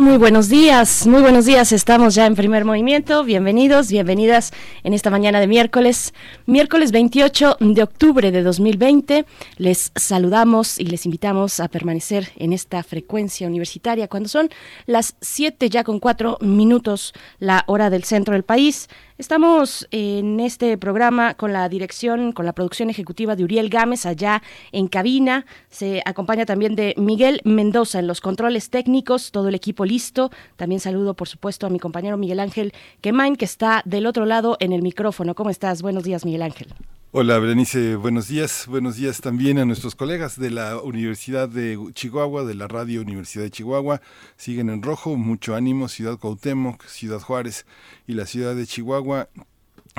Muy buenos días, muy buenos días. Estamos ya en primer movimiento. Bienvenidos, bienvenidas en esta mañana de miércoles, miércoles 28 de octubre de 2020. Les saludamos y les invitamos a permanecer en esta frecuencia universitaria cuando son las 7 ya con 4 minutos la hora del centro del país. Estamos en este programa con la dirección, con la producción ejecutiva de Uriel Gámez allá en cabina. Se acompaña también de Miguel Mendoza en los controles técnicos, todo el equipo listo. También saludo, por supuesto, a mi compañero Miguel Ángel Quemain, que está del otro lado en el micrófono. ¿Cómo estás? Buenos días, Miguel Ángel. Hola, Berenice, buenos días. Buenos días también a nuestros colegas de la Universidad de Chihuahua, de la Radio Universidad de Chihuahua. Siguen en rojo, mucho ánimo, Ciudad Cuauhtémoc, Ciudad Juárez y la ciudad de Chihuahua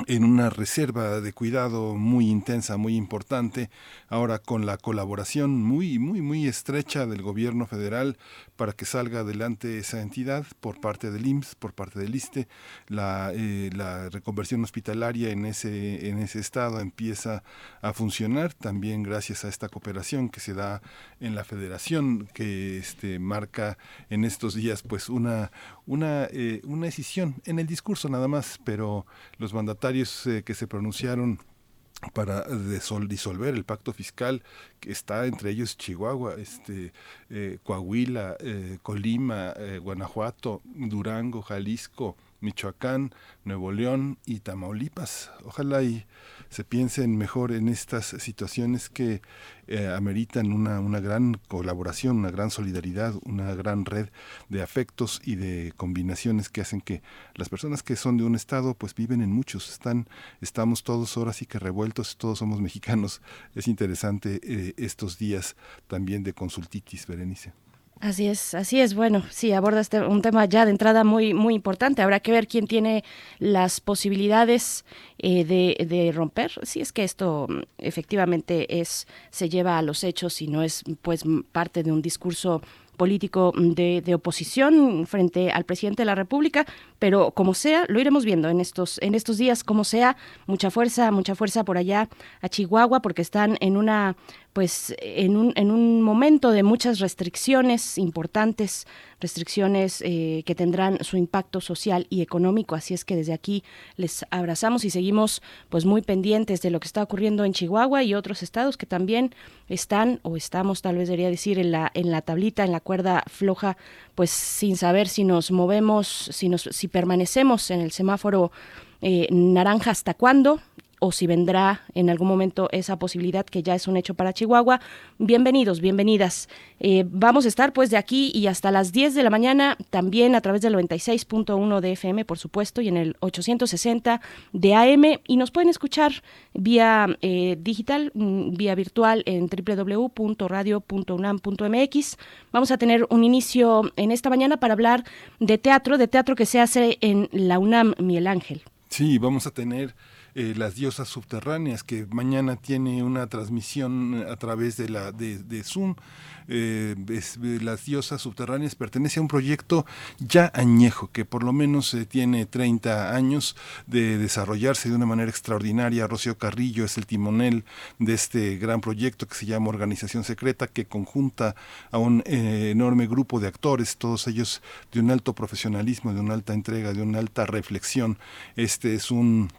en una reserva de cuidado muy intensa, muy importante, ahora con la colaboración muy, muy, muy estrecha del gobierno federal para que salga adelante esa entidad por parte del IMSS, por parte del ISTE. La, eh, la reconversión hospitalaria en ese, en ese estado empieza a funcionar también gracias a esta cooperación que se da en la federación, que este, marca en estos días pues una, una, eh, una decisión en el discurso nada más, pero los mandatarios eh, que se pronunciaron para disolver el pacto fiscal que está entre ellos Chihuahua, este, eh, Coahuila, eh, Colima, eh, Guanajuato, Durango, Jalisco, Michoacán, Nuevo León y Tamaulipas. Ojalá y se piensen mejor en estas situaciones que eh, ameritan una, una gran colaboración, una gran solidaridad, una gran red de afectos y de combinaciones que hacen que las personas que son de un estado pues viven en muchos, están, estamos todos ahora sí que revueltos, todos somos mexicanos. Es interesante eh, estos días también de consultitis, Berenice. Así es, así es. Bueno, sí, aborda este, un tema ya de entrada muy, muy importante. Habrá que ver quién tiene las posibilidades eh, de, de, romper. Si es que esto mm, efectivamente es, se lleva a los hechos y no es pues parte de un discurso político de, de, oposición frente al presidente de la República, pero como sea, lo iremos viendo en estos, en estos días, como sea, mucha fuerza, mucha fuerza por allá a Chihuahua, porque están en una pues en un, en un momento de muchas restricciones importantes, restricciones eh, que tendrán su impacto social y económico. Así es que desde aquí les abrazamos y seguimos pues muy pendientes de lo que está ocurriendo en Chihuahua y otros estados que también están o estamos tal vez debería decir en la en la tablita, en la cuerda floja, pues sin saber si nos movemos, si nos si permanecemos en el semáforo eh, naranja hasta cuándo o si vendrá en algún momento esa posibilidad que ya es un hecho para Chihuahua. Bienvenidos, bienvenidas. Eh, vamos a estar pues de aquí y hasta las 10 de la mañana, también a través del 96.1 de FM, por supuesto, y en el 860 de AM, y nos pueden escuchar vía eh, digital, mm, vía virtual en www.radio.unam.mx. Vamos a tener un inicio en esta mañana para hablar de teatro, de teatro que se hace en la UNAM, Miguel Ángel. Sí, vamos a tener eh, las diosas subterráneas, que mañana tiene una transmisión a través de, la, de, Zoom. Eh, las diosas subterráneas pertenece a un proyecto ya añejo, que por lo menos eh, tiene 30 años de desarrollarse de una manera extraordinaria. Rocío Carrillo es el timonel de este gran proyecto que se llama Organización Secreta, que conjunta a un enorme grupo de actores, todos ellos de un alto profesionalismo, de una alta entrega, de una alta reflexión. Este es un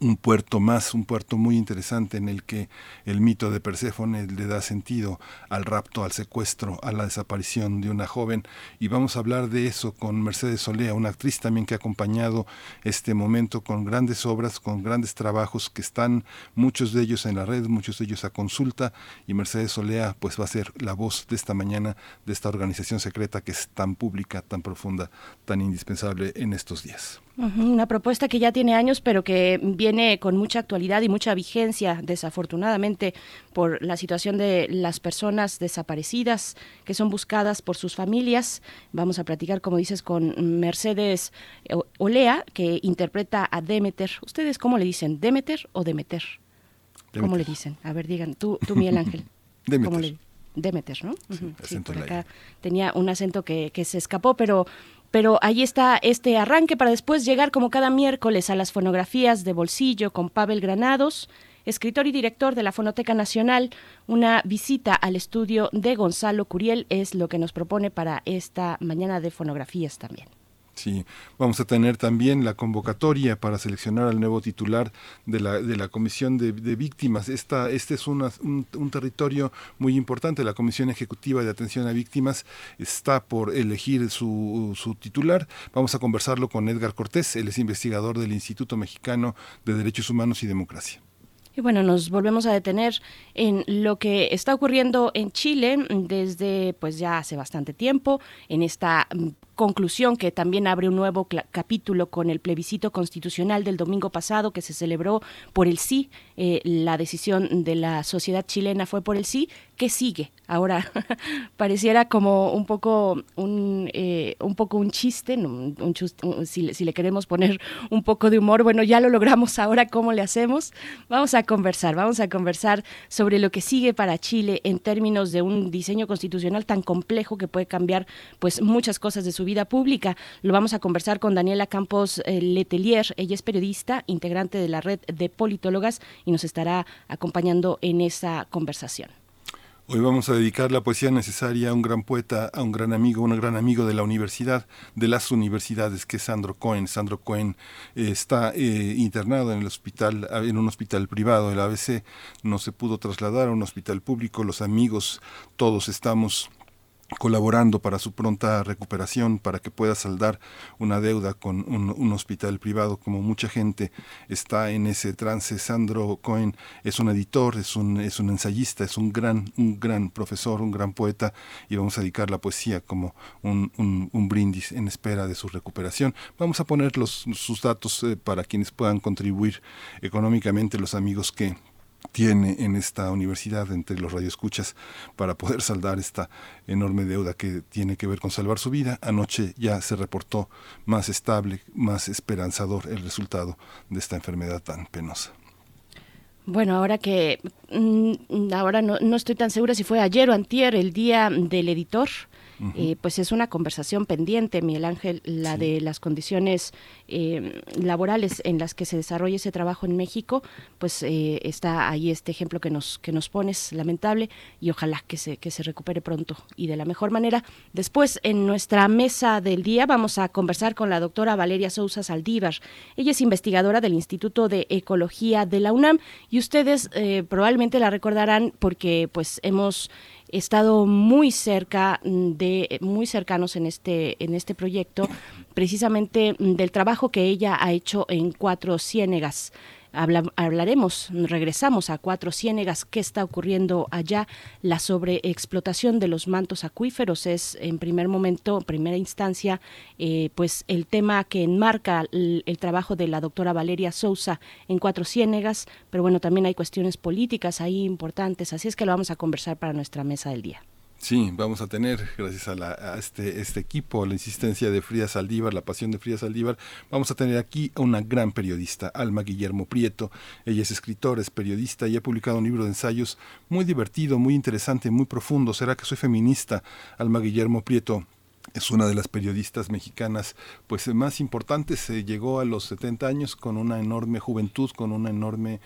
un puerto más, un puerto muy interesante en el que el mito de Perséfone le da sentido al rapto, al secuestro, a la desaparición de una joven. Y vamos a hablar de eso con Mercedes Solea, una actriz también que ha acompañado este momento con grandes obras, con grandes trabajos que están muchos de ellos en la red, muchos de ellos a consulta. Y Mercedes Solea pues va a ser la voz de esta mañana de esta organización secreta que es tan pública, tan profunda, tan indispensable en estos días. Una propuesta que ya tiene años, pero que viene con mucha actualidad y mucha vigencia, desafortunadamente, por la situación de las personas desaparecidas que son buscadas por sus familias. Vamos a platicar, como dices, con Mercedes Olea, que interpreta a Demeter. ¿Ustedes cómo le dicen? ¿Demeter o Demeter? ¿Cómo le dicen? A ver, digan, tú, tú Miguel Ángel. Demeter. Demeter, ¿no? Sí, por acá tenía un acento que, que se escapó, pero pero ahí está este arranque para después llegar como cada miércoles a las fonografías de bolsillo con Pavel Granados, escritor y director de la Fonoteca Nacional. Una visita al estudio de Gonzalo Curiel es lo que nos propone para esta mañana de fonografías también. Sí, vamos a tener también la convocatoria para seleccionar al nuevo titular de la, de la Comisión de, Víctimas. Esta, este es un, un, territorio muy importante. La Comisión Ejecutiva de Atención a Víctimas está por elegir su, su titular. Vamos a conversarlo con Edgar Cortés, él es investigador del Instituto Mexicano de Derechos Humanos y Democracia. Y bueno, nos volvemos a detener en lo que está ocurriendo en Chile desde pues ya hace bastante tiempo, en esta mm, conclusión que también abre un nuevo capítulo con el plebiscito constitucional del domingo pasado que se celebró por el sí. Eh, la decisión de la sociedad chilena fue por el sí. ¿Qué sigue? Ahora pareciera como un poco un, eh, un poco un chiste, si, si, le queremos poner un poco de humor, bueno, ya lo logramos ahora, ¿cómo le hacemos? Vamos a conversar, vamos a conversar sobre lo que sigue para Chile en términos de un diseño constitucional tan complejo que puede cambiar pues muchas cosas de su vida pública. Lo vamos a conversar con Daniela Campos eh, Letelier. Ella es periodista, integrante de la red de politólogas y nos estará acompañando en esa conversación. Hoy vamos a dedicar la poesía necesaria a un gran poeta, a un gran amigo, un gran amigo de la universidad, de las universidades, que es Sandro Cohen. Sandro Cohen eh, está eh, internado en el hospital, en un hospital privado, el ABC. No se pudo trasladar a un hospital público. Los amigos, todos estamos colaborando para su pronta recuperación, para que pueda saldar una deuda con un, hospital privado, como mucha gente está en ese trance. Sandro Cohen es un editor, es un, es un ensayista, es un gran, un gran profesor, un gran poeta, y vamos a dedicar la poesía como un, un, brindis en espera de su recuperación. Vamos a poner los, sus datos eh, para quienes puedan contribuir económicamente, los amigos que tiene en esta universidad entre los radioescuchas para poder saldar esta enorme deuda que tiene que ver con salvar su vida. Anoche ya se reportó más estable, más esperanzador el resultado de esta enfermedad tan penosa. Bueno, ahora que mm, ahora no, no, estoy tan segura si fue ayer o antier el día del editor, eh, pues es una conversación pendiente, Miguel Ángel, la de las condiciones eh, laborales en las que se desarrolla ese trabajo en México, pues eh, está ahí este ejemplo que nos, que nos pones, lamentable, y ojalá que se, que se recupere pronto y de la mejor manera. Después, en nuestra mesa del día, vamos a conversar con la doctora Valeria Sousa Saldívar. Ella es investigadora del Instituto de Ecología de la UNAM y ustedes probablemente la recordarán porque pues hemos estado muy cerca de muy cercanos en este en este proyecto precisamente del trabajo que ella ha hecho en Cuatro Ciénegas hablaremos, regresamos a Cuatro Ciénegas, qué está ocurriendo allá. La sobreexplotación de los mantos acuíferos es en primer momento, en primera instancia, eh, pues el tema que enmarca el, el, trabajo de la doctora Valeria Sousa en Cuatro Ciénegas, pero bueno, también hay cuestiones políticas ahí importantes, así es que lo vamos a conversar para nuestra mesa del día. Sí, vamos a tener, gracias a, este, este equipo, la insistencia de Frías Saldívar, la pasión de Frías Saldívar, vamos a tener aquí a una gran periodista, Alma Guillermo Prieto. Ella es escritora, es periodista y ha publicado un libro de ensayos muy divertido, muy interesante, muy profundo. ¿Será que soy feminista? Alma Guillermo Prieto es una de las periodistas mexicanas pues más importantes, se llegó a los 70 años con una enorme juventud, con una enorme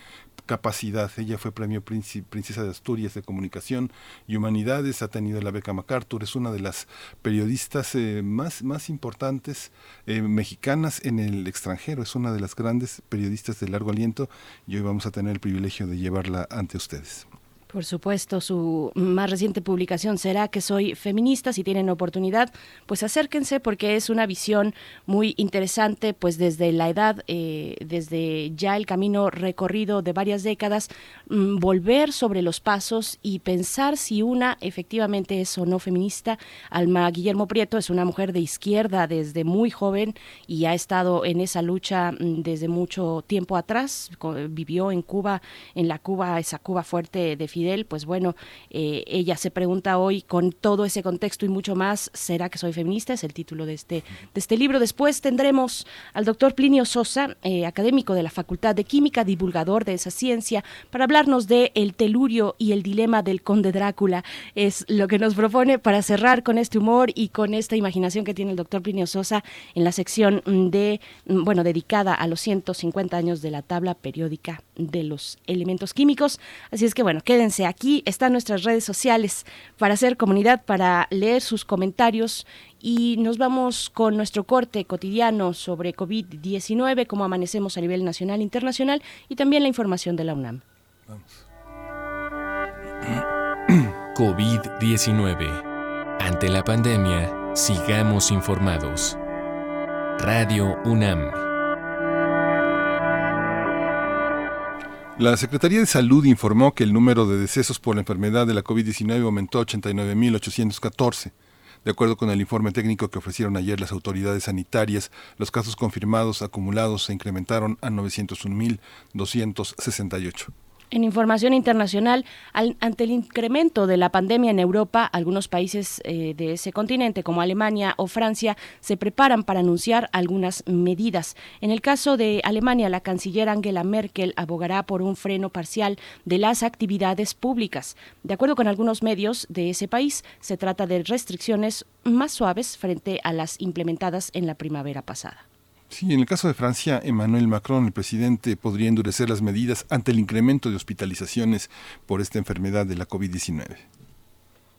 capacidad. Ella fue premio Princesa de Asturias de Comunicación y Humanidades, ha tenido la beca MacArthur, es una de las periodistas eh, más, más importantes eh, mexicanas en el extranjero, es una de las grandes periodistas de largo aliento y hoy vamos a tener el privilegio de llevarla ante ustedes. Por supuesto, su más reciente publicación será que soy feminista. Si tienen oportunidad, pues acérquense porque es una visión muy interesante, pues desde la edad, eh, desde ya el camino recorrido de varias décadas, mm, volver sobre los pasos y pensar si una efectivamente es o no feminista. Alma Guillermo Prieto es una mujer de izquierda desde muy joven y ha estado en esa lucha mm, desde mucho tiempo atrás. Vivió en Cuba, en la Cuba, esa Cuba fuerte de pues bueno, eh, ella se pregunta hoy con todo ese contexto y mucho más, ¿será que soy feminista? Es el título de este, de este libro. Después tendremos al doctor Plinio Sosa, eh, académico de la Facultad de Química, divulgador de esa ciencia, para hablarnos de el telurio y el dilema del conde Drácula. Es lo que nos propone para cerrar con este humor y con esta imaginación que tiene el doctor Plinio Sosa en la sección de, bueno, dedicada a los 150 años de la tabla periódica de los elementos químicos. Así es que bueno, quédense aquí, están nuestras redes sociales para hacer comunidad, para leer sus comentarios y nos vamos con nuestro corte cotidiano sobre COVID-19, cómo amanecemos a nivel nacional e internacional y también la información de la UNAM. COVID-19. Ante la pandemia, sigamos informados. Radio UNAM. La Secretaría de Salud informó que el número de decesos por la enfermedad de la COVID-19 aumentó a 89.814. De acuerdo con el informe técnico que ofrecieron ayer las autoridades sanitarias, los casos confirmados acumulados se incrementaron a 901.268. En información internacional, ante el incremento de la pandemia en Europa, algunos países eh, de ese continente, como Alemania o Francia, se preparan para anunciar algunas medidas. En el caso de Alemania, la canciller Angela Merkel abogará por un freno parcial de las actividades públicas. De acuerdo con algunos medios de ese país, se trata de restricciones más suaves frente a las implementadas en la primavera pasada. Sí, en el caso de Francia, Emmanuel Macron, el presidente, podría endurecer las medidas ante el incremento de hospitalizaciones por esta enfermedad de la COVID-19.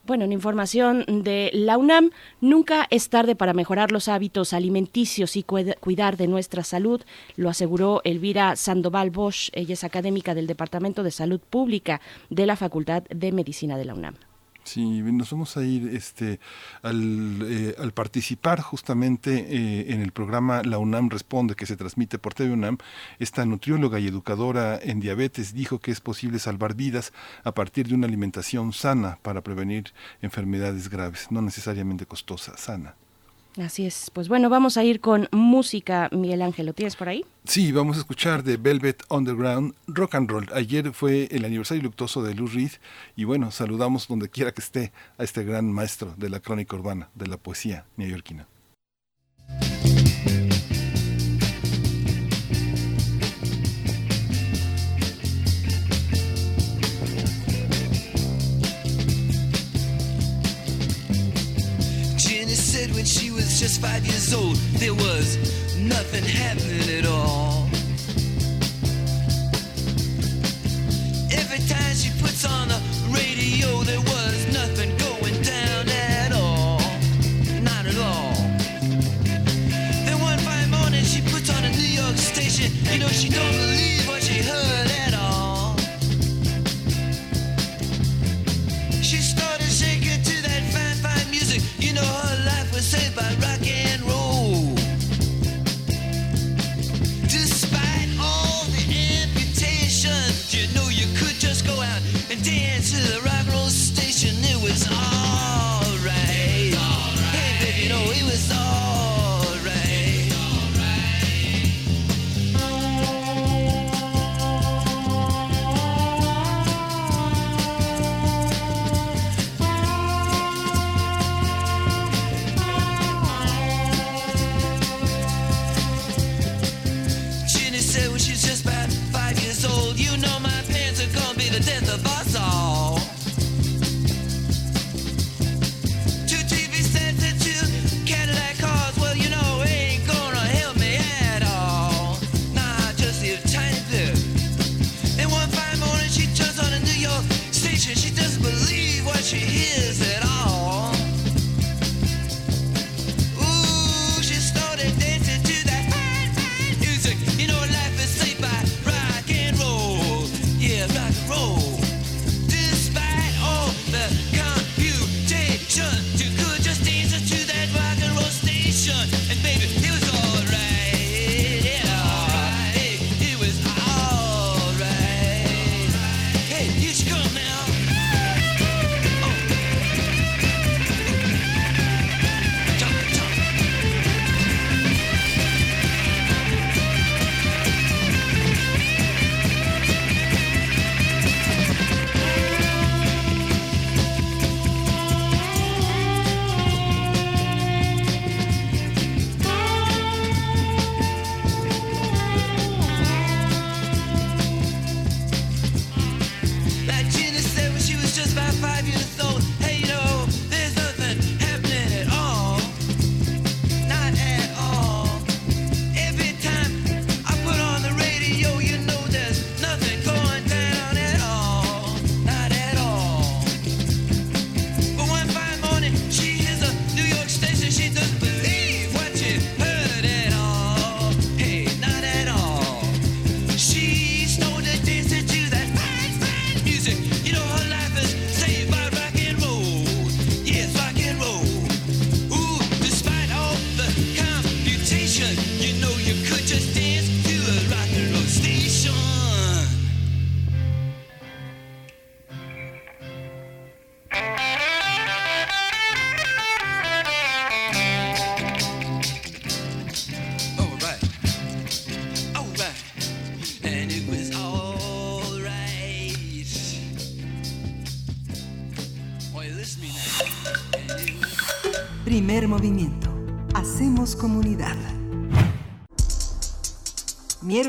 Bueno, en información de la UNAM, nunca es tarde para mejorar los hábitos alimenticios y cuidar de nuestra salud, lo aseguró Elvira Sandoval Bosch, ella es académica del Departamento de Salud Pública de la Facultad de Medicina de la UNAM. Sí, nos vamos a ir este, al, eh, al participar justamente eh, en el programa La UNAM Responde, que se transmite por TV UNAM. Esta nutrióloga y educadora en diabetes dijo que es posible salvar vidas a partir de una alimentación sana para prevenir enfermedades graves, no necesariamente costosa, sana. Así es. Pues bueno, vamos a ir con música, Miguel Ángel. ¿Lo tienes por ahí? Sí, vamos a escuchar de Velvet Underground Rock and Roll. Ayer fue el aniversario luctuoso de Lou Reed y bueno, saludamos donde quiera que esté a este gran maestro de la crónica urbana, de la poesía neoyorquina. when she was just five years old, there was nothing happening at all. Every time she puts on the radio, there was nothing going down at all. Not at all. Then one fine morning, she puts on a New York station. You know, she don't believe saved by rock and roll. Despite all the you know you could just go out and dance to the rock and roll station. It was alright.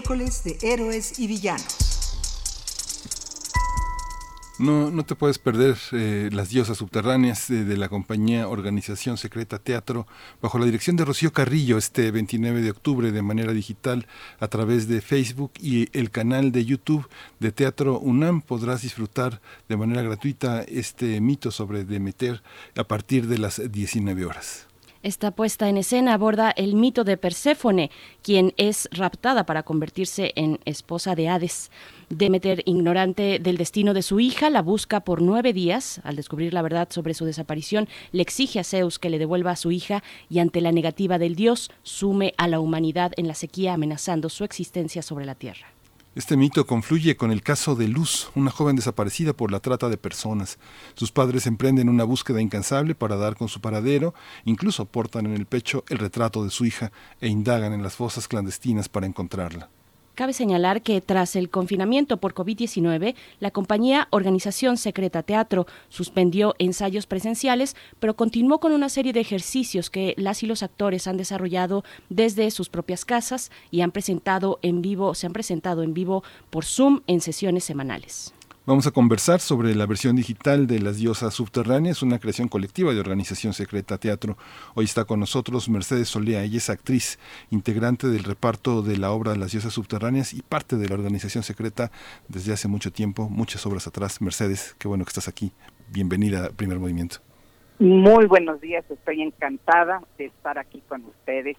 De Héroes y Villanos. No, no te puedes perder eh, Las Diosas Subterráneas eh, de la compañía Organización Secreta Teatro bajo la dirección de Rocío Carrillo este 29 de octubre de manera digital a través de Facebook y el canal de YouTube de Teatro UNAM. Podrás disfrutar de manera gratuita este mito sobre Demeter a partir de las 19 horas. Esta puesta en escena aborda el mito de Perséfone, quien es raptada para convertirse en esposa de Hades. Demeter, ignorante del destino de su hija, la busca por nueve días. Al descubrir la verdad sobre su desaparición, le exige a Zeus que le devuelva a su hija y ante la negativa del dios, sume a la humanidad en la sequía amenazando su existencia sobre la tierra. Este mito confluye con el caso de Luz, una joven desaparecida por la trata de personas. Sus padres emprenden una búsqueda incansable para dar con su paradero, incluso portan en el pecho el retrato de su hija e indagan en las fosas clandestinas para encontrarla. Cabe señalar que tras el confinamiento por COVID-19, la compañía Organización Secreta Teatro suspendió ensayos presenciales, pero continuó con una serie de ejercicios que las y los actores han desarrollado desde sus propias casas y han presentado en vivo, se han presentado en vivo por Zoom en sesiones semanales. Vamos a conversar sobre la versión digital de Las Diosas Subterráneas, una creación colectiva de Organización Secreta Teatro. Hoy está con nosotros Mercedes Solea, ella es actriz, integrante del reparto de la obra Las Diosas Subterráneas y parte de la Organización Secreta desde hace mucho tiempo, muchas obras atrás. Mercedes, qué bueno que estás aquí. Bienvenida a Primer Movimiento. Muy buenos días, estoy encantada de estar aquí con ustedes.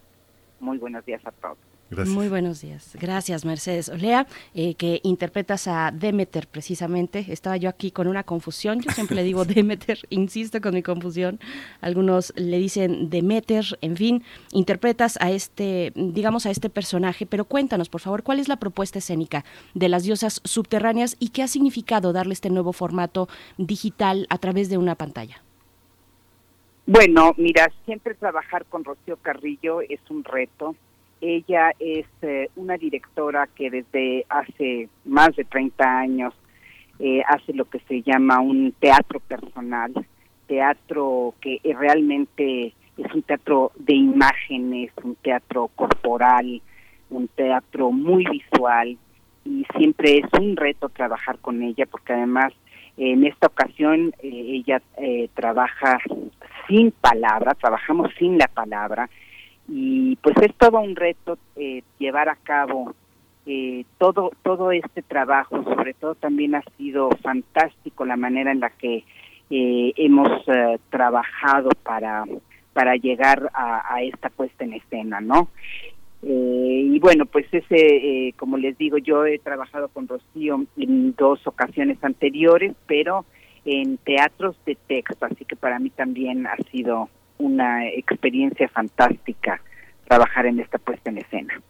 Muy buenos días a todos. Gracias. Muy buenos días. Gracias, Mercedes Olea, eh, que interpretas a Demeter precisamente. Estaba yo aquí con una confusión. Yo siempre le digo Demeter, insisto con mi confusión. Algunos le dicen Demeter, en fin. Interpretas a este, digamos, a este personaje, pero cuéntanos, por favor, cuál es la propuesta escénica de las diosas subterráneas y qué ha significado darle este nuevo formato digital a través de una pantalla. Bueno, mira, siempre trabajar con Rocío Carrillo es un reto. Ella es eh, una directora que desde hace más de 30 años eh, hace lo que se llama un teatro personal, teatro que eh, realmente es un teatro de imágenes, un teatro corporal, un teatro muy visual y siempre es un reto trabajar con ella porque además en esta ocasión ella eh, trabaja sin palabra, trabajamos sin la palabra y pues es todo un reto eh, llevar a cabo eh, todo todo este trabajo, sobre todo también ha sido fantástico la manera en la que eh, hemos eh, trabajado para para llegar a, esta puesta en escena, ¿no? Eh, y bueno, pues ese, eh, como les digo, yo he trabajado con Rocío en dos ocasiones anteriores, pero en teatros de texto, así que para mí también ha sido una experiencia fantástica trabajar en esta puesta en escena.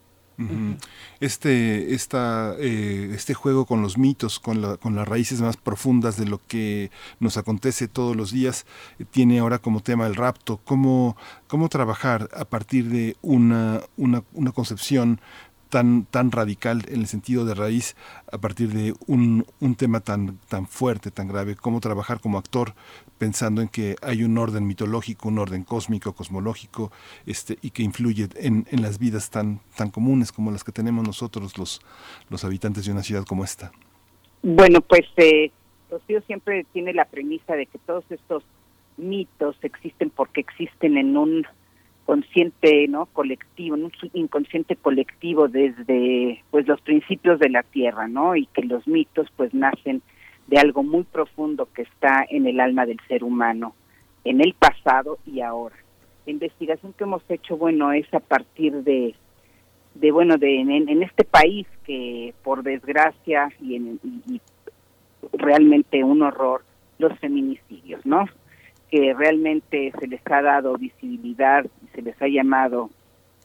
Este, esta, eh, este juego con los mitos, con, la- con las raíces más profundas de lo que nos acontece todos los días, eh, tiene ahora como tema el rapto. ¿Cómo, cómo trabajar a partir de una, una, una concepción tan, tan radical en el sentido de raíz, a partir de un, un tema tan, tan fuerte, tan grave? ¿Cómo trabajar como actor pensando en que hay un orden mitológico, un orden cósmico, cosmológico, este, y que influye en, en las vidas tan, tan comunes como las que tenemos nosotros, los, los habitantes de una ciudad como esta. Bueno, pues eh, Rocío siempre tiene la premisa de que todos estos mitos existen porque existen en un consciente no colectivo, en un inconsciente colectivo desde pues los principios de la tierra, ¿no? Y que los mitos pues nacen de algo muy profundo que está en el alma del ser humano, en el pasado y ahora. La investigación que hemos hecho, bueno, es a partir de de bueno de en, en este país que por desgracia y, en, y- y realmente un horror los feminicidios, ¿no? Que realmente se les ha dado visibilidad y se les ha llamado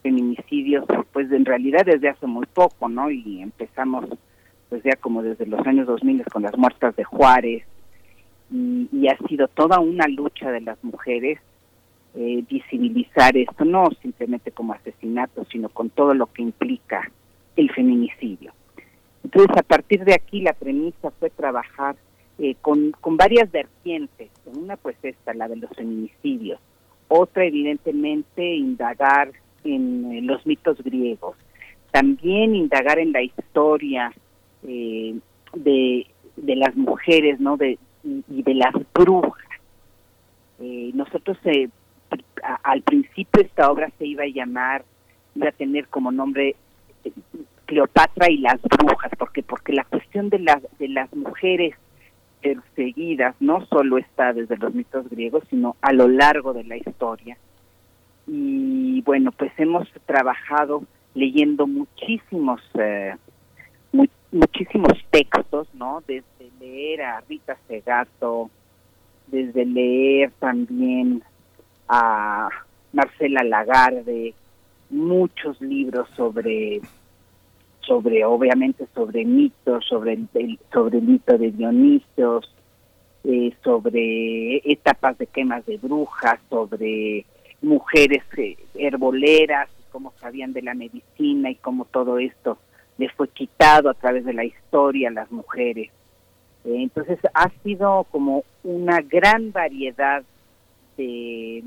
feminicidios, pues en realidad desde hace muy poco, ¿no? Y empezamos pues ya como desde los años 2000 con las muertas de Juárez y, ha sido toda una lucha de las mujeres eh, visibilizar esto, no simplemente como asesinato, sino con todo lo que implica el feminicidio. Entonces, a partir de aquí, la premisa fue trabajar eh, con, con varias vertientes. Una, pues esta, la de los feminicidios. otra evidentemente indagar en eh, los mitos griegos, también indagar en la historia eh, de, de las mujeres, ¿no? De, y, de las brujas. Eh, nosotros eh, al principio esta obra se iba a llamar, iba a tener como nombre eh, Cleopatra y las brujas, porque porque la cuestión de las de las mujeres perseguidas no solo está desde los mitos griegos, sino a lo largo de la historia. Y bueno, pues hemos trabajado leyendo muchísimos eh, muchísimos textos, ¿no? Desde leer a Rita Segato, desde leer también a Marcela Lagarde, muchos libros sobre sobre obviamente sobre mitos, sobre el, sobre mito de Dionisios, eh, sobre etapas de quemas de brujas, sobre mujeres eh, herboleras, cómo sabían de la medicina y cómo todo esto le fue quitado a través de la historia a las mujeres. Eh, entonces ha sido como una gran variedad de,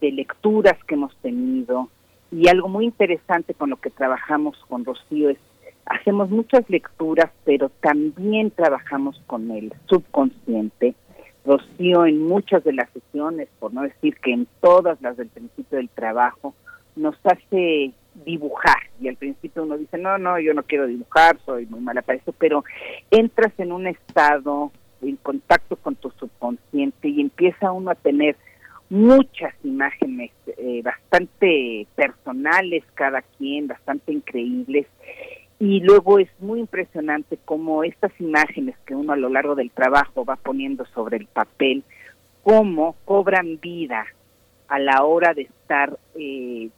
de lecturas que hemos tenido y algo muy interesante con lo que trabajamos con Rocío es hacemos muchas lecturas pero también trabajamos con el subconsciente Rocío en muchas de las sesiones por no decir que en todas las del principio del trabajo nos hace dibujar y al principio uno dice no no yo no quiero dibujar soy muy mala para eso pero entras en un estado en contacto con tu subconsciente y empieza uno a tener muchas imágenes eh, bastante personales cada quien, bastante increíbles. Y luego es muy impresionante cómo estas imágenes que uno a lo largo del trabajo va poniendo sobre el papel, cómo cobran vida a la hora de estar eh,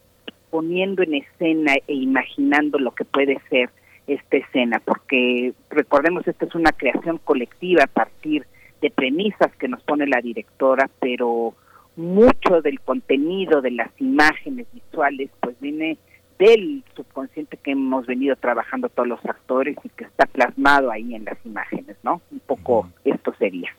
poniendo en escena e imaginando lo que puede ser esta escena, porque recordemos, esta es una creación colectiva a partir de premisas que nos pone la directora, pero mucho del contenido de las imágenes visuales pues viene del subconsciente que hemos venido trabajando todos los actores y que está plasmado ahí en las imágenes, ¿no? Un poco esto sería.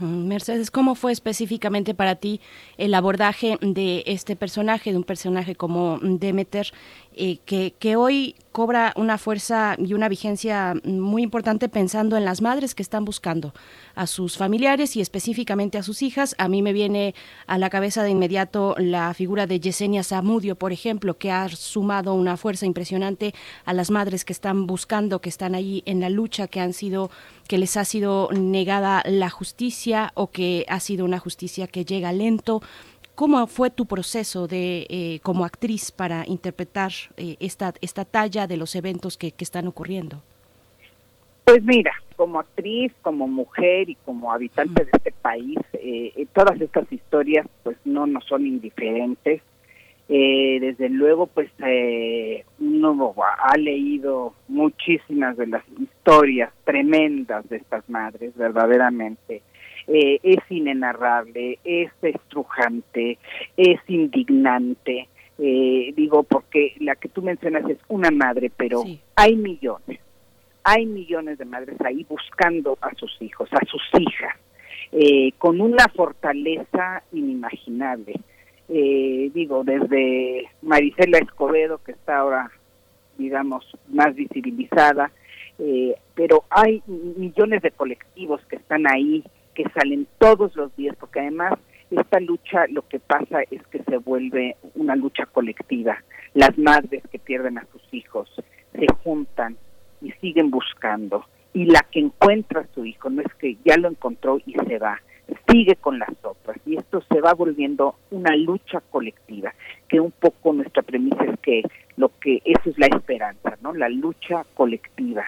Mercedes, ¿cómo fue específicamente para ti el abordaje de este personaje, de un personaje como Demeter, eh, que, hoy cobra una fuerza y una vigencia muy importante pensando en las madres que están buscando a sus familiares y específicamente a sus hijas? A mí me viene a la cabeza de inmediato la figura de Yesenia Zamudio, por ejemplo, que ha sumado una fuerza impresionante a las madres que están buscando, que están ahí en la lucha, que han sido que les ha sido negada la justicia o que ha sido una justicia que llega lento. ¿Cómo fue tu proceso de eh, como actriz para interpretar eh, esta esta talla de los eventos que, que están ocurriendo? Pues mira, como actriz, como mujer y como habitante de este país, eh, eh, todas estas historias pues no nos son indiferentes. Eh, desde luego, pues eh, uno ha leído muchísimas de las historias tremendas de estas madres, verdaderamente. Eh, es inenarrable, es estrujante, es indignante. Eh, digo, porque la que tú mencionas es una madre, pero Sí. hay millones hay millones de madres ahí buscando a sus hijos, a sus hijas, eh, con una fortaleza inimaginable. Eh, digo, desde Marisela Escobedo, que está ahora, digamos, más visibilizada, eh, pero hay millones de colectivos que están ahí, que salen todos los días, porque además esta lucha lo que pasa es que se vuelve una lucha colectiva. Las madres que pierden a sus hijos se juntan y siguen buscando. Y la que encuentra a su hijo no es que ya lo encontró y se va, sigue con las otras. Y esto se va volviendo una lucha colectiva, que un poco nuestra premisa es que lo que eso es la esperanza, ¿no? La lucha colectiva.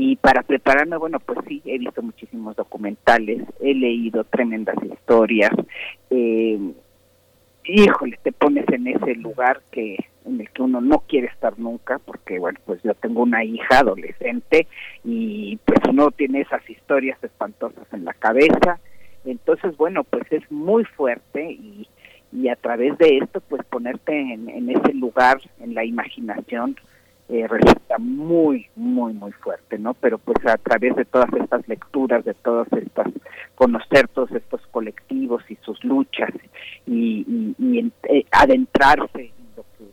Y para prepararme, bueno, pues sí, he visto muchísimos documentales, he leído tremendas historias. Eh, híjole, te pones en ese lugar que en el que uno no quiere estar nunca, porque bueno, pues yo tengo una hija adolescente y pues uno tiene esas historias espantosas en la cabeza, entonces bueno, pues es muy fuerte y, y a través de esto pues ponerte en, en ese lugar, en la imaginación, eh, resulta muy, muy, muy fuerte, ¿no? Pero pues a través de todas estas lecturas, de todas estas, conocer todos estos colectivos y sus luchas y, y- eh, adentrarse en lo que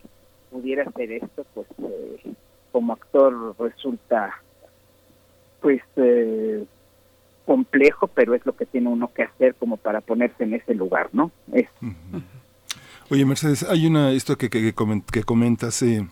pudiera ser esto, pues eh, como actor resulta pues eh, complejo, pero es lo que tiene uno que hacer como para ponerse en ese lugar, ¿no? Es Oye, Mercedes, hay una, esto que, que, que comentas, eh,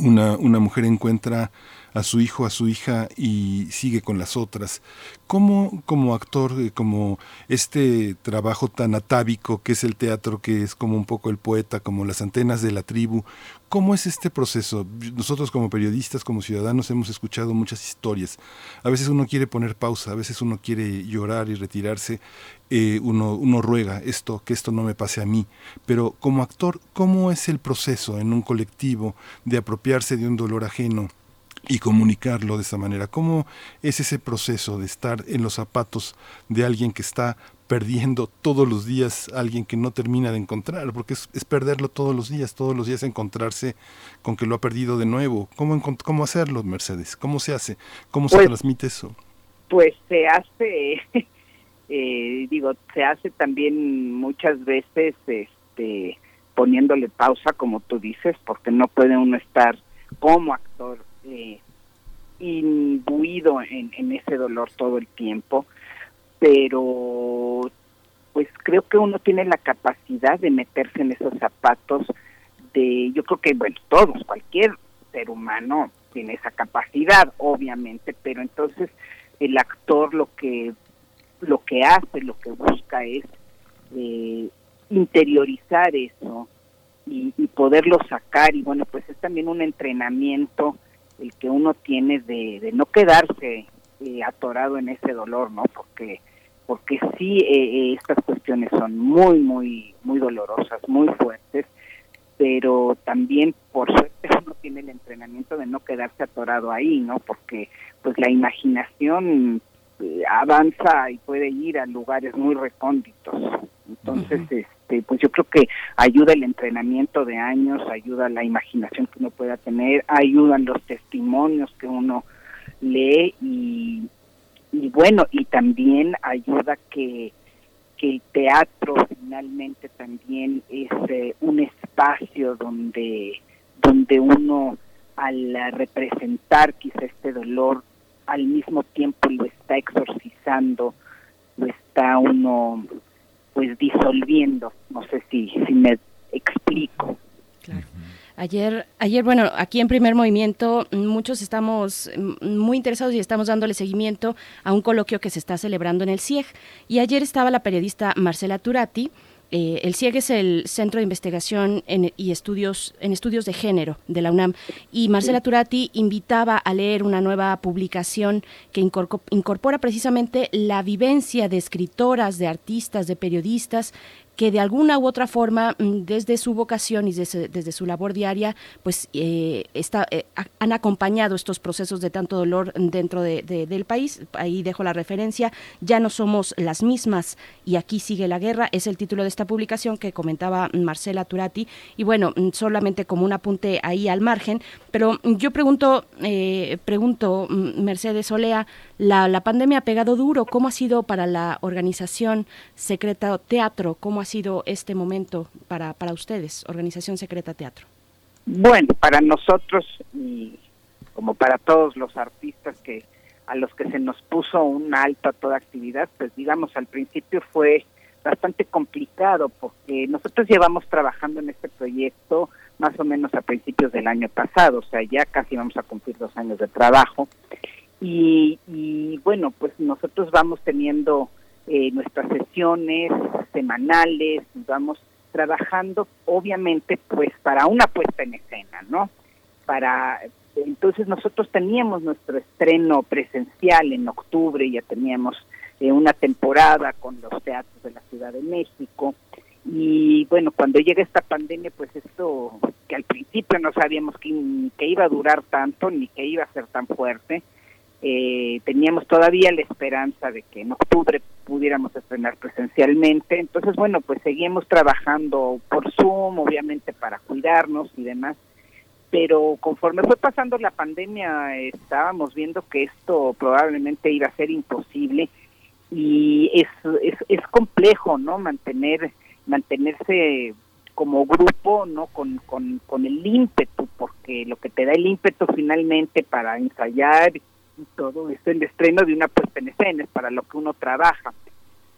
una, una mujer encuentra a su hijo, a su hija y sigue con las otras. ¿Cómo como actor, eh, como este trabajo tan atávico que es el teatro, que es como un poco el poeta, como las antenas de la tribu, cómo es este proceso? Nosotros como periodistas, como ciudadanos, hemos escuchado muchas historias. A veces uno quiere poner pausa, a veces uno quiere llorar y retirarse, eh, uno, uno ruega esto, que esto no me pase a mí. Pero como actor, ¿cómo es el proceso en un colectivo de apropiarse de un dolor ajeno? Y comunicarlo de esa manera. ¿Cómo es ese proceso de estar en los zapatos de alguien que está perdiendo todos los días, alguien que no termina de encontrar? Porque es, es perderlo todos los días, todos los días encontrarse con que lo ha perdido de nuevo. ¿Cómo, cómo hacerlo, Mercedes? ¿Cómo se hace? ¿Cómo se Pues- transmite eso? pues se hace, eh, digo, se hace también muchas veces este, poniéndole pausa, como tú dices, porque no puede uno estar como actor eh, imbuido en, ese dolor todo el tiempo, pero pues creo que uno tiene la capacidad de meterse en esos zapatos de, yo creo que, bueno, todos, cualquier ser humano tiene esa capacidad, obviamente, pero entonces el actor lo que lo que hace, lo que busca es eh, interiorizar eso y poderlo sacar y bueno, pues es también un entrenamiento el que uno tiene de, de no quedarse eh, atorado en ese dolor, ¿no? Porque porque sí eh, eh, estas cuestiones son muy muy muy dolorosas, muy fuertes, pero también por suerte uno tiene el entrenamiento de no quedarse atorado ahí, ¿no? Porque pues la imaginación eh, avanza y puede ir a lugares muy recónditos. Entonces, este, pues yo creo que ayuda el entrenamiento de años, ayuda la imaginación que uno pueda tener, ayudan los testimonios que uno lee y, bueno, y también ayuda que, que el teatro finalmente también es eh, un espacio donde, donde uno al representar quizá este dolor al mismo tiempo lo está exorcizando, lo está uno pues disolviendo, no sé si, si me explico. Ayer, ayer, bueno, aquí en primer movimiento muchos estamos muy interesados y estamos dándole seguimiento a un coloquio que se está celebrando en el CIEG. Y ayer estaba la periodista Marcela Turati. Eh, el CIEG es el Centro de Investigación en, y Estudios en Estudios de Género de la UNAM. Y Marcela Turati invitaba a leer una nueva publicación que incorpora precisamente la vivencia de escritoras, de artistas, de periodistas que de alguna u otra forma, mm, desde su vocación y desde, desde su labor diaria, pues eh, está, eh, ha- han acompañado estos procesos de tanto dolor dentro de- de- del país. Ahí dejo la referencia. Ya no somos las mismas y aquí sigue la guerra. Es el título de esta publicación que comentaba Marcela Turati. Y bueno, mm, solamente como un apunte ahí al margen, pero yo pregunto, eh, pregunto, mm, Mercedes Olea, la, la pandemia ha pegado duro. ¿Cómo ha sido para la organización Secreta Teatro? ¿Cómo ha sido este momento para, para ustedes, Organización Secreta Teatro? Bueno, para nosotros y como para todos los artistas que a los que se nos puso un alto a toda actividad, pues digamos al principio fue bastante complicado porque nosotros llevamos trabajando en este proyecto más o menos a principios del año pasado, o sea, ya casi vamos a cumplir dos años de trabajo. Y, y bueno, pues nosotros vamos teniendo eh, nuestras sesiones semanales, vamos trabajando obviamente pues para una puesta en escena, ¿no? Para entonces nosotros teníamos nuestro estreno presencial en octubre, ya teníamos eh, una temporada con los teatros de la Ciudad de México y bueno, cuando llega esta pandemia pues esto que al principio no sabíamos que, que iba a durar tanto ni que iba a ser tan fuerte, eh, teníamos todavía la esperanza de que en octubre pudiéramos estrenar presencialmente. Entonces, bueno, pues seguimos trabajando por Zoom, obviamente para cuidarnos y demás. pero conforme fue pasando la pandemia estábamos viendo que esto probablemente iba a ser imposible y es, es, es complejo, ¿no? Mantener mantenerse como grupo, ¿no? Con, con, con el ímpetu, porque lo que te da el ímpetu finalmente para ensayar y todo es el estreno de una puesta en escena, es para lo que uno trabaja.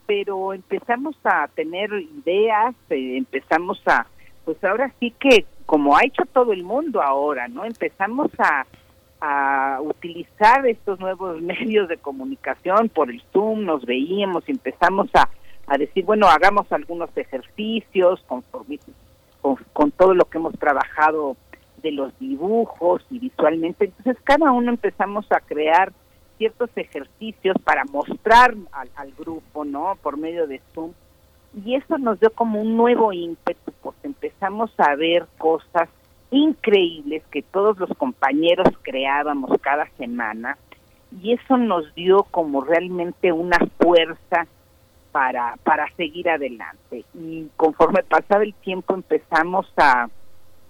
Pero empezamos a tener ideas, eh, empezamos a, pues ahora sí que, como ha hecho todo el mundo ahora, ¿no? Empezamos a, a utilizar estos nuevos medios de comunicación por el Zoom, nos veíamos, empezamos a, a decir, bueno, hagamos algunos ejercicios con, con, con todo lo que hemos trabajado de los dibujos y visualmente. Entonces cada uno empezamos a crear ciertos ejercicios para mostrar al, al, grupo, ¿no? Por medio de Zoom. Y eso nos dio como un nuevo ímpetu, porque empezamos a ver cosas increíbles que todos los compañeros creábamos cada semana. Y eso nos dio como realmente una fuerza para, para seguir adelante. Y conforme pasaba el tiempo empezamos a,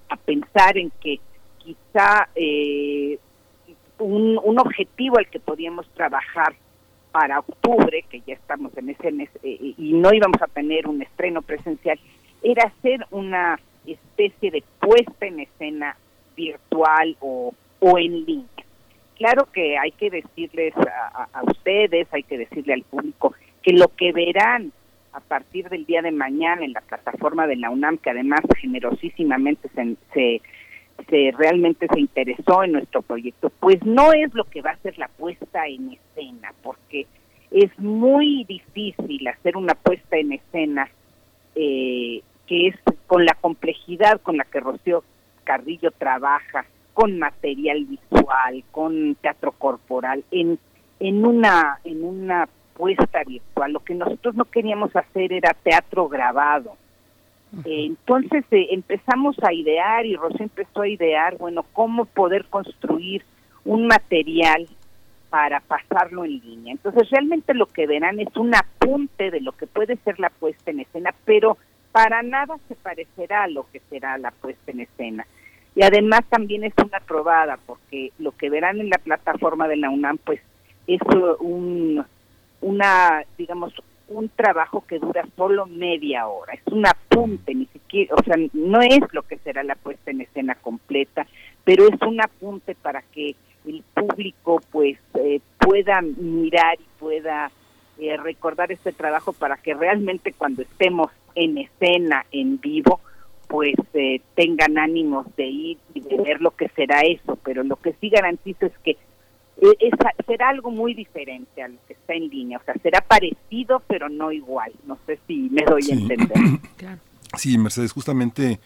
a pensar en que quizá eh, un, un, objetivo al que podíamos trabajar para octubre, que ya estamos en ese eh, y no íbamos a tener un estreno presencial, era hacer una especie de puesta en escena virtual o, o en línea. Claro que hay que decirles a, a, ustedes, hay que decirle al público que lo que verán a partir del día de mañana en la plataforma de la UNAM, que además generosísimamente se, se, realmente se interesó en nuestro proyecto, pues no es lo que va a ser la puesta en escena, porque es muy difícil hacer una puesta en escena eh, que es con la complejidad con la que Rocío Carrillo trabaja, con material visual, con teatro corporal, en, en una en una puesta virtual. Lo que nosotros no queríamos hacer era teatro grabado. Eh, entonces eh, empezamos a idear y Rosé empezó a idear, bueno, cómo poder construir un material para pasarlo en línea. Entonces realmente lo que verán es un apunte de lo que puede ser la puesta en escena, pero para nada se parecerá a lo que será la puesta en escena. Y además también es una probada, porque lo que verán en la plataforma de la UNAM, pues es un una, digamos, un trabajo que dura solo media hora, es un apunte, ni siquiera, o sea, no es lo que será la puesta en escena completa, pero es un apunte para que el público pues eh, pueda mirar y pueda eh, recordar este trabajo para que realmente cuando estemos en escena, en vivo, pues eh, tengan ánimos de ir y de ver lo que será eso, pero lo que sí garantizo es que es, será algo muy diferente a lo que está en línea, o sea, será parecido pero no igual, no sé si me doy sí. a entender. Claro. Sí, Mercedes, justamente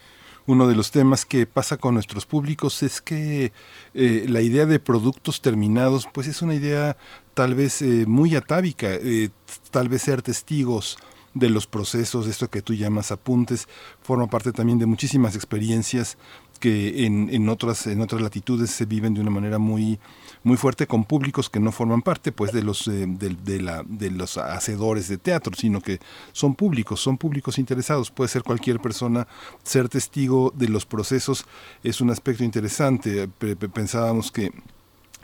uno de los temas que pasa con nuestros públicos es que eh, la idea de productos terminados, pues es una idea tal vez eh, muy atávica, eh, tal vez ser testigos de los procesos, esto que tú llamas apuntes, forma parte también de muchísimas experiencias que en, en, otras en otras latitudes se viven de una manera muy muy fuerte con públicos que no forman parte pues de los eh, de, la, de los hacedores de teatro sino que son públicos son públicos interesados. Puede ser cualquier persona ser testigo de los procesos es un aspecto interesante. Pensábamos que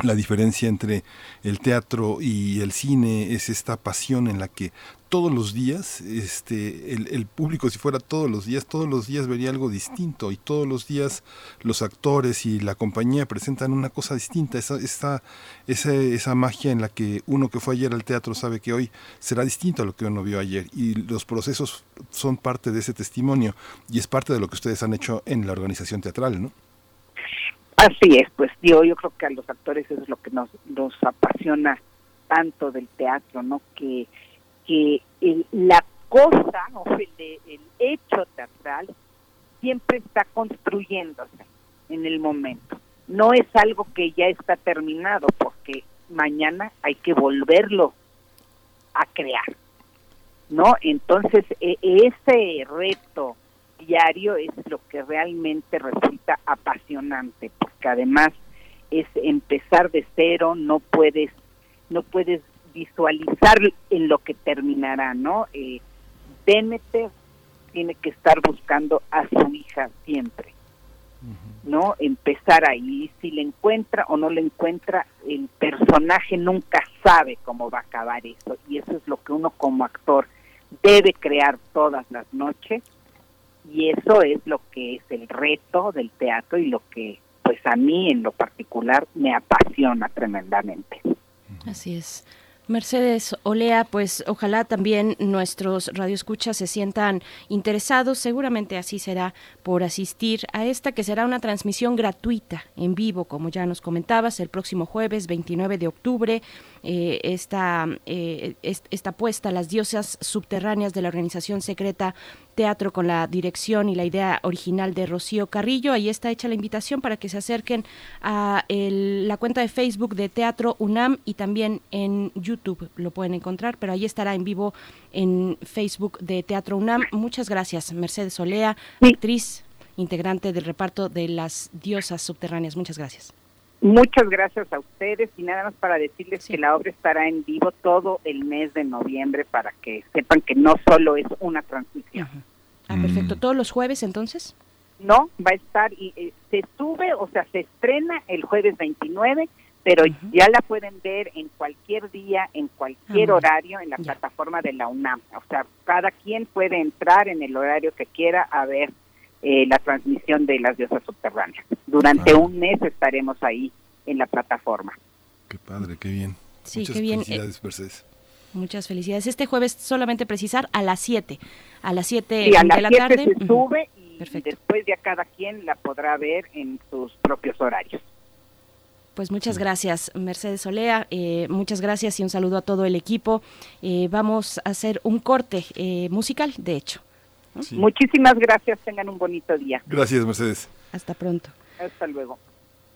la diferencia entre el teatro y el cine es esta pasión en la que todos los días, este, el, público si fuera todos los días, todos los días vería algo distinto y todos los días los actores y la compañía presentan una cosa distinta, esa, esa, esa, esa magia en la que uno que fue ayer al teatro sabe que hoy será distinto a lo que uno vio ayer y los procesos son parte de ese testimonio y es parte de lo que ustedes han hecho en la organización teatral, ¿no? Así es, pues yo, yo creo que a los actores eso es lo que nos, nos apasiona tanto del teatro, ¿no? Que, que el, la cosa o el, el hecho teatral siempre está construyéndose en el momento. No es algo que ya está terminado porque mañana hay que volverlo a crear, ¿no? Entonces e, ese reto diario es lo que realmente resulta apasionante, porque además es empezar de cero, no puedes, no puedes visualizar en lo que terminará, ¿no? Eh, Demeter tiene que estar buscando a su hija siempre. ¿no? Empezar ahí, si le encuentra o no le encuentra, el personaje nunca sabe cómo va a acabar eso y eso es lo que uno como actor debe crear todas las noches y eso es lo que es el reto del teatro y lo que pues a mí en lo particular me apasiona tremendamente. Así es. Mercedes Olea, pues ojalá también nuestros radioescuchas se sientan interesados, seguramente así será por asistir a esta que será una transmisión gratuita en vivo, como ya nos comentabas, el próximo jueves 29 de octubre. Eh, esta, eh, esta puesta, Las diosas subterráneas de la organización secreta teatro con la dirección y la idea original de Rocío Carrillo. Ahí está hecha la invitación para que se acerquen a el- la cuenta de Facebook de Teatro UNAM y también en YouTube lo pueden encontrar, pero ahí estará en vivo en Facebook de Teatro UNAM. Muchas gracias, Mercedes Olea, actriz, integrante del reparto de Las Diosas Subterráneas. Muchas gracias. Muchas gracias a ustedes y nada más para decirles que la obra estará en vivo todo el mes de noviembre para que sepan que no solo es una transmisión. Ah, perfecto. ¿Todos los jueves entonces? No, va a estar y eh, se sube, o sea, se estrena el jueves 29, pero ya la pueden ver en cualquier día, en cualquier Ah, horario en la plataforma de la UNAM. O sea, cada quien puede entrar en el horario que quiera a ver eh, la transmisión de las diosas subterráneas. Durante un mes estaremos ahí en la plataforma. Qué padre, qué bien. Sí, Muchas qué bien. felicidades, Mercedes. Muchas felicidades. Este jueves solamente precisar a las 7. A las 7 Y a de la 7 tarde. se sube y después ya cada quien la podrá ver en sus propios horarios. Pues muchas gracias, Mercedes Olea. eh, muchas gracias y un saludo a todo el equipo. Eh, vamos a hacer un corte eh, musical, de hecho. Muchísimas gracias, tengan un bonito día. Gracias, Mercedes. Hasta pronto. Hasta luego.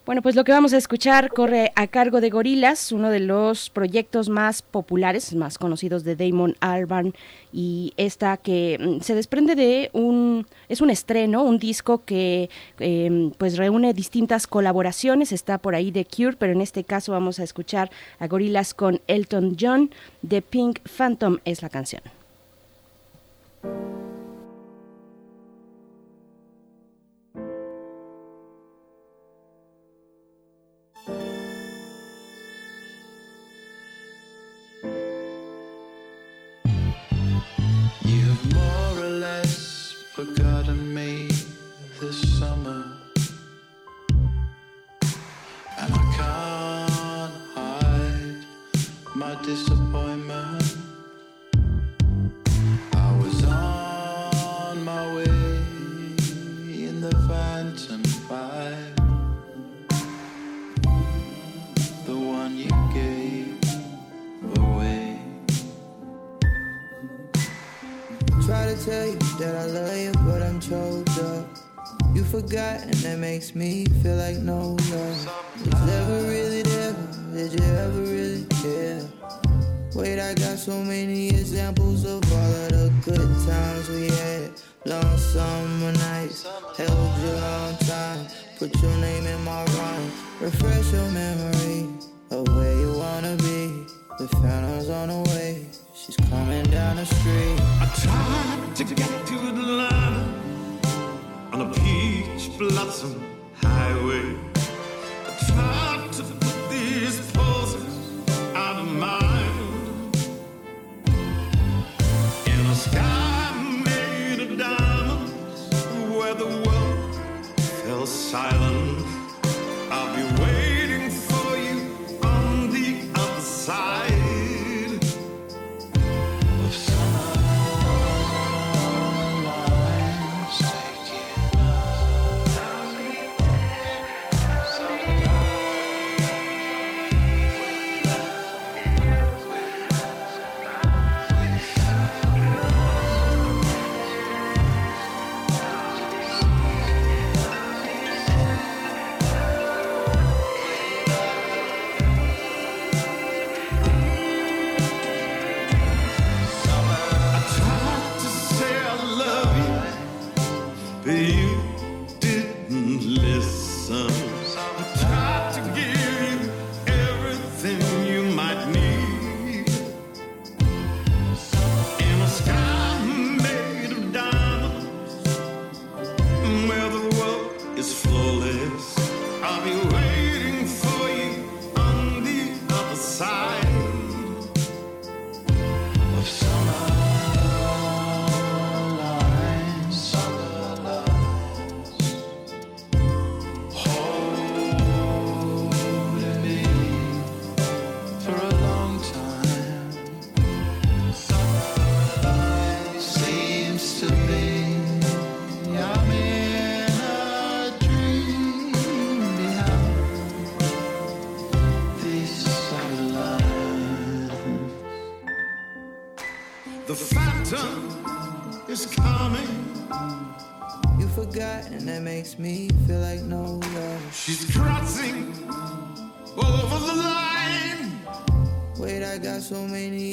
Bueno, pues lo que vamos a escuchar corre a cargo de Gorilas, uno de los proyectos más populares, más conocidos de Damon Albarn, y esta que mm, se desprende de un, es un estreno, un disco que eh, pues reúne distintas colaboraciones, está por ahí de Cure, pero en este caso vamos a escuchar a Gorilas con Elton John, The Pink Phantom es la canción. You forgot, and that makes me feel like no love. Was ever really there? Did you ever really care? Wait, I got so many examples of all of the good times we had. Long summer nights, held you long time. Put your name in my rhyme. Refresh your memory of where you wanna be. The phantom's on the way. She's coming down the street. I tried to get to the line on a peach blossom highway. I tried to put these poses out of mind in a sky made of diamonds where the world fell silent. Makes me feel like no love. She's crossing all over the line. Wait, I got so many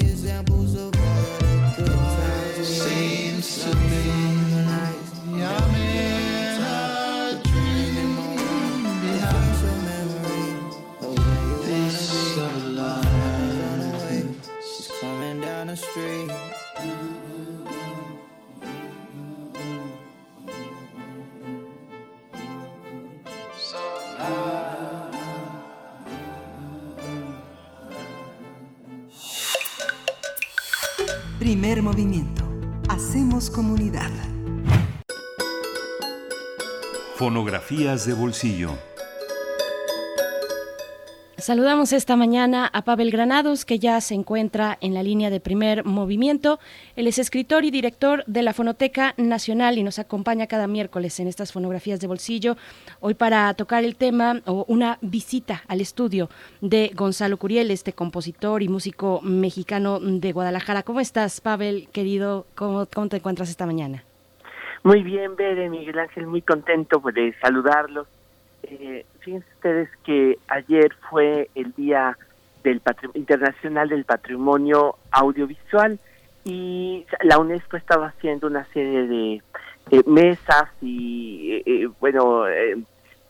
De bolsillo. Saludamos esta mañana a Pavel Granados, que ya se encuentra en la línea de primer movimiento. Él es escritor y director de la Fonoteca Nacional y nos acompaña cada miércoles en estas fonografías de bolsillo. Hoy para tocar el tema o una visita al estudio de Gonzalo Curiel, este compositor y músico mexicano de Guadalajara. ¿Cómo estás, Pavel, querido? ¿Cómo, cómo te encuentras esta mañana? Muy bien, Bere, Miguel Ángel, muy contento de saludarlos. Eh, fíjense ustedes que ayer fue el Día del Internacional del Patrimonio Audiovisual y la UNESCO estaba haciendo una serie de mesas y, eh, eh, bueno, eh,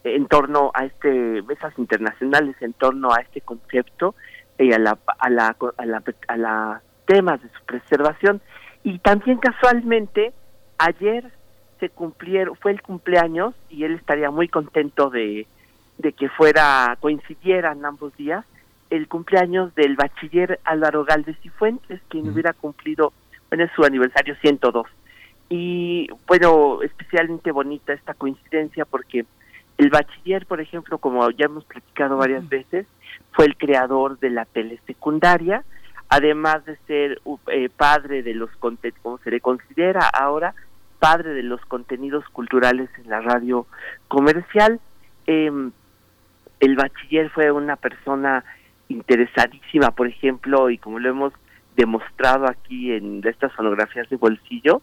en torno a este, mesas internacionales en torno a este concepto y a la, a la, a la, a la temas de su preservación. Y también casualmente, ayer se cumplieron, fue el cumpleaños y él estaría muy contento de, de que fuera, coincidieran ambos días, el cumpleaños del bachiller Álvaro Galvez y Fuentes, quien hubiera cumplido, bueno, es su aniversario 102. Y bueno, especialmente bonita esta coincidencia porque el bachiller, por ejemplo, como ya hemos platicado varias veces, fue el creador de la telesecundaria, además de ser uh, eh, padre de los contenidos, como se le considera ahora, padre de los contenidos culturales en la radio comercial. Eh, el bachiller fue una persona interesadísima, por ejemplo, y como lo hemos demostrado aquí en estas fonografías de bolsillo,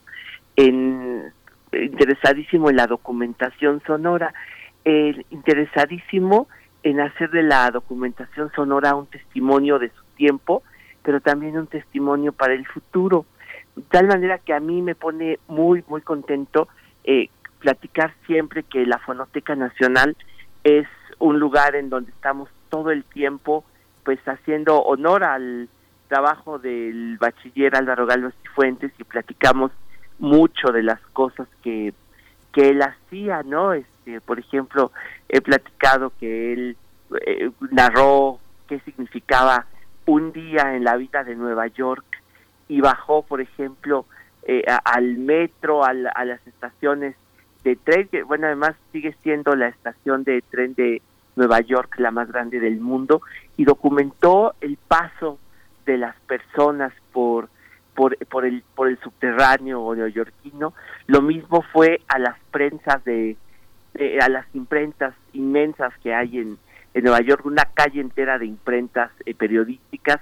en interesadísimo en la documentación sonora, interesadísimo en hacer de la documentación sonora un testimonio de su tiempo, pero también un testimonio para el futuro. Tal manera que a mí me pone muy, muy contento eh, platicar siempre que la Fonoteca Nacional es un lugar en donde estamos todo el tiempo pues haciendo honor al trabajo del bachiller Álvaro Galvez y Fuentes y platicamos mucho de las cosas que, que él hacía, ¿no? Este, por ejemplo, he platicado que él eh, narró qué significaba un día en la vida de Nueva York y bajó, por ejemplo, eh, a- al metro, al- a las estaciones de tren, que bueno, además sigue siendo la estación de tren de Nueva York la más grande del mundo, y documentó el paso de las personas por por, por el por el subterráneo neoyorquino. Lo mismo fue a las prensas de, de- a las imprentas inmensas que hay en, en Nueva York, una calle entera de imprentas eh, periodísticas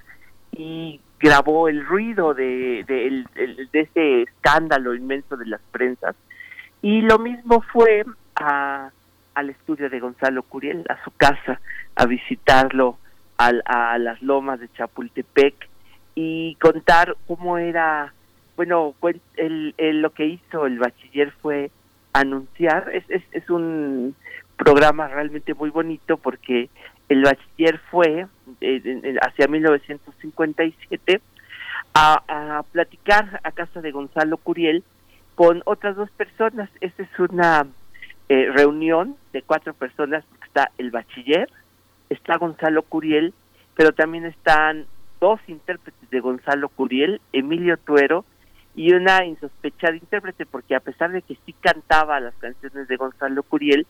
y grabó el ruido de, de, de ese escándalo inmenso de las prensas. Y lo mismo fue a, al estudio de Gonzalo Curiel, a su casa, a visitarlo al- a las lomas de Chapultepec y contar cómo era, bueno, el, el- lo que hizo el bachiller fue anunciar, es, es, es un programa realmente muy bonito porque el bachiller fue eh, hacia 1957 a, a platicar a casa de Gonzalo Curiel con otras dos personas. Esta es una eh, reunión de cuatro personas, está el bachiller, está Gonzalo Curiel, pero también están dos intérpretes de Gonzalo Curiel, Emilio Tuero, y una insospechada intérprete, porque a pesar de que sí cantaba las canciones de Gonzalo Curiel,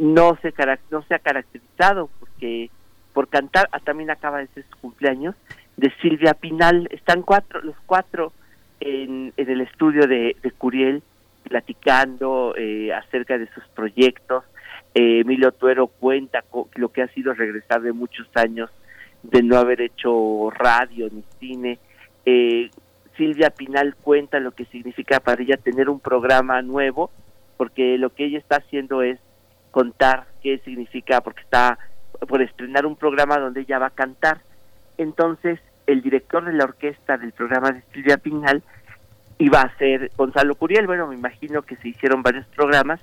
no se, no se ha caracterizado porque por cantar, ah, también acaba de ser su cumpleaños, de Silvia Pinal. Están cuatro, los cuatro en, en el estudio de, de Curiel platicando eh, acerca de sus proyectos. Eh, Emilio Tuero cuenta lo que ha sido regresar de muchos años de no haber hecho radio ni cine. Eh, Silvia Pinal cuenta lo que significa para ella tener un programa nuevo, porque lo que ella está haciendo es contar qué significa, porque está por estrenar un programa donde ella va a cantar. Entonces, el director de la orquesta del programa de Silvia Pinal iba a ser Gonzalo Curiel. Bueno, me imagino que se hicieron varios programas.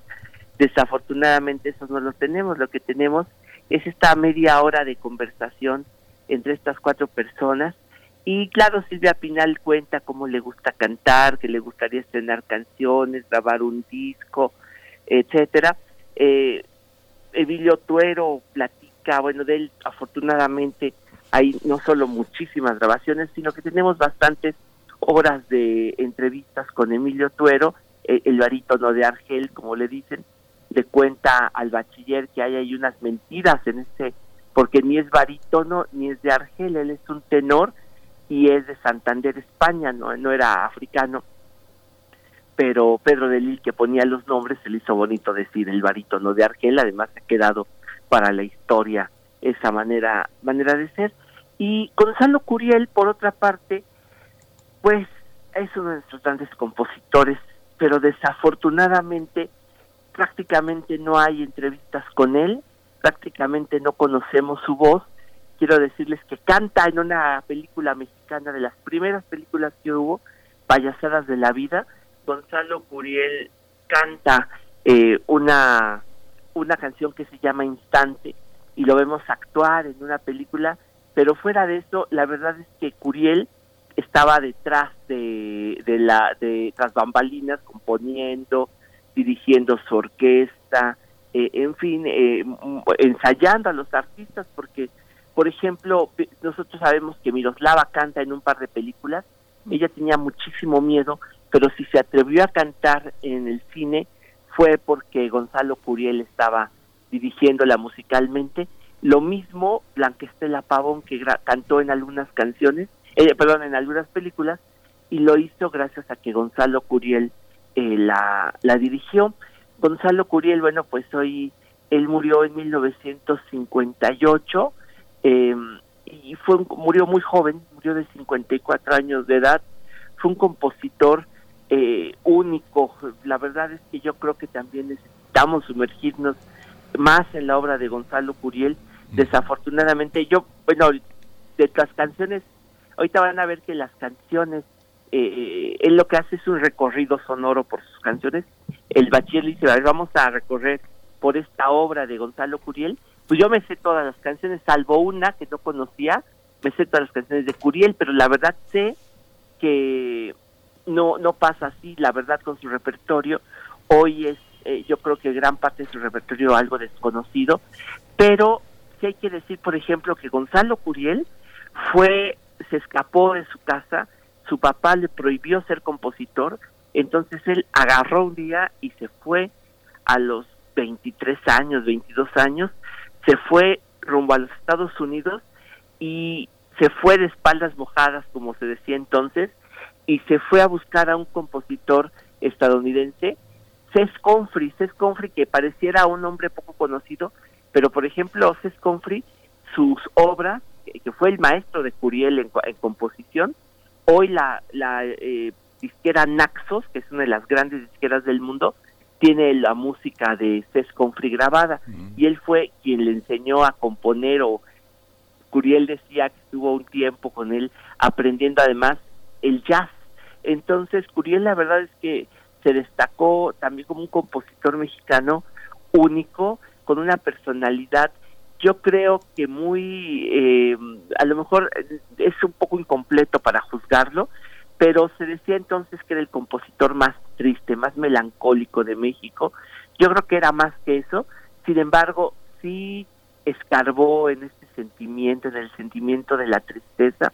Desafortunadamente, eso no lo tenemos. Lo que tenemos es esta media hora de conversación entre estas cuatro personas. Y claro, Silvia Pinal cuenta cómo le gusta cantar, que le gustaría estrenar canciones, grabar un disco, etcétera. Eh, Emilio Tuero platica, bueno, de él afortunadamente hay no solo muchísimas grabaciones, sino que tenemos bastantes horas de entrevistas con Emilio Tuero, eh, el barítono de Argel, como le dicen, le cuenta al bachiller que hay, hay unas mentiras en ese, porque ni es barítono ni es de Argel, él es un tenor y es de Santander, España, no era africano. Pero Pedro de Lille, que ponía los nombres, se le hizo bonito decir el barítono de Argel, además ha quedado para la historia esa manera, manera de ser. Y Gonzalo Curiel, por otra parte, pues es uno de nuestros grandes compositores, pero desafortunadamente prácticamente no hay entrevistas con él, prácticamente no conocemos su voz. Quiero decirles que canta en una película mexicana de las primeras películas que hubo, Payasadas de la Vida. Gonzalo Curiel canta eh, una, una canción que se llama Instante y lo vemos actuar en una película, pero fuera de eso, la verdad es que Curiel estaba detrás de, de la de tras bambalinas componiendo, dirigiendo su orquesta, eh, en fin, eh, ensayando a los artistas, porque, por ejemplo, nosotros sabemos que Miroslava canta en un par de películas, ella tenía muchísimo miedo, pero si se atrevió a cantar en el cine fue porque Gonzalo Curiel estaba dirigiéndola musicalmente. Lo mismo Blanquestela Pavón, que cantó en algunas canciones, eh, perdón, en algunas películas, y lo hizo gracias a que Gonzalo Curiel eh, la, la dirigió. Gonzalo Curiel, bueno, pues hoy él murió en 1958 eh, y fue murió muy joven, murió de 54 años de edad. Fue un compositor eh, único. La verdad es que yo creo que también necesitamos sumergirnos más en la obra de Gonzalo Curiel. Desafortunadamente, yo, bueno, de las canciones, ahorita van a ver que las canciones eh, él lo que hace es un recorrido sonoro por sus canciones. El bachiller dice, a ver, vamos a recorrer por esta obra de Gonzalo Curiel. Pues yo me sé todas las canciones, salvo una que no conocía, me sé todas las canciones de Curiel, pero la verdad sé que no no pasa así, la verdad, con su repertorio. Hoy es, eh, yo creo que gran parte de su repertorio algo desconocido, pero sí hay que decir, por ejemplo, que Gonzalo Curiel fue, se escapó de su casa, su papá le prohibió ser compositor, entonces él agarró un día y se fue a los 23 años, 22 años, se fue rumbo a los Estados Unidos y se fue de espaldas mojadas, como se decía entonces, y se fue a buscar a un compositor estadounidense, Cés Confrey, Cés Confrey que pareciera un hombre poco conocido, pero por ejemplo Cés Confrey, sus obras, que fue el maestro de Curiel en, en composición, Hoy la, la eh, disquera Naxos, que es una de las grandes disqueras del mundo, tiene la música de Cés Confri grabada. Y él fue quien le enseñó a componer o Curiel decía que estuvo un tiempo con él aprendiendo además el jazz. Entonces Curiel la verdad es que se destacó también como un compositor mexicano único, con una personalidad yo creo que muy, eh, a lo mejor es un poco incompleto para juzgarlo, pero se decía entonces que era el compositor más triste, más melancólico de México. Yo creo que era más que eso, sin embargo, sí escarbó en este sentimiento, en el sentimiento de la tristeza,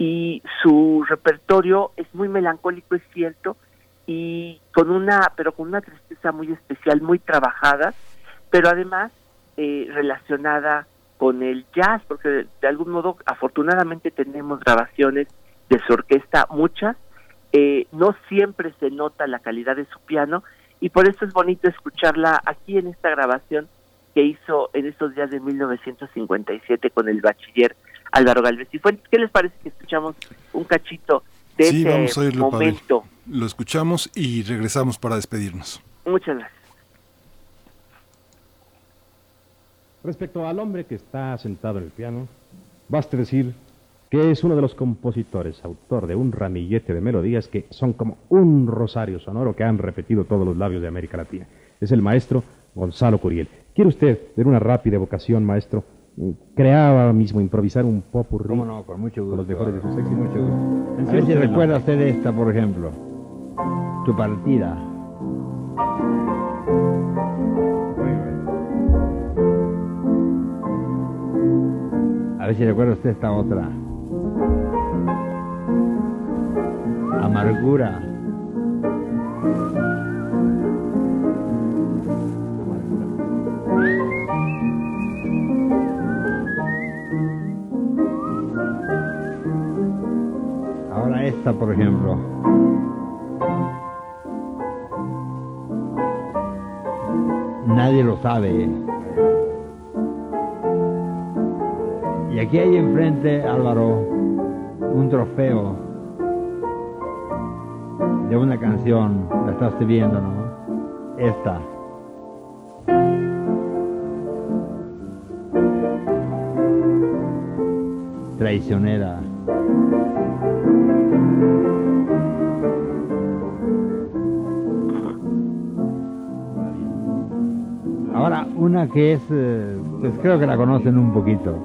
y su repertorio es muy melancólico, es cierto, y con una, pero con una tristeza muy especial, muy trabajada, pero además eh, relacionada con el jazz, porque de, algún modo afortunadamente tenemos grabaciones de su orquesta, muchas, eh, no siempre se nota la calidad de su piano y por eso es bonito escucharla aquí en esta grabación que hizo en estos días de 1957 con el bachiller Álvaro Galvez y Fuentes. ¿Qué les parece que escuchamos un cachito de Sí, ese vamos a oírlo, Pavel. momento. Lo escuchamos y regresamos para despedirnos. Muchas gracias. Respecto al hombre que está sentado en el piano, basta decir que es uno de los compositores, autor de un ramillete de melodías que son como un rosario sonoro que han repetido todos los labios de América Latina. Es el maestro Gonzalo Curiel. ¿Quiere usted, de una rápida evocación, maestro, ahora mismo, improvisar un popurrí? Cómo no, con mucho gusto. Con los mejores de sus éxitos. Mucho gusto. A ver si usted recuerda hacer esta, por ejemplo. Tu partida. A ver si recuerda usted esta otra. Amargura. Esta, por ejemplo. Nadie lo sabe. Y aquí hay enfrente, Álvaro, un trofeo de una canción. La estás viendo, ¿no? Esta. Traicionera. Ahora, una que es, eh, pues creo que la conocen un poquito.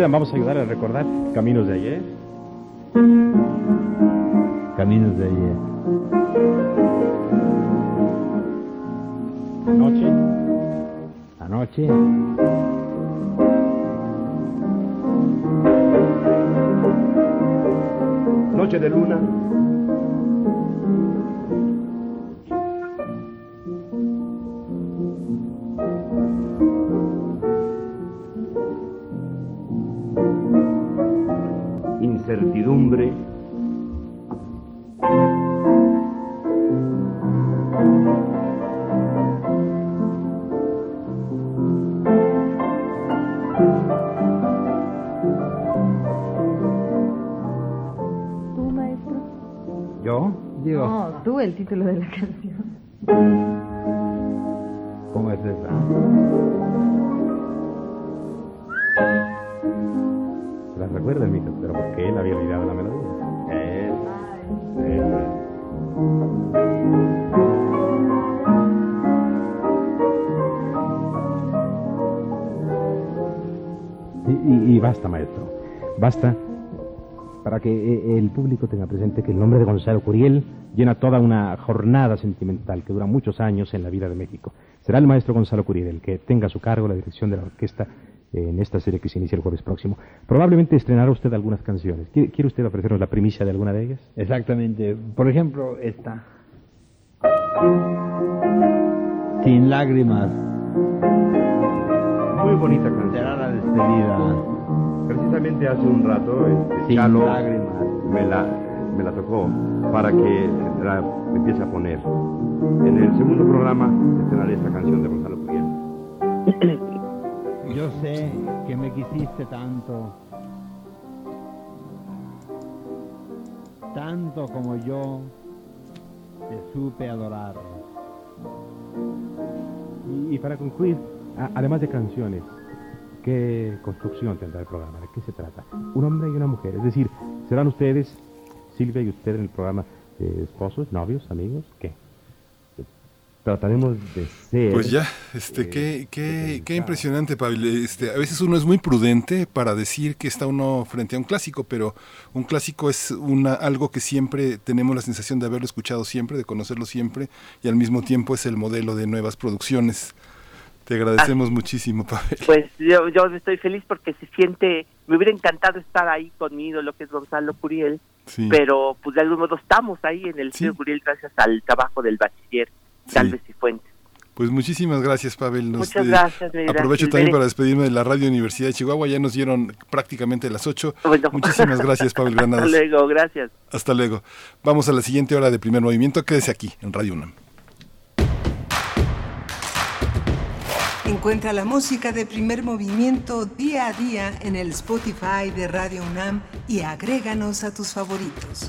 Vamos a ayudar a recordar caminos de ayer. Caminos de ayer. Anoche. Anoche. Noche de luna. Tenga presente que el nombre de Gonzalo Curiel llena toda una jornada sentimental que dura muchos años en la vida de México. Será el maestro Gonzalo Curiel el que tenga a su cargo la dirección de la orquesta eh, en esta serie que se inicia el jueves próximo. Probablemente estrenará usted algunas canciones. ¿Quiere, quiere usted ofrecernos la primicia de alguna de ellas? Exactamente. Por ejemplo, esta. Sin lágrimas. Muy bonita canción. Será la despedida. Precisamente hace un rato, este, Sin Chalo lágrimas. me la, me la tocó para que la empiece a poner. En el segundo programa estrenaré esta canción de Gonzalo Curiel. Yo sé que me quisiste tanto. Tanto como yo te supe adorar. Y, y para concluir, a- además de canciones, ¿qué construcción tendrá el programa? ¿De qué se trata? Un hombre y una mujer. Es decir, ¿serán ustedes, Silvia y usted, en el programa eh, esposos, novios, amigos? ¿Qué? Trataremos de ser... Pues ya, este, qué, qué, qué impresionante, Pavel. Este, a veces uno es muy prudente para decir que está uno frente a un clásico, pero un clásico es una, algo que siempre tenemos la sensación de haberlo escuchado siempre, de conocerlo siempre, y al mismo tiempo es el modelo de nuevas producciones. Te agradecemos muchísimo, Pavel. Pues yo, yo estoy feliz porque se siente, me hubiera encantado estar ahí con mi ídolo que es Gonzalo Curiel, Sí. pero pues de algún modo estamos ahí en el Ciro Curiel gracias al trabajo del bachiller Sí. Galvez y Fuentes. Pues muchísimas gracias, Pavel. Nos, Muchas eh, gracias, Miguel Aprovecho también para despedirme de la Radio Universidad de Chihuahua. Ya nos dieron prácticamente las 8. Bueno. Muchísimas gracias, Pavel Hasta Granados. luego, gracias. Hasta luego. Vamos a la siguiente hora de primer movimiento. Quédese aquí, en Radio UNAM. Encuentra la música de primer movimiento día a día en el Spotify de Radio UNAM y agréganos a tus favoritos.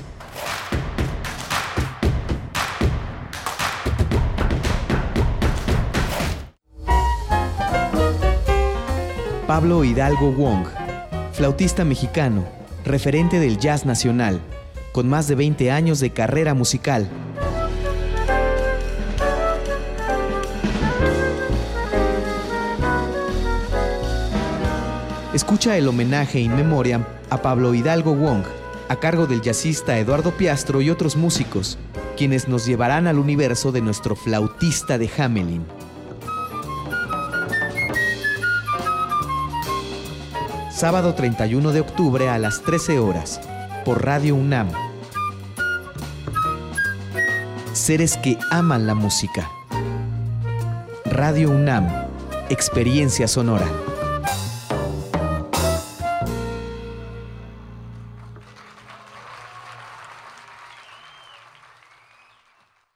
Pablo Hidalgo Wong, flautista mexicano, referente del jazz nacional, con más de 20 años de carrera musical. Escucha el homenaje in memoriam a Pablo Hidalgo Wong, a cargo del jazzista Eduardo Piastro y otros músicos, quienes nos llevarán al universo de nuestro flautista de Hamelin. Sábado 31 de octubre a las 13 horas, por Radio UNAM. Seres que aman la música. Radio UNAM, Experiencia Sonora.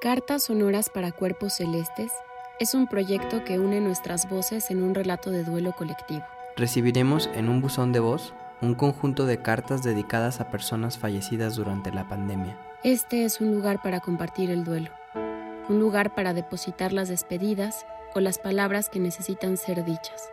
Cartas Sonoras para Cuerpos Celestes es un proyecto que une nuestras voces en un relato de duelo colectivo. Recibiremos en un buzón de voz un conjunto de cartas dedicadas a personas fallecidas durante la pandemia. Este es un lugar para compartir el duelo, un lugar para depositar las despedidas o las palabras que necesitan ser dichas.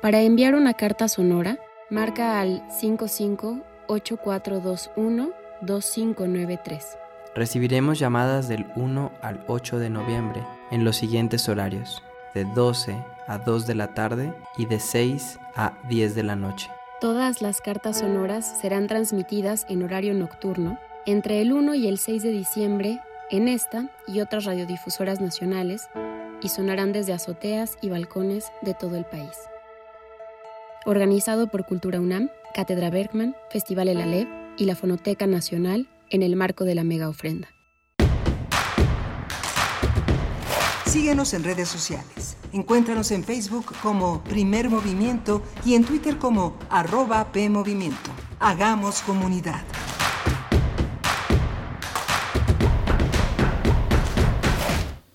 Para enviar una carta sonora, marca al 5584212593. Recibiremos llamadas del 1 al 8 de noviembre en los siguientes horarios, de 12 a 2 de la tarde y de 6 a 10 de la noche. Todas las cartas sonoras serán transmitidas en horario nocturno entre el 1 y el 6 de diciembre en esta y otras radiodifusoras nacionales y sonarán desde azoteas y balcones de todo el país. Organizado por Cultura UNAM, Cátedra Bergman, Festival El Alep y la Fonoteca Nacional en el marco de la mega ofrenda. Síguenos en redes sociales. Encuéntranos en Facebook como Primer Movimiento y en Twitter como arroba PMovimiento. Hagamos comunidad.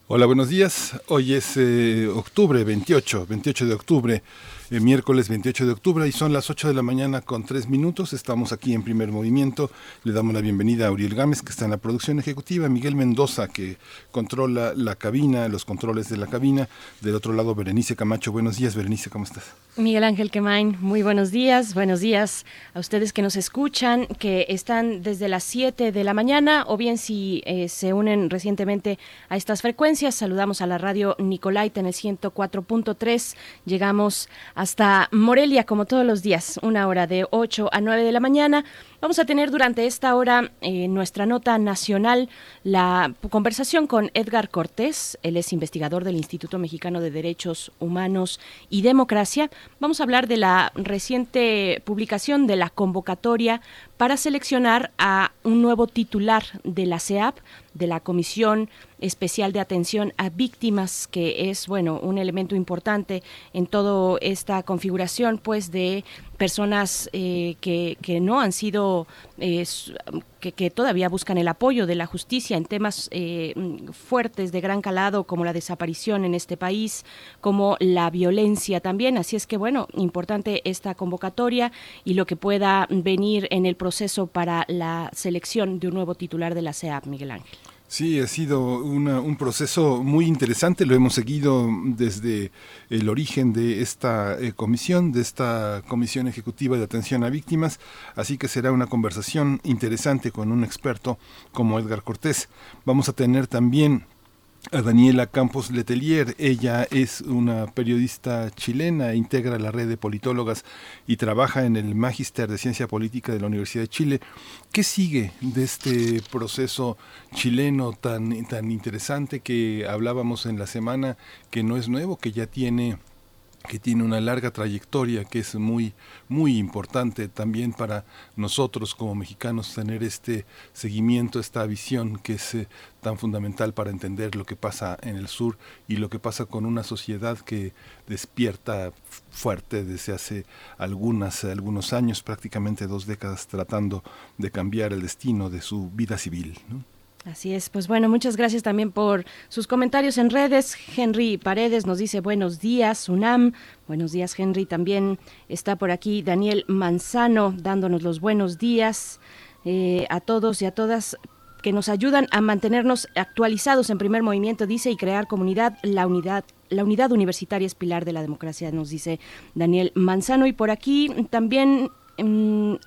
Hola, buenos días. Hoy es eh, octubre 28, 28 de octubre, eh, miércoles 28 de octubre, y son las 8 de la mañana con 3 minutos. Estamos aquí en primer movimiento. Le damos la bienvenida a Uriel Gámez, que está en la producción ejecutiva, Miguel Mendoza, que controla la cabina, los controles de la cabina. Del otro lado, Berenice Camacho. Buenos días, Berenice, ¿cómo estás? Miguel Ángel Quemain, muy buenos días. Buenos días a ustedes que nos escuchan, que están desde las 7 de la mañana o bien si eh, se unen recientemente a estas frecuencias. Saludamos a la radio Nicolaita en el 104.3. Llegamos hasta Morelia como todos los días, una hora de 8 a 9 de la mañana. Vamos a tener durante esta hora eh, nuestra nota nacional la conversación con Edgar Cortés. Él es investigador del Instituto Mexicano de Derechos Humanos y Democracia. Vamos a hablar de la reciente publicación de la convocatoria para seleccionar a un nuevo titular de la CEAP, de la Comisión Especial de Atención a Víctimas, que es bueno un elemento importante en toda esta configuración pues de personas eh, que, que, no han sido, eh, que, que, todavía buscan el apoyo de la justicia en temas eh, fuertes de gran calado como la desaparición en este país, como la violencia también. Así es que, bueno, importante esta convocatoria y lo que pueda venir en el proceso para la selección de un nuevo titular de la CEAP, Miguel Ángel. Sí, ha sido una, un proceso muy interesante, lo hemos seguido desde el origen de esta eh, comisión, de esta Comisión Ejecutiva de Atención a Víctimas, así que será una conversación interesante con un experto como Edgar Cortés. Vamos a tener también a Daniela Campos Letelier. Ella es una periodista chilena, integra la red de politólogas y trabaja en el Magister de Ciencia Política de la Universidad de Chile. ¿Qué sigue de este proceso chileno tan, tan interesante que hablábamos en la semana, que no es nuevo, que ya tiene que tiene una larga trayectoria, que es muy, muy importante también para nosotros como mexicanos tener este seguimiento, esta visión que es eh, tan fundamental para entender lo que pasa en el sur y lo que pasa con una sociedad que despierta fuerte desde hace algunas, algunos años, prácticamente dos décadas, tratando de cambiar el destino de su vida civil. Así es, pues bueno, muchas gracias también por sus comentarios en redes. Henry Paredes nos dice buenos días, UNAM. Buenos días, Henry. También está por aquí Daniel Manzano dándonos los buenos días eh, a todos y a todas que nos ayudan a mantenernos actualizados en primer movimiento, dice, y crear comunidad, la unidad la unidad universitaria es pilar de la democracia, nos dice Daniel Manzano. Y por aquí también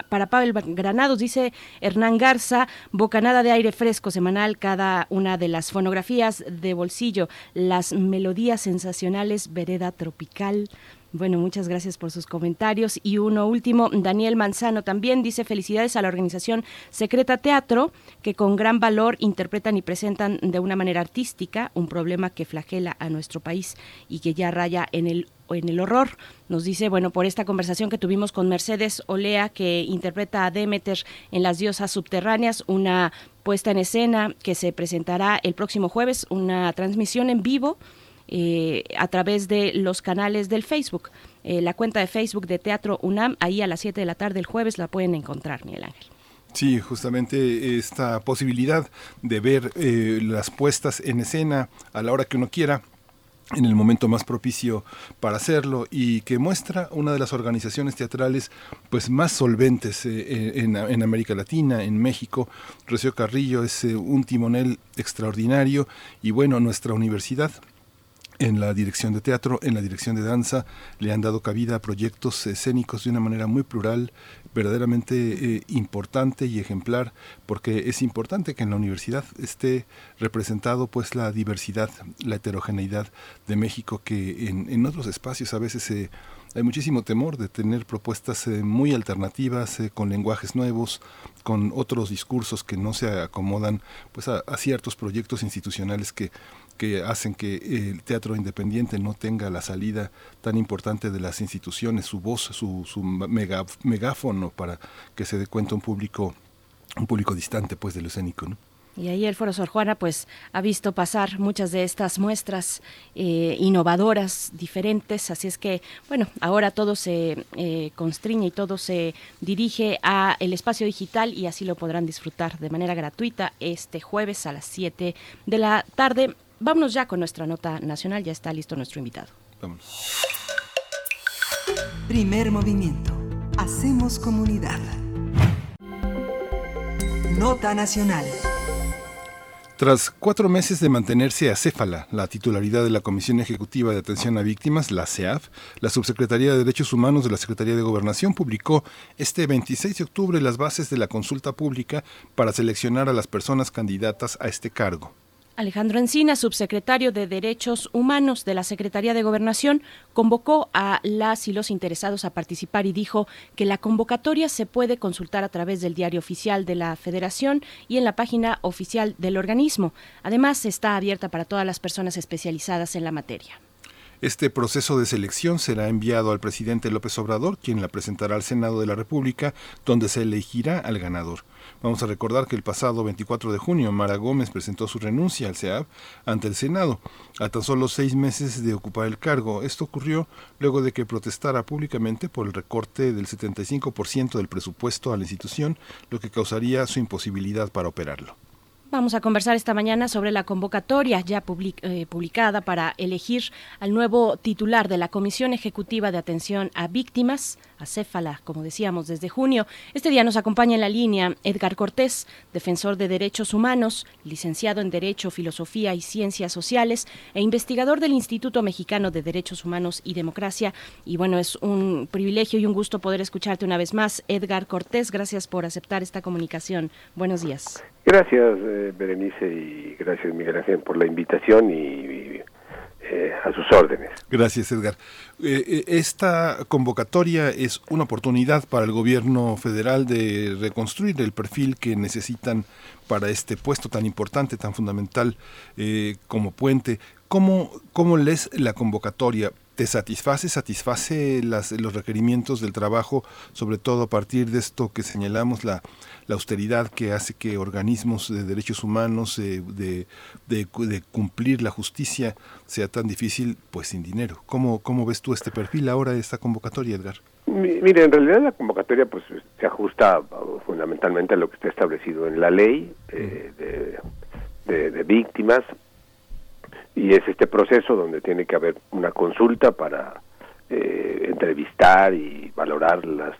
para Pavel Granados, dice Hernán Garza, bocanada de aire fresco semanal, cada una de las fonografías de bolsillo, las melodías sensacionales, vereda tropical. Bueno, muchas gracias por sus comentarios. Y uno último, Daniel Manzano también dice felicidades a la organización Secreta Teatro, que con gran valor interpretan y presentan de una manera artística un problema que flagela a nuestro país y que ya raya en el en el horror. Nos dice, bueno, por esta conversación que tuvimos con Mercedes Olea, que interpreta a Demeter en Las Diosas Subterráneas, una puesta en escena que se presentará el próximo jueves, una transmisión en vivo eh, a través de los canales del Facebook. Eh, la cuenta de Facebook de Teatro UNAM, ahí a las 7 de la tarde el jueves la pueden encontrar, Miguel Ángel. Sí, justamente esta posibilidad de ver eh, las puestas en escena a la hora que uno quiera en el momento más propicio para hacerlo y que muestra una de las organizaciones teatrales pues más solventes eh, en, en, América Latina, en México. Rocío Carrillo es eh, un timonel extraordinario y bueno, nuestra universidad en la dirección de teatro, en la dirección de danza, le han dado cabida a proyectos escénicos de una manera muy plural, verdaderamente eh, importante y ejemplar, porque es importante que en la universidad esté representado pues la diversidad, la heterogeneidad de México, que en, en otros espacios a veces se... hay muchísimo temor de tener propuestas eh, muy alternativas, eh, con lenguajes nuevos, con otros discursos que no se acomodan pues a, a ciertos proyectos institucionales que que hacen que el teatro independiente no tenga la salida tan importante de las instituciones, su voz, su, su mega, megáfono para que se dé cuenta un público, un público distante pues de escénico, ¿no? Y ahí el Foro Sor Juana pues ha visto pasar muchas de estas muestras eh, innovadoras, diferentes, así es que bueno, ahora todo se eh, constriñe y todo se dirige a el espacio digital y así lo podrán disfrutar de manera gratuita este jueves a las 7 de la tarde. Vámonos ya con nuestra nota nacional, ya está listo nuestro invitado. Vamos. Primer movimiento. Hacemos comunidad. Nota nacional. Tras cuatro meses de mantenerse acéfala la titularidad de la Comisión Ejecutiva de Atención a Víctimas, la CEAF, la Subsecretaría de Derechos Humanos de la Secretaría de Gobernación publicó este 26 de octubre las bases de la consulta pública para seleccionar a las personas candidatas a este cargo. Alejandro Encina, subsecretario de Derechos Humanos de la Secretaría de Gobernación, convocó a las y los interesados a participar y dijo que la convocatoria se puede consultar a través del diario oficial de la Federación y en la página oficial del organismo. Además, está abierta para todas las personas especializadas en la materia. Este proceso de selección será enviado al presidente López Obrador, quien la presentará al Senado de la República, donde se elegirá al ganador. Vamos a recordar que el pasado 24 de junio Mara Gómez presentó su renuncia al SEAB ante el Senado, a tan solo seis meses de ocupar el cargo. Esto ocurrió luego de que protestara públicamente por el recorte del 75% del presupuesto a la institución, lo que causaría su imposibilidad para operarlo. Vamos a conversar esta mañana sobre la convocatoria ya eh, publicada para elegir al nuevo titular de la Comisión Ejecutiva de Atención a Víctimas, acéfala, como decíamos, desde junio. Este día nos acompaña en la línea Edgar Cortés, defensor de derechos humanos, licenciado en Derecho, Filosofía y Ciencias Sociales e investigador del Instituto Mexicano de Derechos Humanos y Democracia. Y bueno, es un privilegio y un gusto poder escucharte una vez más. Edgar Cortés, gracias por aceptar esta comunicación. Buenos días. Gracias, eh, Berenice, y gracias, Miguel Ángel, por la invitación y, y, eh, a sus órdenes. Gracias, Edgar. Eh, eh, esta convocatoria es una oportunidad para el gobierno federal de reconstruir el perfil que necesitan para este puesto tan importante, tan fundamental como puente. ¿Cómo, ¿Cómo lees la convocatoria? ¿Te satisface, satisface las, los requerimientos del trabajo, sobre todo a partir de esto que señalamos, la, la austeridad que hace que organismos de derechos humanos, eh, de, de, de cumplir la justicia, sea tan difícil, pues sin dinero? ¿Cómo, cómo ves tú este perfil ahora, esta convocatoria, Edgar? Mi- Mire, en realidad la convocatoria pues se ajusta uh, fundamentalmente a lo que está establecido en la ley eh, de, de- de víctimas y es este proceso donde tiene que haber una consulta para eh, entrevistar y valorar las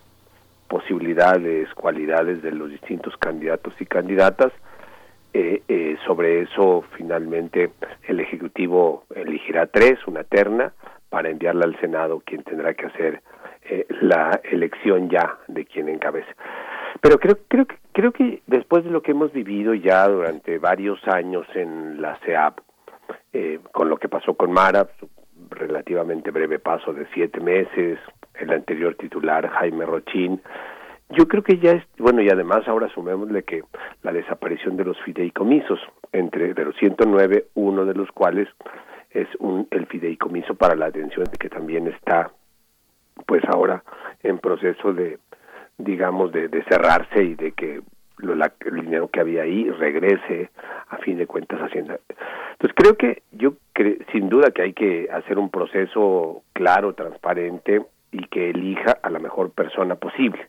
posibilidades, cualidades de los distintos candidatos y candidatas. Eh, eh, sobre eso, finalmente, el Ejecutivo elegirá tres, una terna, para enviarla al Senado, quien tendrá que hacer eh, la elección ya de quien encabece. Pero creo, creo, creo que después de lo que hemos vivido ya durante varios años en la CEAP, eh, con lo que pasó con Mara, su relativamente breve paso de siete meses, el anterior titular Jaime Rochín, yo creo que ya es, bueno, y además ahora sumémosle que la desaparición de los fideicomisos, entre de los 109, uno de los cuales es un, el fideicomiso para la atención, que también está, pues ahora en proceso de, digamos, de, de cerrarse y de que lo- la- el dinero que había ahí regrese a fin de cuentas Hacienda. Entonces creo que yo cre- sin duda que hay que hacer un proceso claro, transparente y que elija a la mejor persona posible.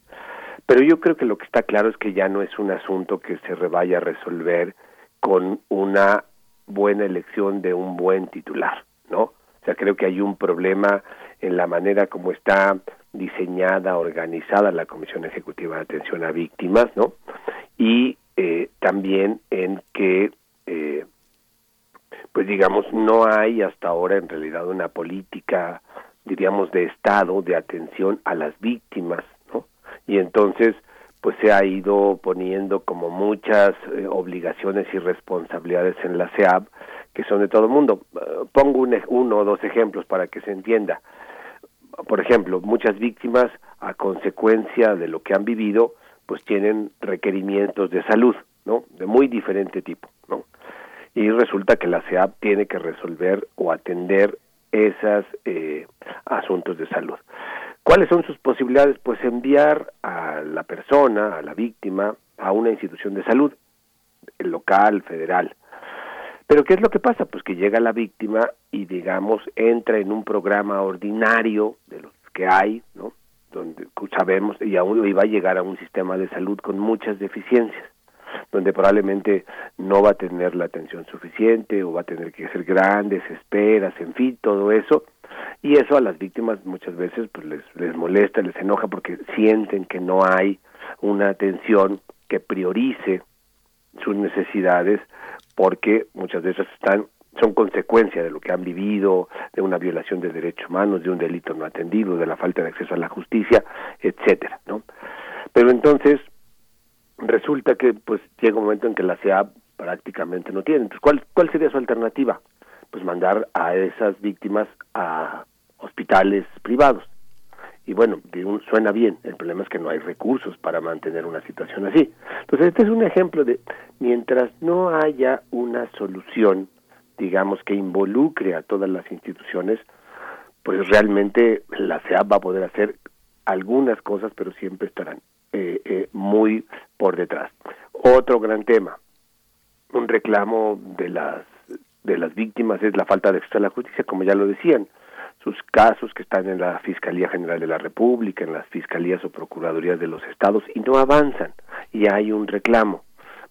Pero yo creo que lo que está claro es que ya no es un asunto que se vaya a resolver con una buena elección de un buen titular, ¿no? Sea, creo que hay un problema en la manera como está diseñada, organizada la Comisión Ejecutiva de Atención a Víctimas, ¿no? Y eh, también en que, eh, pues digamos, no hay hasta ahora en realidad una política, diríamos, de Estado de atención a las víctimas, ¿no? Y entonces, pues se ha ido poniendo como muchas eh, obligaciones y responsabilidades en la CEAB que son de todo el mundo. Eh, pongo un, ej- uno o dos ejemplos para que se entienda. Por ejemplo, muchas víctimas a consecuencia de lo que han vivido, pues tienen requerimientos de salud, ¿no? De muy diferente tipo, ¿no? Y resulta que la CEAP tiene que resolver o atender esos asuntos de salud. ¿Cuáles son sus posibilidades? Pues enviar a la persona, a la víctima, a una institución de salud, local, federal. Pero ¿qué es lo que pasa? Pues que llega la víctima y, digamos, entra en un programa ordinario de los que hay, ¿no? Donde sabemos, y aún y va a llegar a un sistema de salud con muchas deficiencias, donde probablemente no va a tener la atención suficiente o va a tener que hacer grandes esperas, en fin, todo eso. Y eso a las víctimas muchas veces pues les, les molesta, les enoja porque sienten que no hay una atención que priorice sus necesidades porque muchas veces están son consecuencia de lo que han vivido, de una violación de derechos humanos, de un delito no atendido, de la falta de acceso a la justicia, etcétera, ¿no? Pero entonces resulta que pues llega un momento en que la CEA prácticamente no tiene. Entonces, ¿cuál cuál sería su alternativa? Pues mandar a esas víctimas a hospitales privados. Y bueno, suena bien, el problema es que no hay recursos para mantener una situación así. Entonces, este es un ejemplo de, mientras no haya una solución, digamos, que involucre a todas las instituciones, pues realmente la CEAP va a poder hacer algunas cosas, pero siempre estarán eh, eh, muy por detrás. Otro gran tema, un reclamo de las de las víctimas es la falta de acceso a la justicia, como ya lo decían, sus casos que están en la Fiscalía General de la República, en las fiscalías o procuradurías de los estados y no avanzan y hay un reclamo.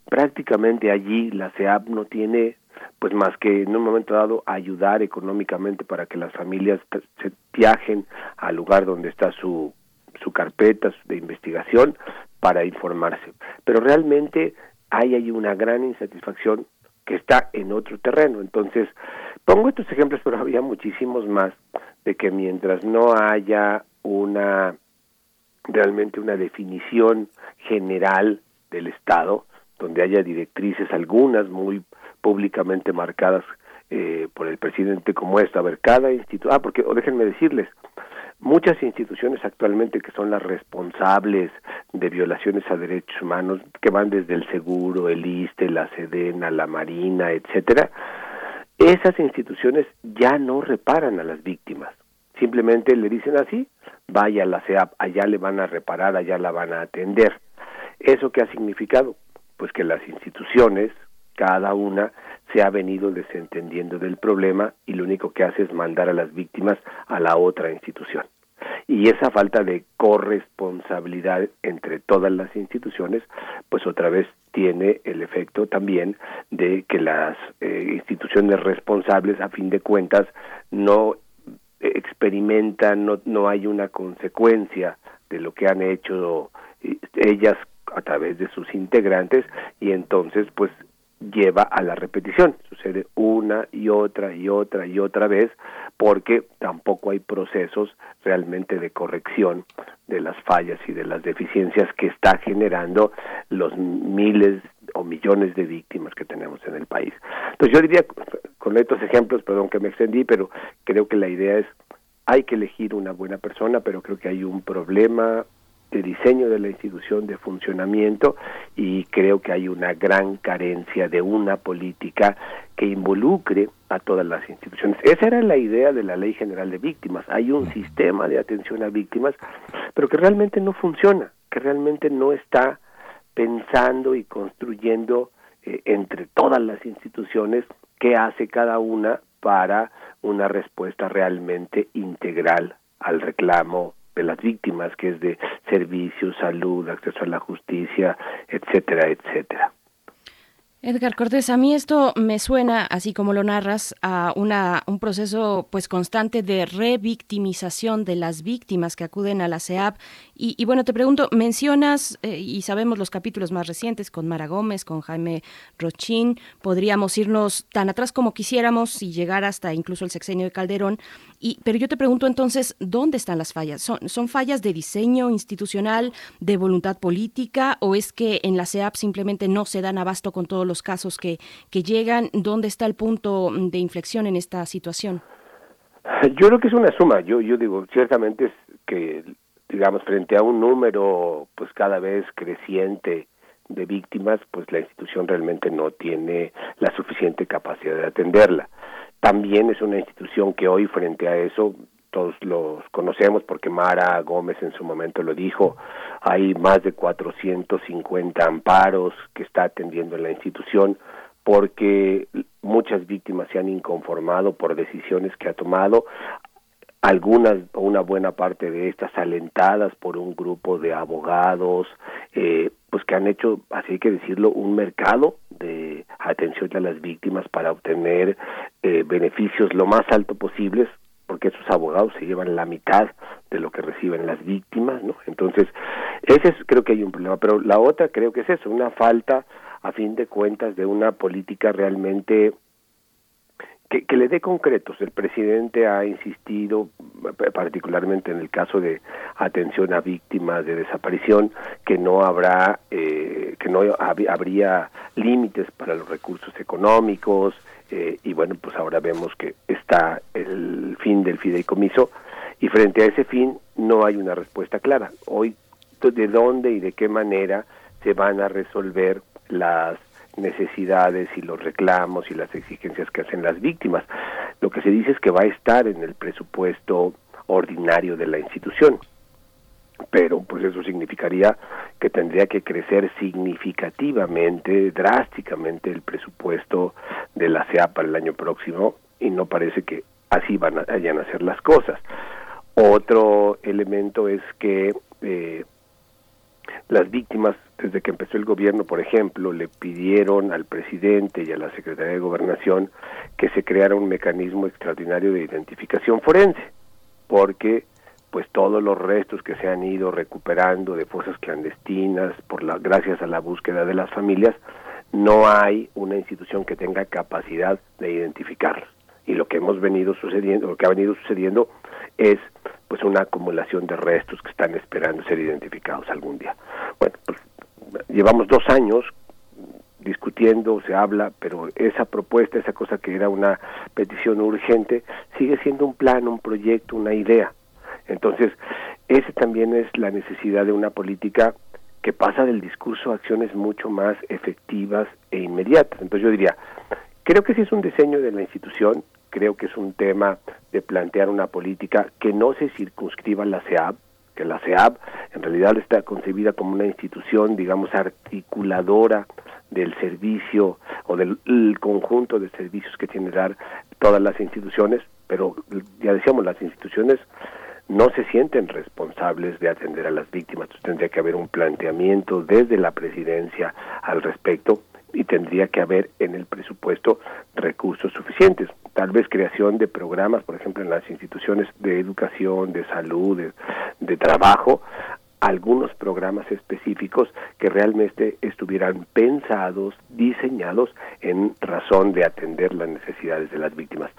Prácticamente allí la CEAP no tiene pues más que en un momento dado ayudar económicamente para que las familias se viajen al lugar donde está su su carpeta de investigación para informarse. Pero realmente hay ahí una gran insatisfacción que está en otro terreno. Entonces, pongo estos ejemplos, pero había muchísimos más, de que mientras no haya una realmente una definición general del Estado, donde haya directrices, algunas muy públicamente marcadas eh, por el presidente como esta, a ver, cada instituto, ah, porque, o déjenme decirles, muchas instituciones actualmente que son las responsables de violaciones a derechos humanos, que van desde el seguro, el ISTE, la SEDENA, la Marina, etcétera, esas instituciones ya no reparan a las víctimas. Simplemente le dicen así, vaya a la CEAP, allá le van a reparar, allá la van a atender. ¿Eso qué ha significado? Pues que las instituciones, cada una, se ha venido desentendiendo del problema y lo único que hace es mandar a las víctimas a la otra institución. Y esa falta de corresponsabilidad entre todas las instituciones, pues otra vez tiene el efecto también de que las eh, instituciones responsables, a fin de cuentas, no experimentan, no, no hay una consecuencia de lo que han hecho ellas a través de sus integrantes y entonces pues lleva a la repetición. Sucede una y otra y otra y otra vez porque tampoco hay procesos realmente de corrección de las fallas y de las deficiencias que está generando los miles o millones de víctimas que tenemos en el país. Entonces yo diría, con estos ejemplos, perdón que me extendí, pero creo que la idea es, hay que elegir una buena persona, pero creo que hay un problema de diseño de la institución, de funcionamiento, y creo que hay una gran carencia de una política que involucre a todas las instituciones. Esa era la idea de la Ley General de Víctimas. Hay un sistema de atención a víctimas, pero que realmente no funciona, que realmente no está pensando y construyendo eh, entre todas las instituciones qué hace cada una para una respuesta realmente integral al reclamo de las víctimas, que es de servicios, salud, acceso a la justicia, etcétera, etcétera. Edgar Cortés, a mí esto me suena, así como lo narras, a una, un proceso pues constante de revictimización de las víctimas que acuden a la CEAP. Y, y bueno, te pregunto, mencionas, eh, y sabemos los capítulos más recientes con Mara Gómez, con Jaime Rochín, podríamos irnos tan atrás como quisiéramos y llegar hasta incluso el sexenio de Calderón. Y, pero yo te pregunto entonces, ¿dónde están las fallas? ¿Son, ¿Son fallas de diseño institucional, de voluntad política, o es que en la CEAP simplemente no se dan abasto con todos los casos que, que llegan? ¿Dónde está el punto de inflexión en esta situación? Yo creo que es una suma. Yo, yo digo, ciertamente es que, digamos, frente a un número pues cada vez creciente de víctimas, pues la institución realmente no tiene la suficiente capacidad de atenderla. También es una institución que hoy frente a eso todos los conocemos porque Mara Gómez en su momento lo dijo, hay más de 450 amparos que está atendiendo la institución porque muchas víctimas se han inconformado por decisiones que ha tomado, algunas o una buena parte de estas alentadas por un grupo de abogados, eh, pues que han hecho, así hay que decirlo, un mercado de atención a las víctimas para obtener eh, beneficios lo más alto posibles, porque esos abogados se llevan la mitad de lo que reciben las víctimas, ¿no? Entonces, ese es, creo que hay un problema, pero la otra creo que es eso, una falta, a fin de cuentas, de una política realmente que, le dé concretos. El presidente ha insistido, particularmente en el caso de atención a víctimas de desaparición, que no habrá, eh, que no hab habría límites para los recursos económicos, eh, y bueno, pues ahora vemos que está el fin del fideicomiso, y frente a ese fin no hay una respuesta clara. Hoy, ¿de dónde y de qué manera se van a resolver las necesidades y los reclamos y las exigencias que hacen las víctimas. Lo que se dice es que va a estar en el presupuesto ordinario de la institución pero pues eso significaría que tendría que crecer significativamente, drásticamente el presupuesto de la CEA para el año próximo y no parece que así van a, vayan a ser las cosas. Otro elemento es que eh, las víctimas, desde que empezó el gobierno, por ejemplo, le pidieron al presidente y a la Secretaría de Gobernación que se creara un mecanismo extraordinario de identificación forense, porque pues todos los restos que se han ido recuperando de fosas clandestinas por la gracias a la búsqueda de las familias no hay una institución que tenga capacidad de identificarlos y lo que hemos venido sucediendo lo que ha venido sucediendo es pues una acumulación de restos que están esperando ser identificados algún día. Bueno pues llevamos dos años discutiendo, se habla, pero esa propuesta, esa cosa que era una petición urgente, sigue siendo un plan, un proyecto, una idea. Entonces, ese también es la necesidad de una política que pasa del discurso a acciones mucho más efectivas e inmediatas. Entonces yo diría, creo que sí es un diseño de la institución, creo que es un tema de plantear una política que no se circunscriba a la CEAB, que la CEAB en realidad está concebida como una institución, digamos, articuladora del servicio o del conjunto de servicios que tiene que dar todas las instituciones, pero ya decíamos, las instituciones no se sienten responsables de atender a las víctimas. Entonces tendría que haber un planteamiento desde la presidencia al respecto y tendría que haber en el presupuesto recursos suficientes. Tal vez creación de programas, por ejemplo, en las instituciones de educación, de salud, de, de trabajo, algunos programas específicos que realmente estuvieran pensados, diseñados en razón de atender las necesidades de las víctimas.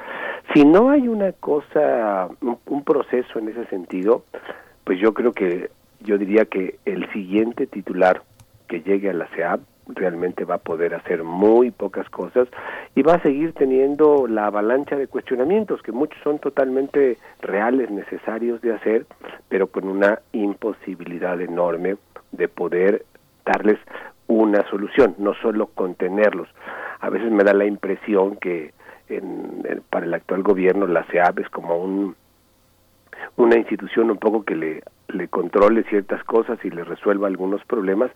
Si no hay una cosa, un, proceso en ese sentido, pues yo creo que yo diría que el siguiente titular que llegue a la CEAP realmente va a poder hacer muy pocas cosas y va a seguir teniendo la avalancha de cuestionamientos que muchos son totalmente reales, necesarios de hacer, pero con una imposibilidad enorme de poder darles una solución, no solo contenerlos. A veces me da la impresión que en, para el actual gobierno la CEAB es como un una institución un poco que le, le controle ciertas cosas y le resuelva algunos problemas,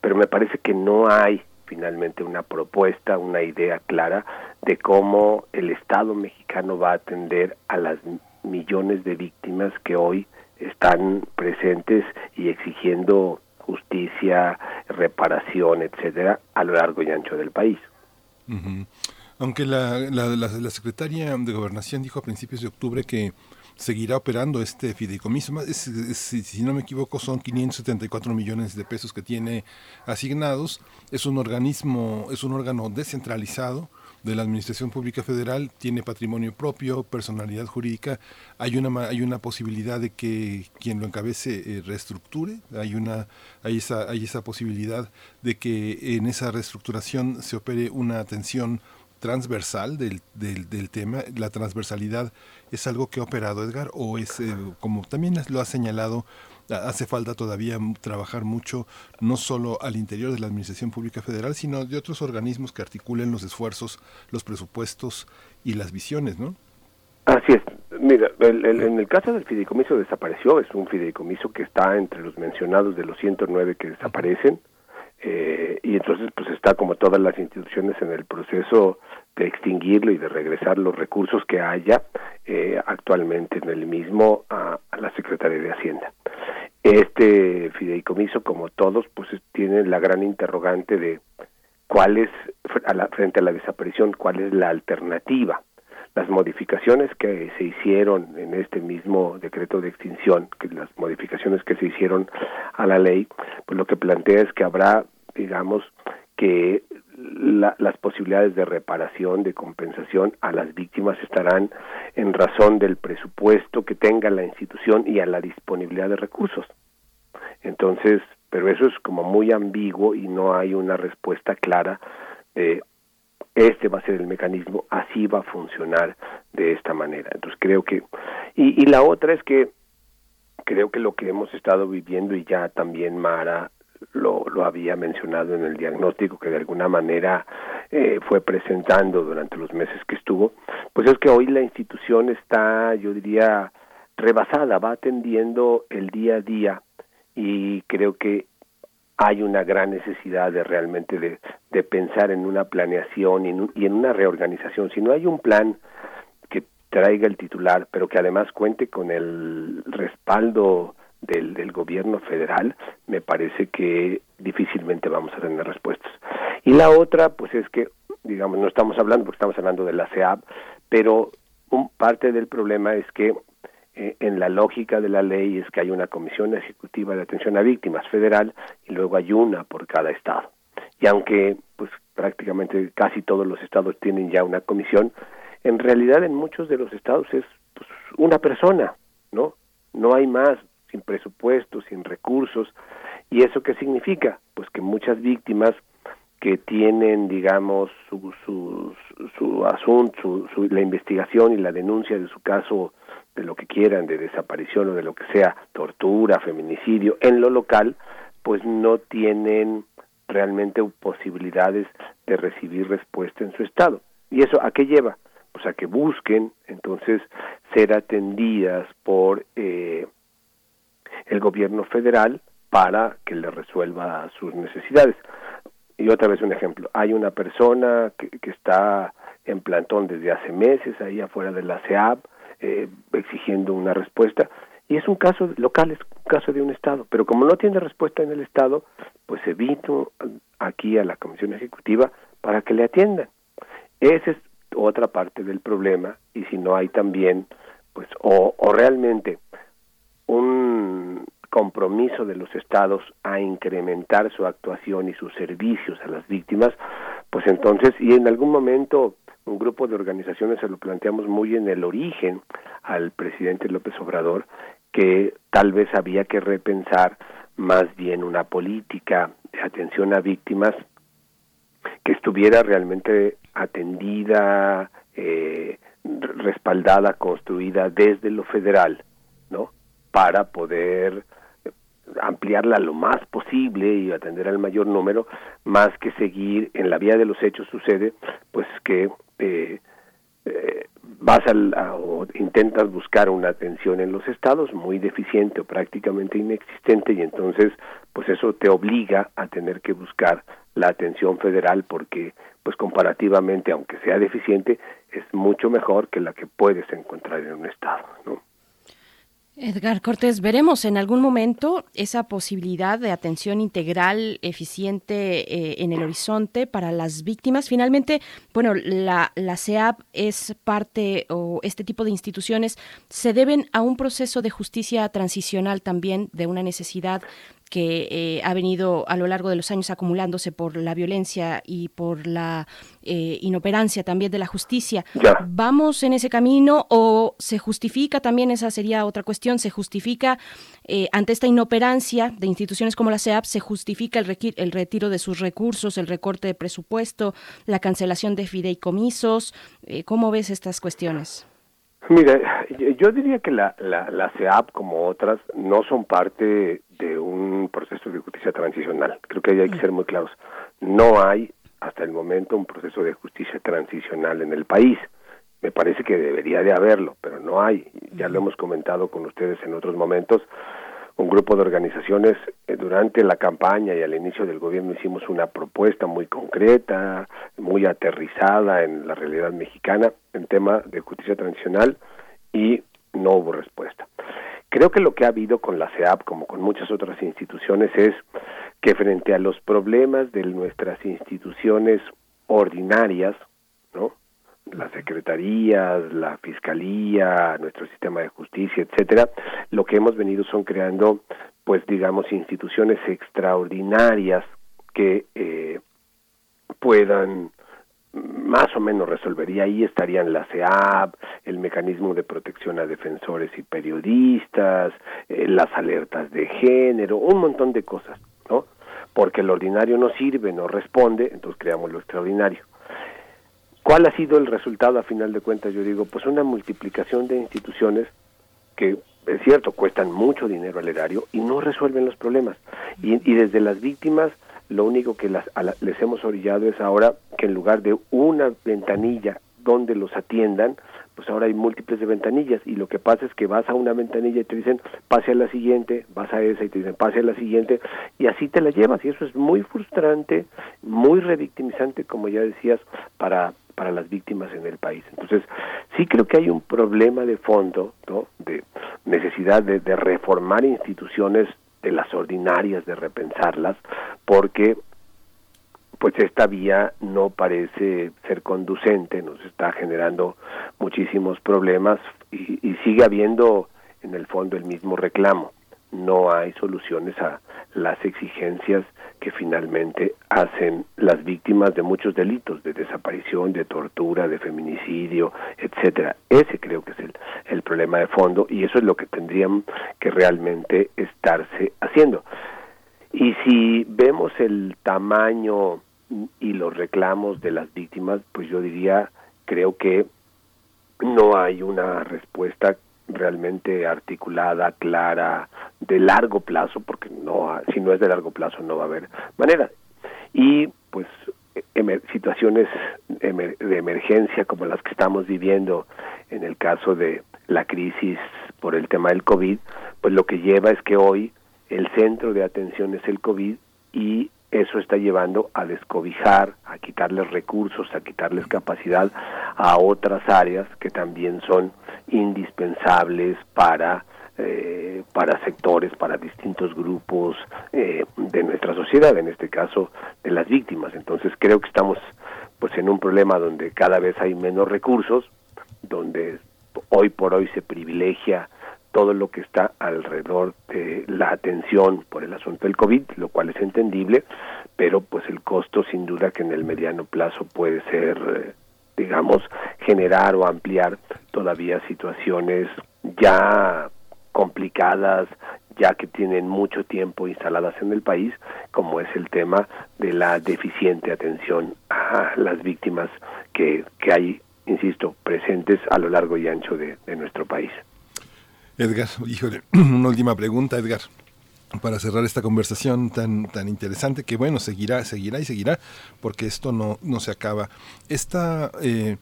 pero me parece que no hay finalmente una propuesta, una idea clara de cómo el Estado mexicano va a atender a las millones de víctimas que hoy están presentes y exigiendo justicia, reparación, etcétera, a lo largo y ancho del país. Aunque la, la, la, la secretaria de Gobernación dijo a principios de octubre que seguirá operando este fideicomiso. Es, si no me equivoco, son 574 millones de pesos que tiene asignados. Es un organismo, es un órgano descentralizado de la Administración Pública Federal, tiene patrimonio propio, personalidad jurídica. Hay una, hay una posibilidad de que quien lo encabece eh, reestructure, hay, una, hay, esa, hay esa posibilidad de que en esa reestructuración se opere una atención transversal del, del, tema, la transversalidad es algo que ha operado Edgar o es, eh, como también lo ha señalado, hace falta todavía trabajar mucho, no solo al interior de la Administración Pública Federal, sino de otros organismos que articulen los esfuerzos, los presupuestos y las visiones, ¿no? Así es. Mira, el, en el caso del fideicomiso desapareció, es un fideicomiso que está entre los mencionados de los 109 que desaparecen. Eh, y entonces pues está como todas las instituciones en el proceso de extinguirlo y de regresar los recursos que haya eh, actualmente en el mismo a, la Secretaría de Hacienda. Este fideicomiso, como todos, pues tiene la gran interrogante de cuál es, a la, frente a la desaparición, cuál es la alternativa. Las modificaciones que se hicieron en este mismo decreto de extinción, que las modificaciones que se hicieron a la ley, pues lo que plantea es que habrá, digamos, que la, las posibilidades de reparación, de compensación a las víctimas estarán en razón del presupuesto que tenga la institución y a la disponibilidad de recursos. Entonces, pero eso es como muy ambiguo y no hay una respuesta clara de este va a ser el mecanismo, así va a funcionar de esta manera. Entonces creo que, y, y la otra es que creo que lo que hemos estado viviendo y ya también Mara lo, lo había mencionado en el diagnóstico, que de alguna manera eh, fue presentando durante los meses que estuvo, pues es que hoy la institución está, yo diría, rebasada, va atendiendo el día a día y creo que hay una gran necesidad de realmente de, pensar en una planeación y en, y en una reorganización. Si no hay un plan que traiga el titular, pero que además cuente con el respaldo del, gobierno federal, me parece que difícilmente vamos a tener respuestas. Y la otra, pues es que, digamos, no estamos hablando, porque estamos hablando de la CEAP, pero un, parte del problema es que eh, en la lógica de la ley es que hay una comisión ejecutiva de atención a víctimas federal y luego hay una por cada estado. Y aunque pues prácticamente casi todos los estados tienen ya una comisión, en realidad en muchos de los estados es pues, una persona, ¿no? No hay más, sin presupuesto, sin recursos. ¿Y eso qué significa? Pues que muchas víctimas que tienen, digamos, su, su, su asunto, su, su- la investigación y la denuncia de su caso, de lo que quieran, de desaparición o de lo que sea, tortura, feminicidio, en lo local, pues no tienen realmente posibilidades de recibir respuesta en su estado. ¿Y eso a qué lleva? Pues a que busquen entonces ser atendidas por eh, el gobierno federal para que le resuelva sus necesidades. Y otra vez un ejemplo, hay una persona que, que está en plantón desde hace meses ahí afuera de la CEAP eh, exigiendo una respuesta y es un caso local, es un caso de un estado, pero como no tiene respuesta en el estado, pues evito aquí a la Comisión Ejecutiva para que le atiendan. Esa es otra parte del problema y si no hay también, pues o, o realmente un compromiso de los estados a incrementar su actuación y sus servicios a las víctimas, pues entonces, y en algún momento un grupo de organizaciones se lo planteamos muy en el origen al presidente López Obrador, que tal vez había que repensar más bien una política de atención a víctimas que estuviera realmente atendida, eh, respaldada, construida desde lo federal, ¿no? Para poder ampliarla lo más posible y atender al mayor número, más que seguir en la vía de los hechos sucede, pues que eh, eh, vas al, o intentas buscar una atención en los estados muy deficiente o prácticamente inexistente y entonces pues eso te obliga a tener que buscar la atención federal porque pues comparativamente aunque sea deficiente es mucho mejor que la que puedes encontrar en un estado, ¿no? Edgar Cortés, veremos en algún momento esa posibilidad de atención integral, eficiente eh, en el horizonte para las víctimas. Finalmente, bueno, la, la CEAP es parte o este tipo de instituciones se deben a un proceso de justicia transicional también, de una necesidad que eh, ha venido a lo largo de los años acumulándose por la violencia y por la eh, inoperancia también de la justicia. Ya. ¿Vamos en ese camino o se justifica también, esa sería otra cuestión, se justifica eh, ante esta inoperancia de instituciones como la CEAP, se justifica el, el retiro de sus recursos, el recorte de presupuesto, la cancelación de fideicomisos? ¿Cómo ves estas cuestiones? Mira, yo- yo diría que la, la, la CEAP, como otras, no son parte de un proceso de justicia transicional. Creo que ahí hay que ser muy claros. No hay, hasta el momento, un proceso de justicia transicional en el país. Me parece que debería de haberlo, pero no hay. Ya lo hemos comentado con ustedes en otros momentos. Un grupo de organizaciones eh, durante la campaña y al inicio del gobierno hicimos una propuesta muy concreta, muy aterrizada en la realidad mexicana en tema de justicia transicional y no hubo respuesta. Creo que lo que ha habido con la CEAP, como con muchas otras instituciones, es que frente a los problemas de nuestras instituciones ordinarias, ¿no? Las secretarías, la fiscalía, nuestro sistema de justicia, etcétera, lo que hemos venido son creando, pues digamos, instituciones extraordinarias que eh, puedan más o menos resolver y ahí estarían la CEAP, el mecanismo de protección a defensores y periodistas, eh, las alertas de género, un montón de cosas, ¿no? Porque el ordinario no sirve, no responde, entonces creamos lo extraordinario. ¿Cuál ha sido el resultado a final de cuentas? Yo digo, pues una multiplicación de instituciones que, es cierto, cuestan mucho dinero al erario y no resuelven los problemas. Y, y desde las víctimas lo único que las, la- les hemos orillado es ahora que en lugar de una ventanilla donde los atiendan, pues ahora hay múltiples de ventanillas y lo que pasa es que vas a una ventanilla y te dicen pase a la siguiente, vas a esa y te dicen pase a la siguiente y así te la llevas y eso es muy frustrante, muy revictimizante como ya decías para para las víctimas en el país. Entonces, sí creo que hay un problema de fondo. De necesidad de, de reformar instituciones de las ordinarias, de repensarlas, porque pues esta vía no parece ser conducente, nos está generando muchísimos problemas y sigue habiendo en el fondo el mismo reclamo. No hay soluciones a las exigencias que finalmente hacen las víctimas de muchos delitos, de desaparición, de tortura, de feminicidio, etcétera. Ese creo que es el, el problema de fondo y eso es lo que tendrían que realmente estarse haciendo. Y si vemos el tamaño y los reclamos de las víctimas, pues yo diría, creo que no hay una respuesta realmente articulada, clara, de largo plazo, porque no, si no es de largo plazo no va a haber manera. Y pues emer- situaciones emer- de emergencia como las que estamos viviendo en el caso de la crisis por el tema del COVID, pues lo que lleva es que hoy el centro de atención es el COVID y eso está llevando a descobijar, a quitarles recursos, a quitarles capacidad a otras áreas que también son indispensables para eh, para sectores, para distintos grupos eh, de nuestra sociedad, en este caso de las víctimas. Entonces creo que estamos pues en un problema donde cada vez hay menos recursos, donde hoy por hoy se privilegia todo lo que está alrededor de la atención por el asunto del COVID, lo cual es entendible, pero pues el costo sin duda que en el mediano plazo puede ser, eh, digamos, generar o ampliar todavía situaciones ya complicadas, ya que tienen mucho tiempo instaladas en el país, como es el tema de la deficiente atención a las víctimas que, que hay, insisto, presentes a lo largo y ancho de, de nuestro país. Edgar, híjole, una última pregunta, Edgar. Para cerrar esta conversación tan, tan interesante, que bueno, seguirá, seguirá y seguirá, porque esto no, no se acaba. Esta, eh,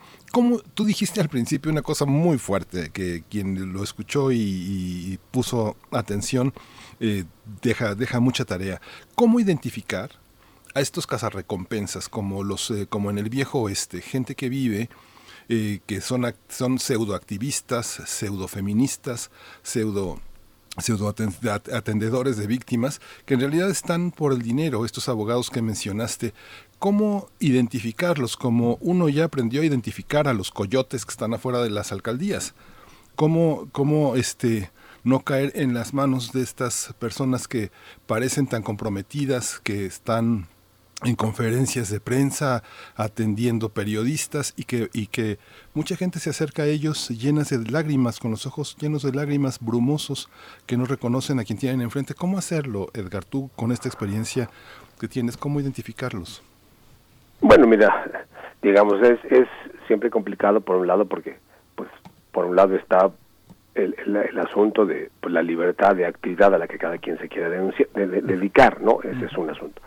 tú dijiste al principio una cosa muy fuerte, que quien lo escuchó y, y puso atención, eh, deja, deja mucha tarea. ¿Cómo identificar a estos cazarrecompensas, como, los, eh, como en el viejo oeste, gente que vive eh, que son, son pseudoactivistas, pseudofeministas, pseudo pseudo aten- at- atendedores de víctimas que en realidad están por el dinero, estos abogados que mencionaste. ¿Cómo identificarlos? Como uno ya aprendió a identificar a los coyotes que están afuera de las alcaldías. ¿Cómo, cómo este, no caer en las manos de estas personas que parecen tan comprometidas, que están en conferencias de prensa, atendiendo periodistas y que, y que mucha gente se acerca a ellos llenas de lágrimas, con los ojos llenos de lágrimas, brumosos, que no reconocen a quien tienen enfrente. ¿Cómo hacerlo, Edgar, tú con esta experiencia que tienes? ¿Cómo identificarlos? Bueno, mira, digamos, es, es siempre complicado por un lado porque, pues, por un lado está el, el, el asunto de pues, la libertad de actividad a la que cada quien se quiera denunciar- de- de- dedicar, ¿no? Ese es un asunto.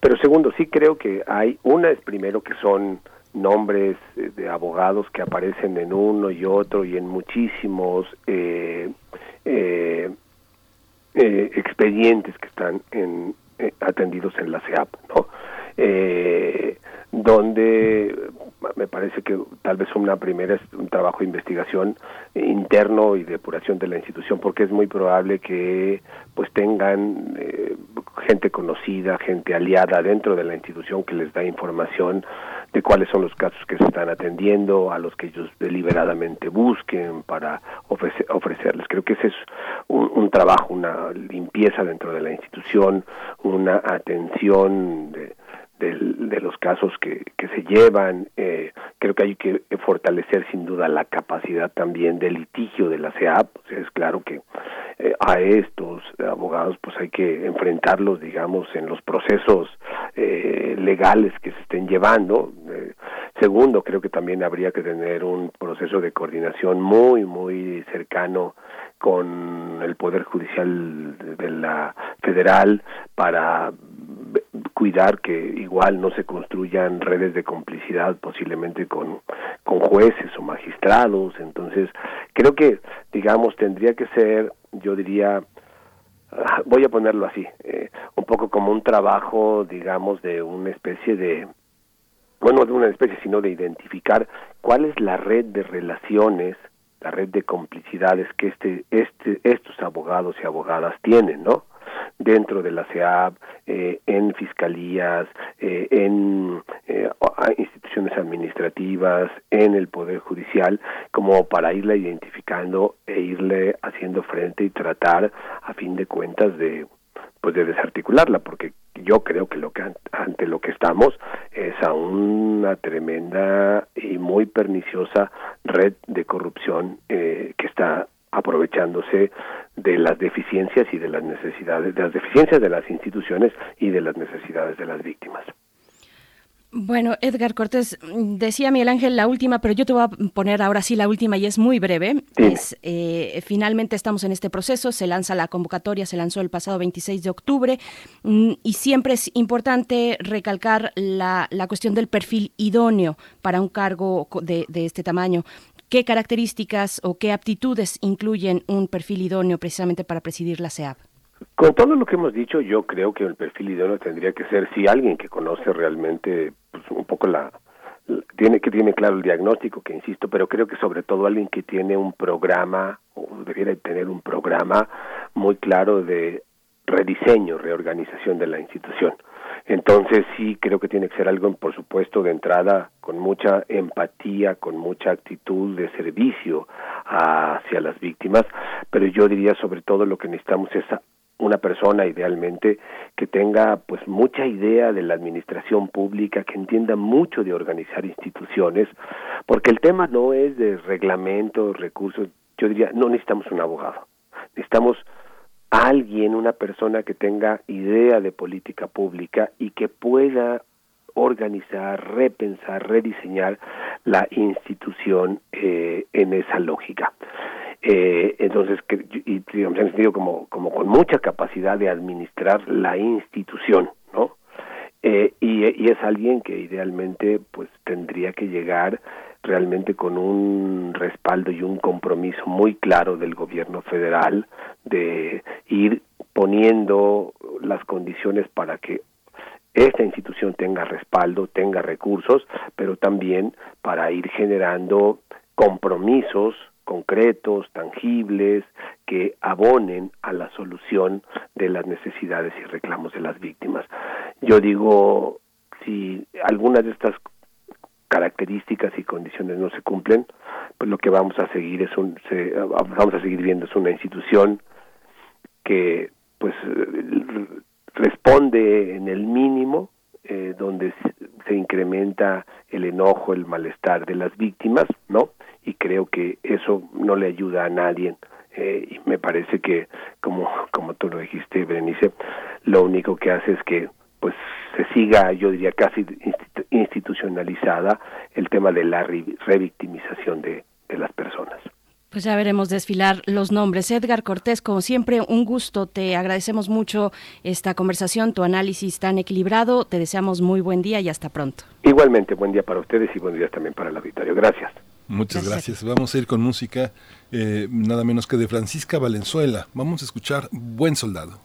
Pero segundo, sí creo que hay, una es primero que son nombres eh, de abogados que aparecen en uno y otro y en muchísimos eh, eh, eh, expedientes que están en, eh, atendidos en la CEAP, ¿no? Eh, donde me parece que tal vez una primera es un trabajo de investigación interno y depuración de la institución porque es muy probable que pues tengan eh, gente conocida, gente aliada dentro de la institución que les da información de cuáles son los casos que se están atendiendo, a los que ellos deliberadamente busquen para ofrece- ofrecerles. Creo que ese es un, un trabajo, una limpieza dentro de la institución, una atención de, del- de los casos que, que se llevan. Eh, creo que hay que fortalecer sin duda la capacidad también de litigio de la CEAP. O sea, es claro que eh, a estos abogados pues hay que enfrentarlos, digamos, en los procesos eh, legales que se estén llevando. Segundo, creo que también habría que tener un proceso de coordinación muy, muy cercano con el Poder Judicial de la Federal para cuidar que igual no se construyan redes de complicidad posiblemente con, con jueces o magistrados. Entonces, creo que, digamos, tendría que ser, yo diría, ah, voy a ponerlo así, eh, un poco como un trabajo, digamos, de una especie de, bueno, de una especie, sino de identificar cuál es la red de relaciones, la red de complicidades que este, este, estos abogados y abogadas tienen, ¿no? dentro de la CEAB, eh, en fiscalías, eh, en eh, instituciones administrativas, en el Poder Judicial, como para irla identificando e irle haciendo frente y tratar, a fin de cuentas, de pues de desarticularla, porque yo creo que lo que an- ante lo que estamos es a una tremenda y muy perniciosa red de corrupción eh, que está aprovechándose de las deficiencias y de las necesidades, de las deficiencias de las instituciones y de las necesidades de las víctimas. Bueno, Edgar Cortés, decía Miguel Ángel la última, pero yo te voy a poner ahora sí la última y es muy breve. Es, eh, finalmente estamos en este proceso, se lanza la convocatoria, se lanzó el pasado 26 de octubre mm, y siempre es importante recalcar la, la cuestión del perfil idóneo para un cargo de, de este tamaño. ¿Qué características o qué aptitudes incluyen un perfil idóneo precisamente para presidir la CEAP? Con todo lo que hemos dicho, yo creo que el perfil idóneo tendría que ser si alguien que conoce realmente pues, un poco la, la- tiene que tiene claro el diagnóstico, que insisto, pero creo que sobre todo alguien que tiene un programa o debiera tener un programa muy claro de rediseño, reorganización de la institución. Entonces sí creo que tiene que ser algo, por supuesto, de entrada con mucha empatía, con mucha actitud de servicio hacia las víctimas, pero yo diría sobre todo lo que necesitamos es una persona idealmente que tenga pues mucha idea de la administración pública, que entienda mucho de organizar instituciones, porque el tema no es de reglamentos, recursos, yo diría, no necesitamos un abogado, necesitamos alguien, una persona que tenga idea de política pública y que pueda organizar, repensar, rediseñar la institución eh, en esa lógica. Eh, entonces, que, y digamos, en sentido como, como con mucha capacidad de administrar la institución, ¿no? Eh, y, y es alguien que idealmente pues tendría que llegar realmente con un respaldo y un compromiso muy claro del gobierno federal de ir poniendo las condiciones para que esta institución tenga respaldo, tenga recursos, pero también para ir generando compromisos concretos, tangibles, que abonen a la solución de las necesidades y reclamos de las víctimas. Yo digo, si algunas de estas características y condiciones no se cumplen, pues lo que vamos a seguir es un, se- vamos a seguir viendo es una institución que pues responde en el mínimo eh, donde se incrementa el enojo, el malestar de las víctimas, ¿no? Y creo que eso no le ayuda a nadie. Eh, y me parece que, como, como tú lo dijiste, Berenice, lo único que hace es que pues se siga, yo diría, casi institu- institucionalizada el tema de la re- revictimización de, de las personas. Pues ya veremos desfilar los nombres. Edgar Cortés, como siempre, un gusto. Te agradecemos mucho esta conversación, tu análisis tan equilibrado. Te deseamos muy buen día y hasta pronto. Igualmente, buen día para ustedes y buen día también para el auditorio. Gracias. Muchas Gracias. gracias. Vamos a ir con música, eh, nada menos que de Francisca Valenzuela. Vamos a escuchar Buen Soldado.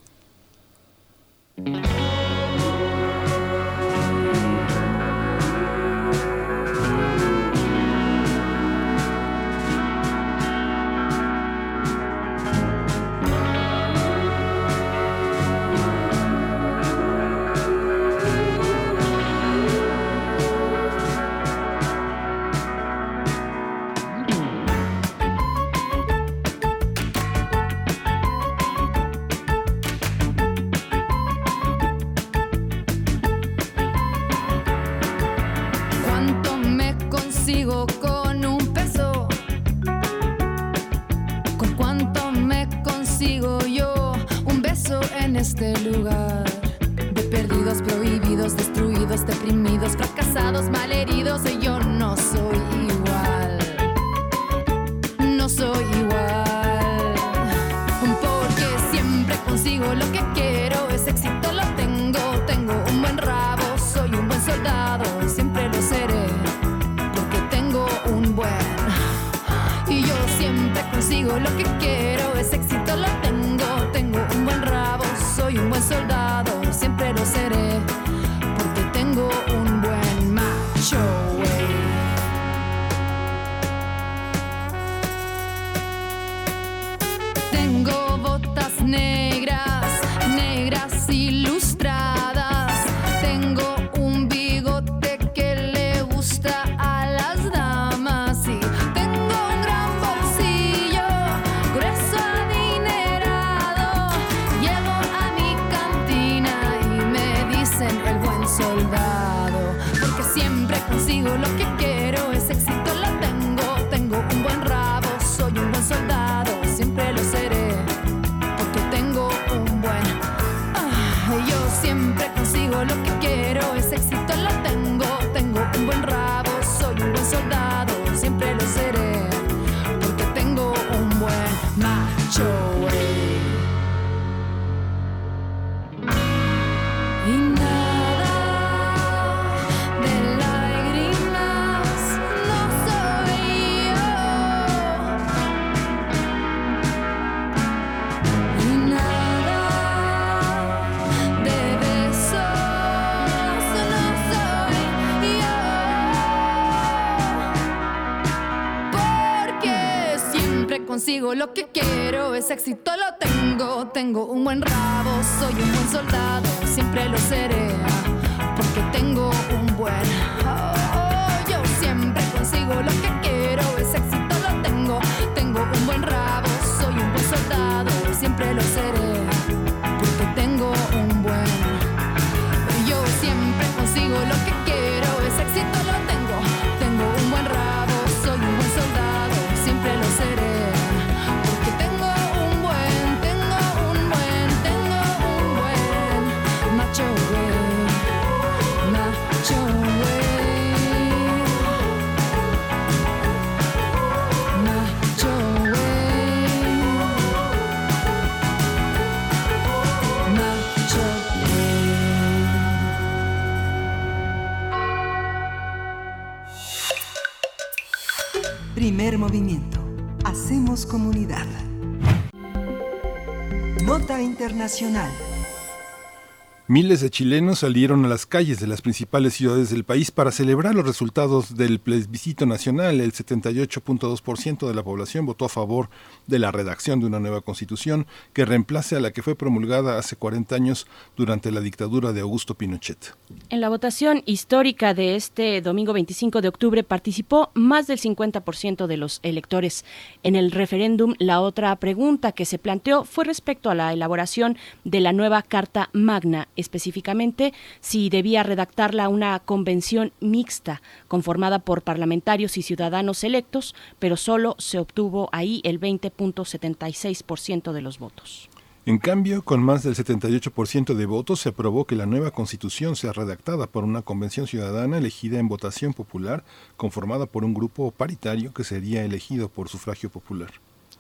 Miles de chilenos salieron a las calles de las principales ciudades del país para celebrar los resultados del plebiscito nacional. El 78.2% de la población votó a favor de la redacción de una nueva constitución que reemplace a la que fue promulgada hace 40 años durante la dictadura de Augusto Pinochet. En la votación histórica de este domingo 25 de octubre participó más del 50% de los electores. En el referéndum, la otra pregunta que se planteó fue respecto a la elaboración de la nueva Carta Magna, específicamente si debía redactarla una convención mixta conformada por parlamentarios y ciudadanos electos, pero solo se obtuvo ahí el 20.76% de los votos. En cambio, con más del 78% de votos, se aprobó que la nueva constitución sea redactada por una convención ciudadana elegida en votación popular, conformada por un grupo paritario que sería elegido por sufragio popular.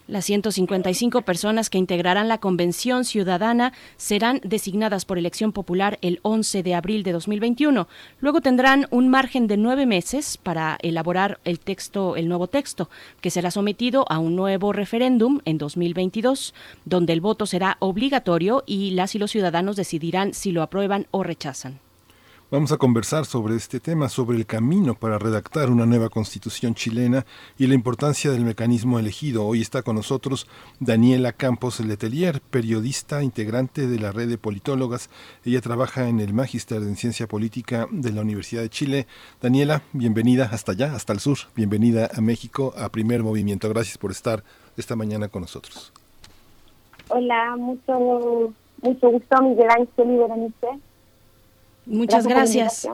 Las 155 personas que integrarán la Convención Ciudadana serán designadas por elección popular el 11 de abril de 2021. Luego tendrán un margen de nueve meses para elaborar el texto, el nuevo texto, que será sometido a un nuevo referéndum en 2022, donde el voto será obligatorio y las y los ciudadanos decidirán si lo aprueban o rechazan. Vamos a conversar sobre este tema, sobre el camino para redactar una nueva constitución chilena y la importancia del mecanismo elegido. Hoy está con nosotros Daniela Campos Letelier, periodista integrante de la red de politólogas. Ella trabaja en el Magister en Ciencia Política de la Universidad de Chile. Daniela, bienvenida hasta allá, hasta el sur. Bienvenida a México, a Primer Movimiento. Gracias por estar esta mañana con nosotros. Hola, mucho, mucho gusto, Miguel Ángel y Berenice. Muchas Gracias.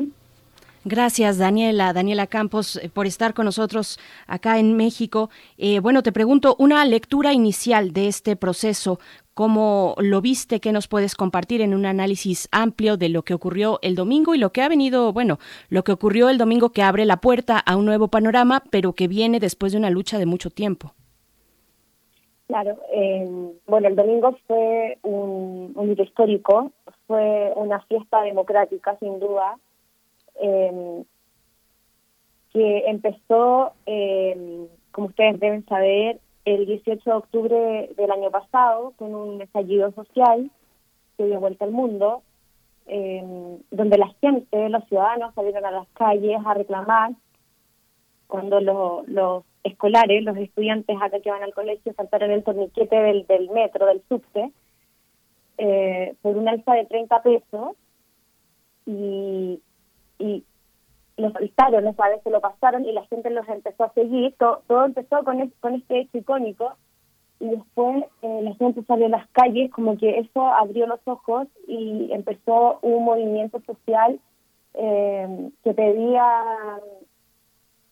Gracias, Daniela, Daniela Campos, eh, por estar con nosotros acá en México. Eh, bueno, te pregunto, una lectura inicial de este proceso, ¿cómo lo viste? ¿Qué nos puedes compartir en un análisis amplio de lo que ocurrió el domingo y lo que ha venido, bueno, lo que ocurrió el domingo que abre la puerta a un nuevo panorama, pero que viene después de una lucha de mucho tiempo? Claro, eh, bueno, el domingo fue un, un hito histórico, fue una fiesta democrática, sin duda, eh, que empezó, eh, como ustedes deben saber, el 18 de octubre del año pasado con un estallido social que dio vuelta al mundo, eh, donde la gente, los ciudadanos salieron a las calles a reclamar cuando los escolares, los estudiantes acá que van al colegio saltaron el torniquete del, del metro, del subte, eh, por un alza de 30 pesos y, y los saltaron, esa vez se lo pasaron y la gente los empezó a seguir. Todo, todo empezó con, con este hecho icónico y después eh, la gente salió a las calles, como que eso abrió los ojos y empezó un movimiento social eh, que pedía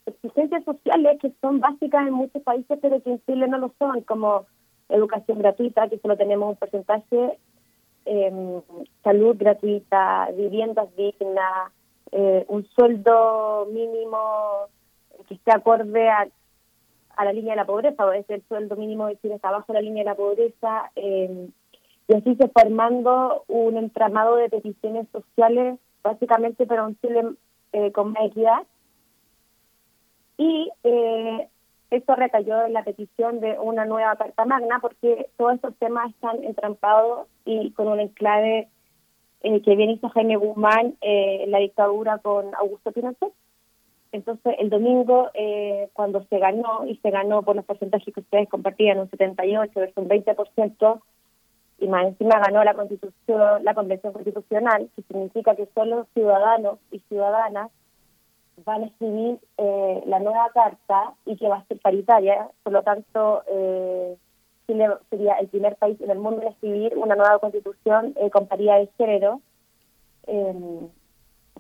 exigencias sociales que son básicas en muchos países, pero que en Chile no lo son, como educación gratuita, que solo tenemos un porcentaje, eh, salud gratuita, viviendas dignas, eh, un sueldo mínimo que esté acorde a, la línea de la pobreza, o es el sueldo mínimo de está abajo la línea de la pobreza, eh, y así se fue armando un entramado de peticiones sociales, básicamente para un Chile eh, con más equidad, y eh, esto recayó en la petición de una nueva Carta Magna, porque todos estos temas están entrampados y con un enclave eh, que bien hizo Jaime Guzmán eh, la dictadura con Augusto Pinochet. Entonces, el domingo, eh, cuando se ganó, y se ganó por los porcentajes que ustedes compartían, un 78 versus un 20%, y más encima ganó la constitución, la convención constitucional, que significa que solo ciudadanos y ciudadanas van a escribir eh, la nueva carta y que va a ser paritaria, por lo tanto, eh, Chile sería el primer país en el mundo en escribir una nueva constitución eh, con paridad de género. Eh,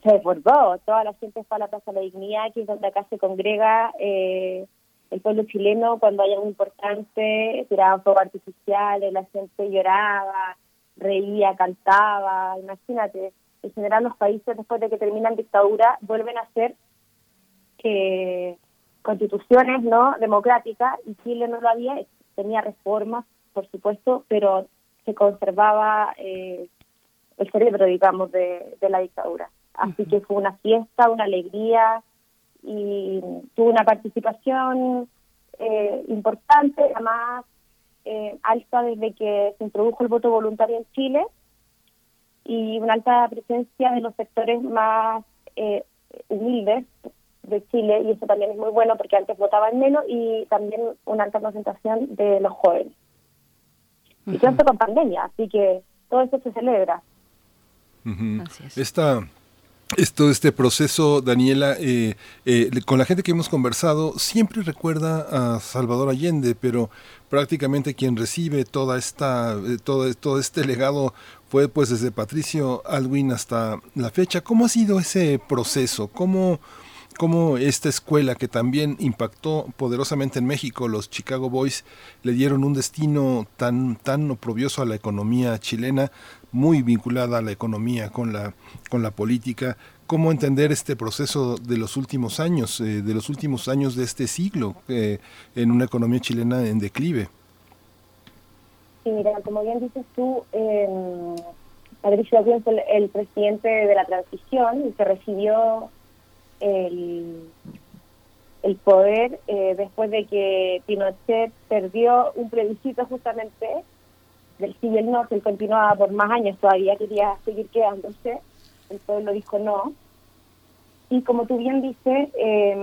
se desbordó, toda la gente fue a la Plaza de la Dignidad, que es donde acá se congrega eh, el pueblo chileno. Cuando hay algo importante, tiraban fuego artificial, la gente lloraba, reía, cantaba, imagínate, en general los países después de que terminan dictadura vuelven a ser eh, constituciones no democráticas y Chile no lo había tenía reformas por supuesto pero se conservaba eh, el cerebro digamos de, de la dictadura. Así que fue una fiesta una alegría y tuvo una participación eh, importante además eh, alta desde que se introdujo el voto voluntario en Chile y una alta presencia de los sectores más eh, humildes de Chile y eso también es muy bueno porque antes votaban menos y también una alta concentración de los jóvenes. Y todo esto con pandemia, así que todo eso se celebra. Esta esto, este proceso, Daniela, eh, eh, con la gente que hemos conversado, siempre recuerda a Salvador Allende, pero prácticamente quien recibe toda esta, eh, todo, todo este legado fue pues desde Patricio Alwin hasta la fecha. ¿Cómo ha sido ese proceso? ¿Cómo, cómo esta escuela que también impactó poderosamente en México, los Chicago Boys, le dieron un destino tan, tan oprobioso a la economía chilena, muy vinculada a la economía con la, con la política. ¿Cómo entender este proceso de los últimos años, eh, de los últimos años de este siglo, eh, en una economía chilena en declive? Sí, mira, como bien dices tú, eh, Patricio fue el, presidente de la transición y que recibió el, el poder eh, después de que Pinochet perdió un plebiscito justamente del sí y el no, que él continuaba por más años todavía, quería seguir quedándose, el pueblo dijo no. Y como tú bien dices, eh,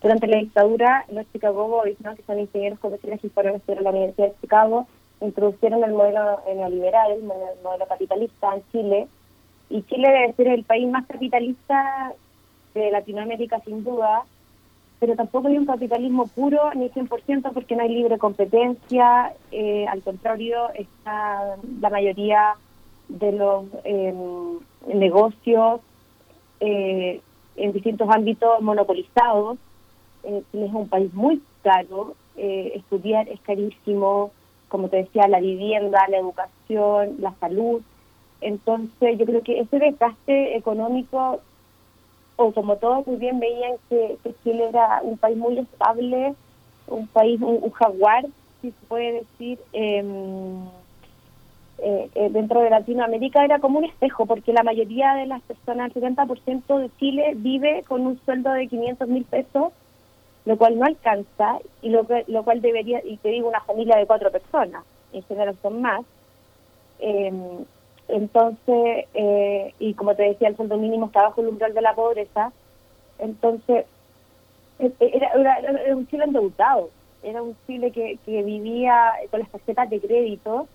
durante la dictadura, los Chicago Boys, que son ingenieros comerciales y fueron a la Universidad de Chicago, introdujeron el modelo neoliberal, el modelo capitalista en Chile, y Chile debe ser el país más capitalista de Latinoamérica sin duda, pero tampoco hay un capitalismo puro ni 100% porque no hay libre competencia, eh, al contrario, está la mayoría de los em, negocios eh, en distintos ámbitos monopolizados. Eh, es un país muy caro, eh, estudiar es carísimo, como te decía, la vivienda, la educación, la salud. Entonces yo creo que ese desgaste económico o como todos muy bien veían que, Chile era un país muy estable, un país, un, jaguar, si se puede decir, em, eh, eh, dentro de Latinoamérica era como un espejo, porque la mayoría de las personas, el 70% de Chile vive con un sueldo de 500 mil pesos lo cual no alcanza y lo, que, lo cual debería, y te digo, una familia de cuatro personas, en general son más. Eh, entonces, eh, y como te decía, el sueldo mínimo está bajo el umbral de la pobreza, entonces e, e, era, era, era un Chile endeudado, era un Chile que, que vivía con las tarjetas de crédito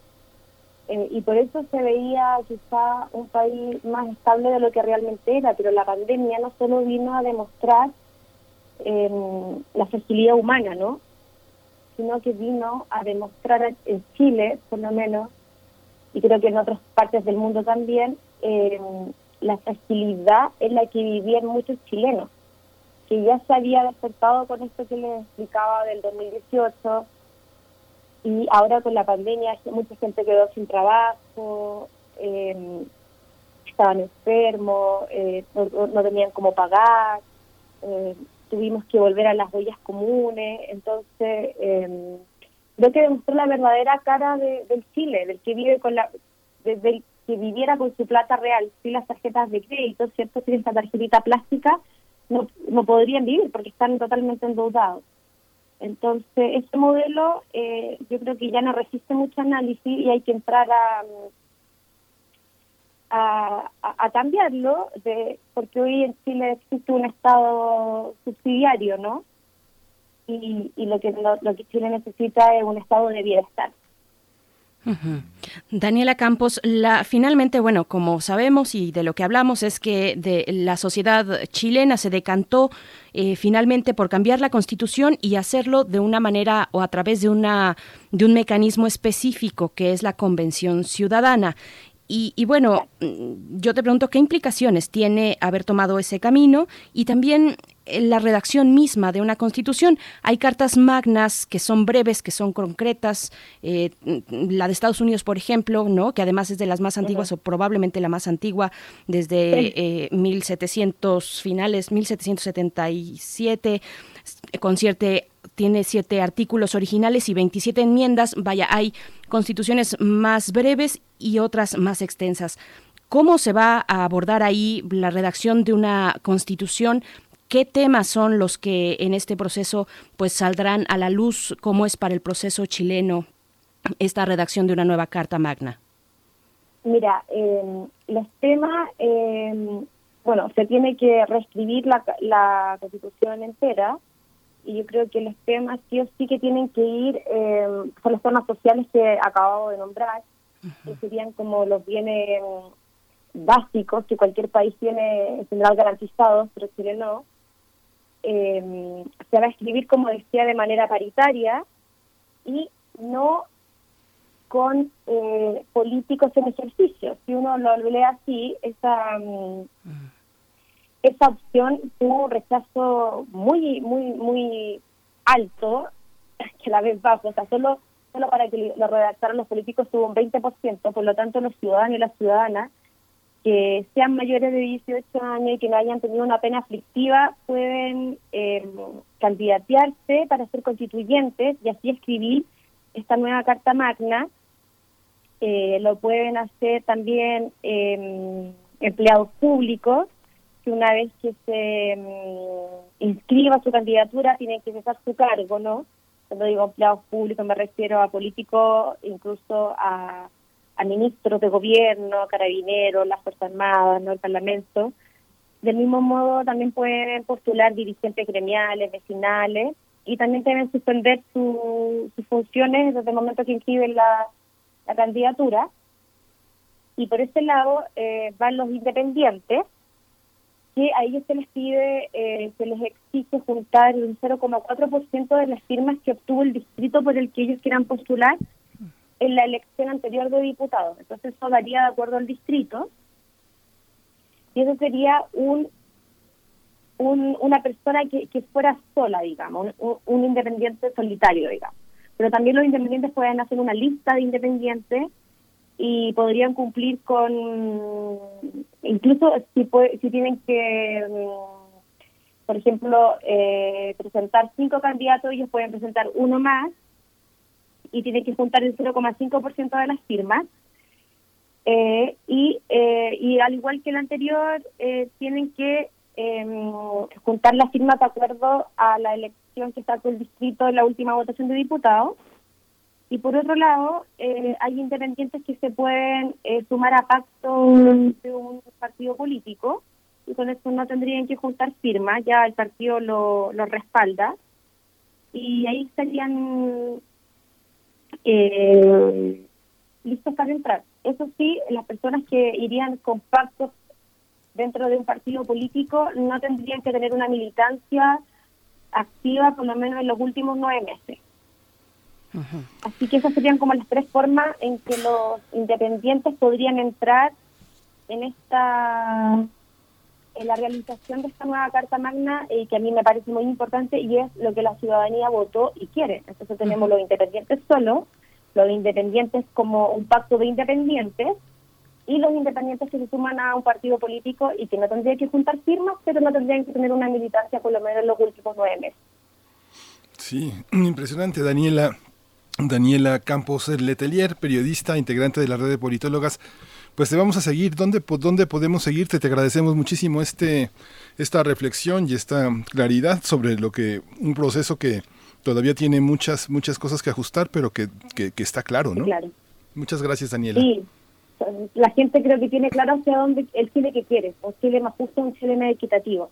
eh, y por eso se veía quizá un país más estable de lo que realmente era, pero la pandemia no solo vino a demostrar eh, la fragilidad humana, ¿no? sino que vino a demostrar en Chile, por lo menos, y creo que en otras partes del mundo también, eh, la fragilidad en la que vivían muchos chilenos, que ya se había despertado con esto que les explicaba del 2018, y ahora con la pandemia mucha gente quedó sin trabajo, eh, estaban enfermos, eh, no, no, tenían cómo pagar, eh, tuvimos que volver a las huellas comunes, entonces creo que demostró la verdadera cara de, del Chile, del que vive con la, desde el que viviera con su plata real, sin las tarjetas de crédito, ¿cierto? Sin esta tarjetita plástica, no, no podrían vivir porque están totalmente endeudados. Entonces, este modelo eh, yo creo que ya no resiste mucho análisis y hay que entrar a, a, a cambiarlo, de, porque hoy en Chile existe un Estado subsidiario, ¿no? Y, y lo, que, lo, que Chile necesita es un Estado de bienestar. Daniela Campos, la, finalmente, bueno, como sabemos y de lo que hablamos es que de la sociedad chilena se decantó eh, finalmente por cambiar la constitución y hacerlo de una manera o a través de una de un mecanismo específico que es la convención ciudadana. Y, y, bueno, yo te pregunto qué implicaciones tiene haber tomado ese camino y también la redacción misma de una constitución. Hay cartas magnas que son breves, que son concretas. Eh, la de Estados Unidos, por ejemplo, no, que además es de las más antiguas uh -huh. o probablemente la más antigua desde eh, 1700 finales, 1777 con cierta tiene siete artículos originales y 27 enmiendas. Vaya, hay constituciones más breves y otras más extensas. ¿Cómo se va a abordar ahí la redacción de una constitución? ¿Qué temas son los que en este proceso pues saldrán a la luz? ¿Cómo es para el proceso chileno esta redacción de una nueva Carta Magna? Mira, eh, los temas, eh, bueno, se tiene que reescribir la, la constitución entera y yo creo que los temas sí o sí que tienen que ir eh, son los temas sociales que acabamos de nombrar, uh -huh. que serían como los bienes básicos que cualquier país tiene en general garantizados, pero Chile no. Eh, se va a escribir, como decía, de manera paritaria y no con eh, políticos en ejercicio. Si uno lo lee así, esa... Um, uh -huh esa opción tuvo un rechazo muy, muy, muy alto, que la vez bajo, o sea, solo, solo para que lo redactaran los políticos tuvo un 20%, por lo tanto los ciudadanos y las ciudadanas que sean mayores de 18 años y que no hayan tenido una pena aflictiva pueden eh, candidatearse para ser constituyentes y así escribir esta nueva Carta Magna. Eh, lo pueden hacer también eh, empleados públicos que una vez que se um, inscriba su candidatura tiene que cesar su cargo, ¿no? Cuando digo empleados públicos me refiero a políticos, incluso a, a ministros de gobierno, carabineros, las Fuerzas Armadas, ¿no? El Parlamento. Del mismo modo también pueden postular dirigentes gremiales, vecinales, y también deben suspender su, sus funciones desde el momento que inscriben la, la candidatura. Y por ese lado eh, van los independientes, que a ellos se les pide, eh, se les exige juntar un 0,4% de las firmas que obtuvo el distrito por el que ellos quieran postular en la elección anterior de diputados. Entonces eso varía de acuerdo al distrito. Y eso sería un, un una persona que, que fuera sola, digamos, un, un independiente solitario, digamos. Pero también los independientes pueden hacer una lista de independientes y podrían cumplir con incluso si puede, si tienen que por ejemplo eh, presentar cinco candidatos ellos pueden presentar uno más y tienen que juntar el 0,5% de las firmas eh, y eh, al igual que el anterior eh, tienen que juntar las firmas de acuerdo a la elección que sacó el distrito en la última votación de diputados. Y por otro lado, eh, hay independientes que se pueden sumar a pacto de un partido político y con eso no tendrían que juntar firmas, ya el partido lo, lo respalda. Y ahí estarían eh, listos para entrar. Eso sí, las personas que irían con pactos dentro de un partido político no tendrían que tener una militancia activa por lo menos en los últimos nueve meses. Así que esas serían como las tres formas en que los independientes podrían entrar en esta la realización de esta nueva Carta Magna y que a mí me parece muy importante y es lo que la ciudadanía votó y quiere. Entonces tenemos los independientes solo, los independientes como un pacto de independientes y los independientes que se suman a un partido político y que no tendrían que juntar firmas, pero no tendrían que tener una militancia por lo menos en los últimos nueve meses. Sí, impresionante, Daniela. Daniela Campos Letelier, periodista, integrante de la red de politólogas. Pues te vamos a seguir. ¿Dónde, ¿Dónde podemos seguirte? Te agradecemos muchísimo este, esta reflexión y esta claridad sobre lo que un proceso que todavía tiene muchas, muchas cosas que ajustar, pero que, que, está claro, ¿no? Claro. Muchas gracias, Daniela. Sí, la gente creo que tiene claro hacia dónde el Chile que quiere, un Chile más justo, un Chile más equitativo.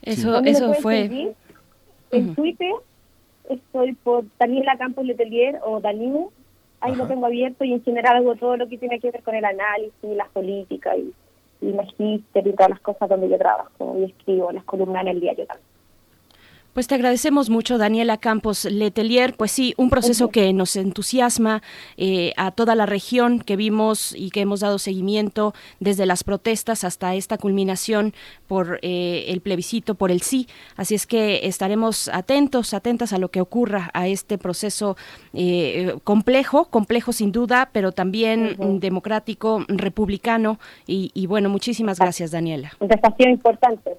Eso, eso fue. En Twitter estoy por Daniela Campos Letelier o Danilo, ahí lo tengo abierto y en general hago todo lo que tiene que ver con el análisis, las políticas y, y magíster y todas las cosas donde yo trabajo y escribo las columnas en el diario también. Pues te agradecemos mucho, Daniela Campos Letelier. Pues sí, un proceso que nos entusiasma eh, a toda la región que vimos y que hemos dado seguimiento desde las protestas hasta esta culminación por eh, el plebiscito, por el sí. Así es que estaremos atentos, atentas a lo que ocurra a este proceso eh, complejo, complejo sin duda, pero también democrático, republicano. Y, y bueno, muchísimas gracias, Daniela. Un desafío importante.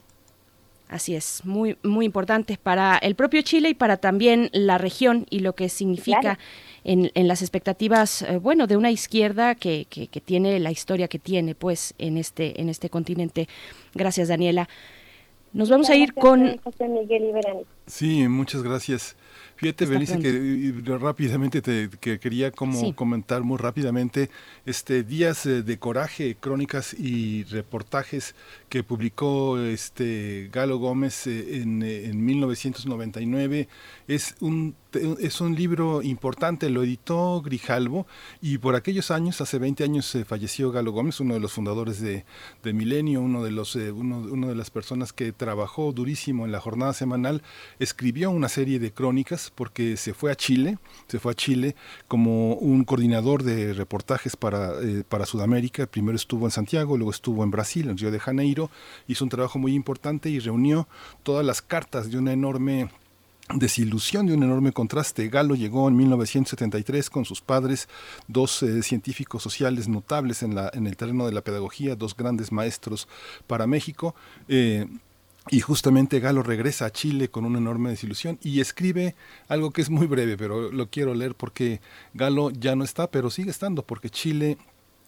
Así es, muy, muy importante para el propio Chile y para también la región y lo que significa en, en, las expectativas, eh, bueno, de una izquierda que, que, que, tiene la historia que tiene, pues, en este, en este continente. Gracias, Daniela. Nos vamos a ir con... Sí, muchas gracias. Fíjate, Benice, que rápidamente te que quería como comentar muy rápidamente este días eh, de coraje, crónicas y reportajes que publicó este Galo Gómez eh, en, eh, en 1999 es un es un libro importante, lo editó Grijalvo y por aquellos años, hace 20 años falleció Galo Gómez, uno de los fundadores de, de Milenio, uno de los uno, uno de las personas que trabajó durísimo en la jornada semanal, escribió una serie de crónicas porque se fue a Chile, se fue a Chile como un coordinador de reportajes para, eh, para Sudamérica. Primero estuvo en Santiago, luego estuvo en Brasil, en Río de Janeiro. Hizo un trabajo muy importante y reunió todas las cartas de una enorme desilusión de un enorme contraste. Galo llegó en 1973 con sus padres, dos eh, científicos sociales notables en, el terreno de la pedagogía, dos grandes maestros para México. Eh, y justamente Galo regresa a Chile con una enorme desilusión y escribe algo que es muy breve, pero lo quiero leer porque Galo ya no está, pero sigue estando, porque Chile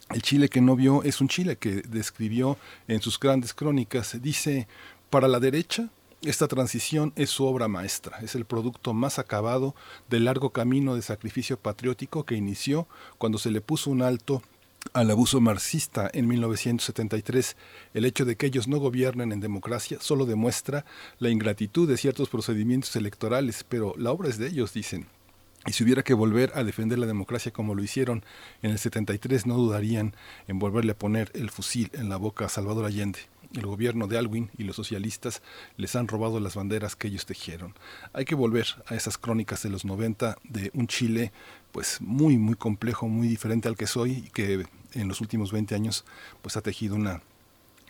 el Chile que no vio es un Chile que describió en sus grandes crónicas. Dice, para la derecha, esta transición es su obra maestra, es el producto más acabado del largo camino de sacrificio patriótico que inició cuando se le puso un alto al abuso marxista en 1973, el hecho de que ellos no gobiernen en democracia solo demuestra la ingratitud de ciertos procedimientos electorales, pero la obra es de ellos, dicen. Y si hubiera que volver a defender la democracia como lo hicieron en el 73, no dudarían en volverle a poner el fusil en la boca a Salvador Allende. El gobierno de Alwin y los socialistas les han robado las banderas que ellos tejieron. Hay que volver a esas crónicas de los 90 de un Chile pues muy muy complejo, muy diferente al que soy y que en los últimos 20 años pues ha tejido una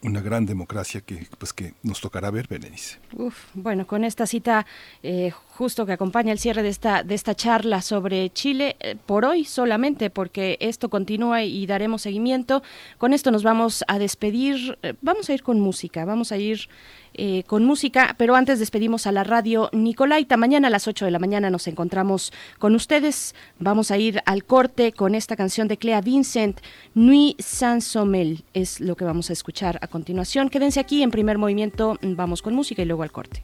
una gran democracia que pues que nos tocará ver, Berenice. Uf, bueno, con esta cita eh, justo que acompaña el cierre de esta de esta charla sobre Chile eh, por hoy solamente porque esto continúa y daremos seguimiento. Con esto nos vamos a despedir. Eh, vamos a ir con música. Vamos a ir eh, con música, pero antes despedimos a la radio Nicolaita. Mañana a las 8 de la mañana nos encontramos con ustedes. Vamos a ir al corte con esta canción de Clea Vincent, Nuit sans sommeil, es lo que vamos a escuchar a continuación. Quédense aquí en primer movimiento, vamos con música y luego al corte.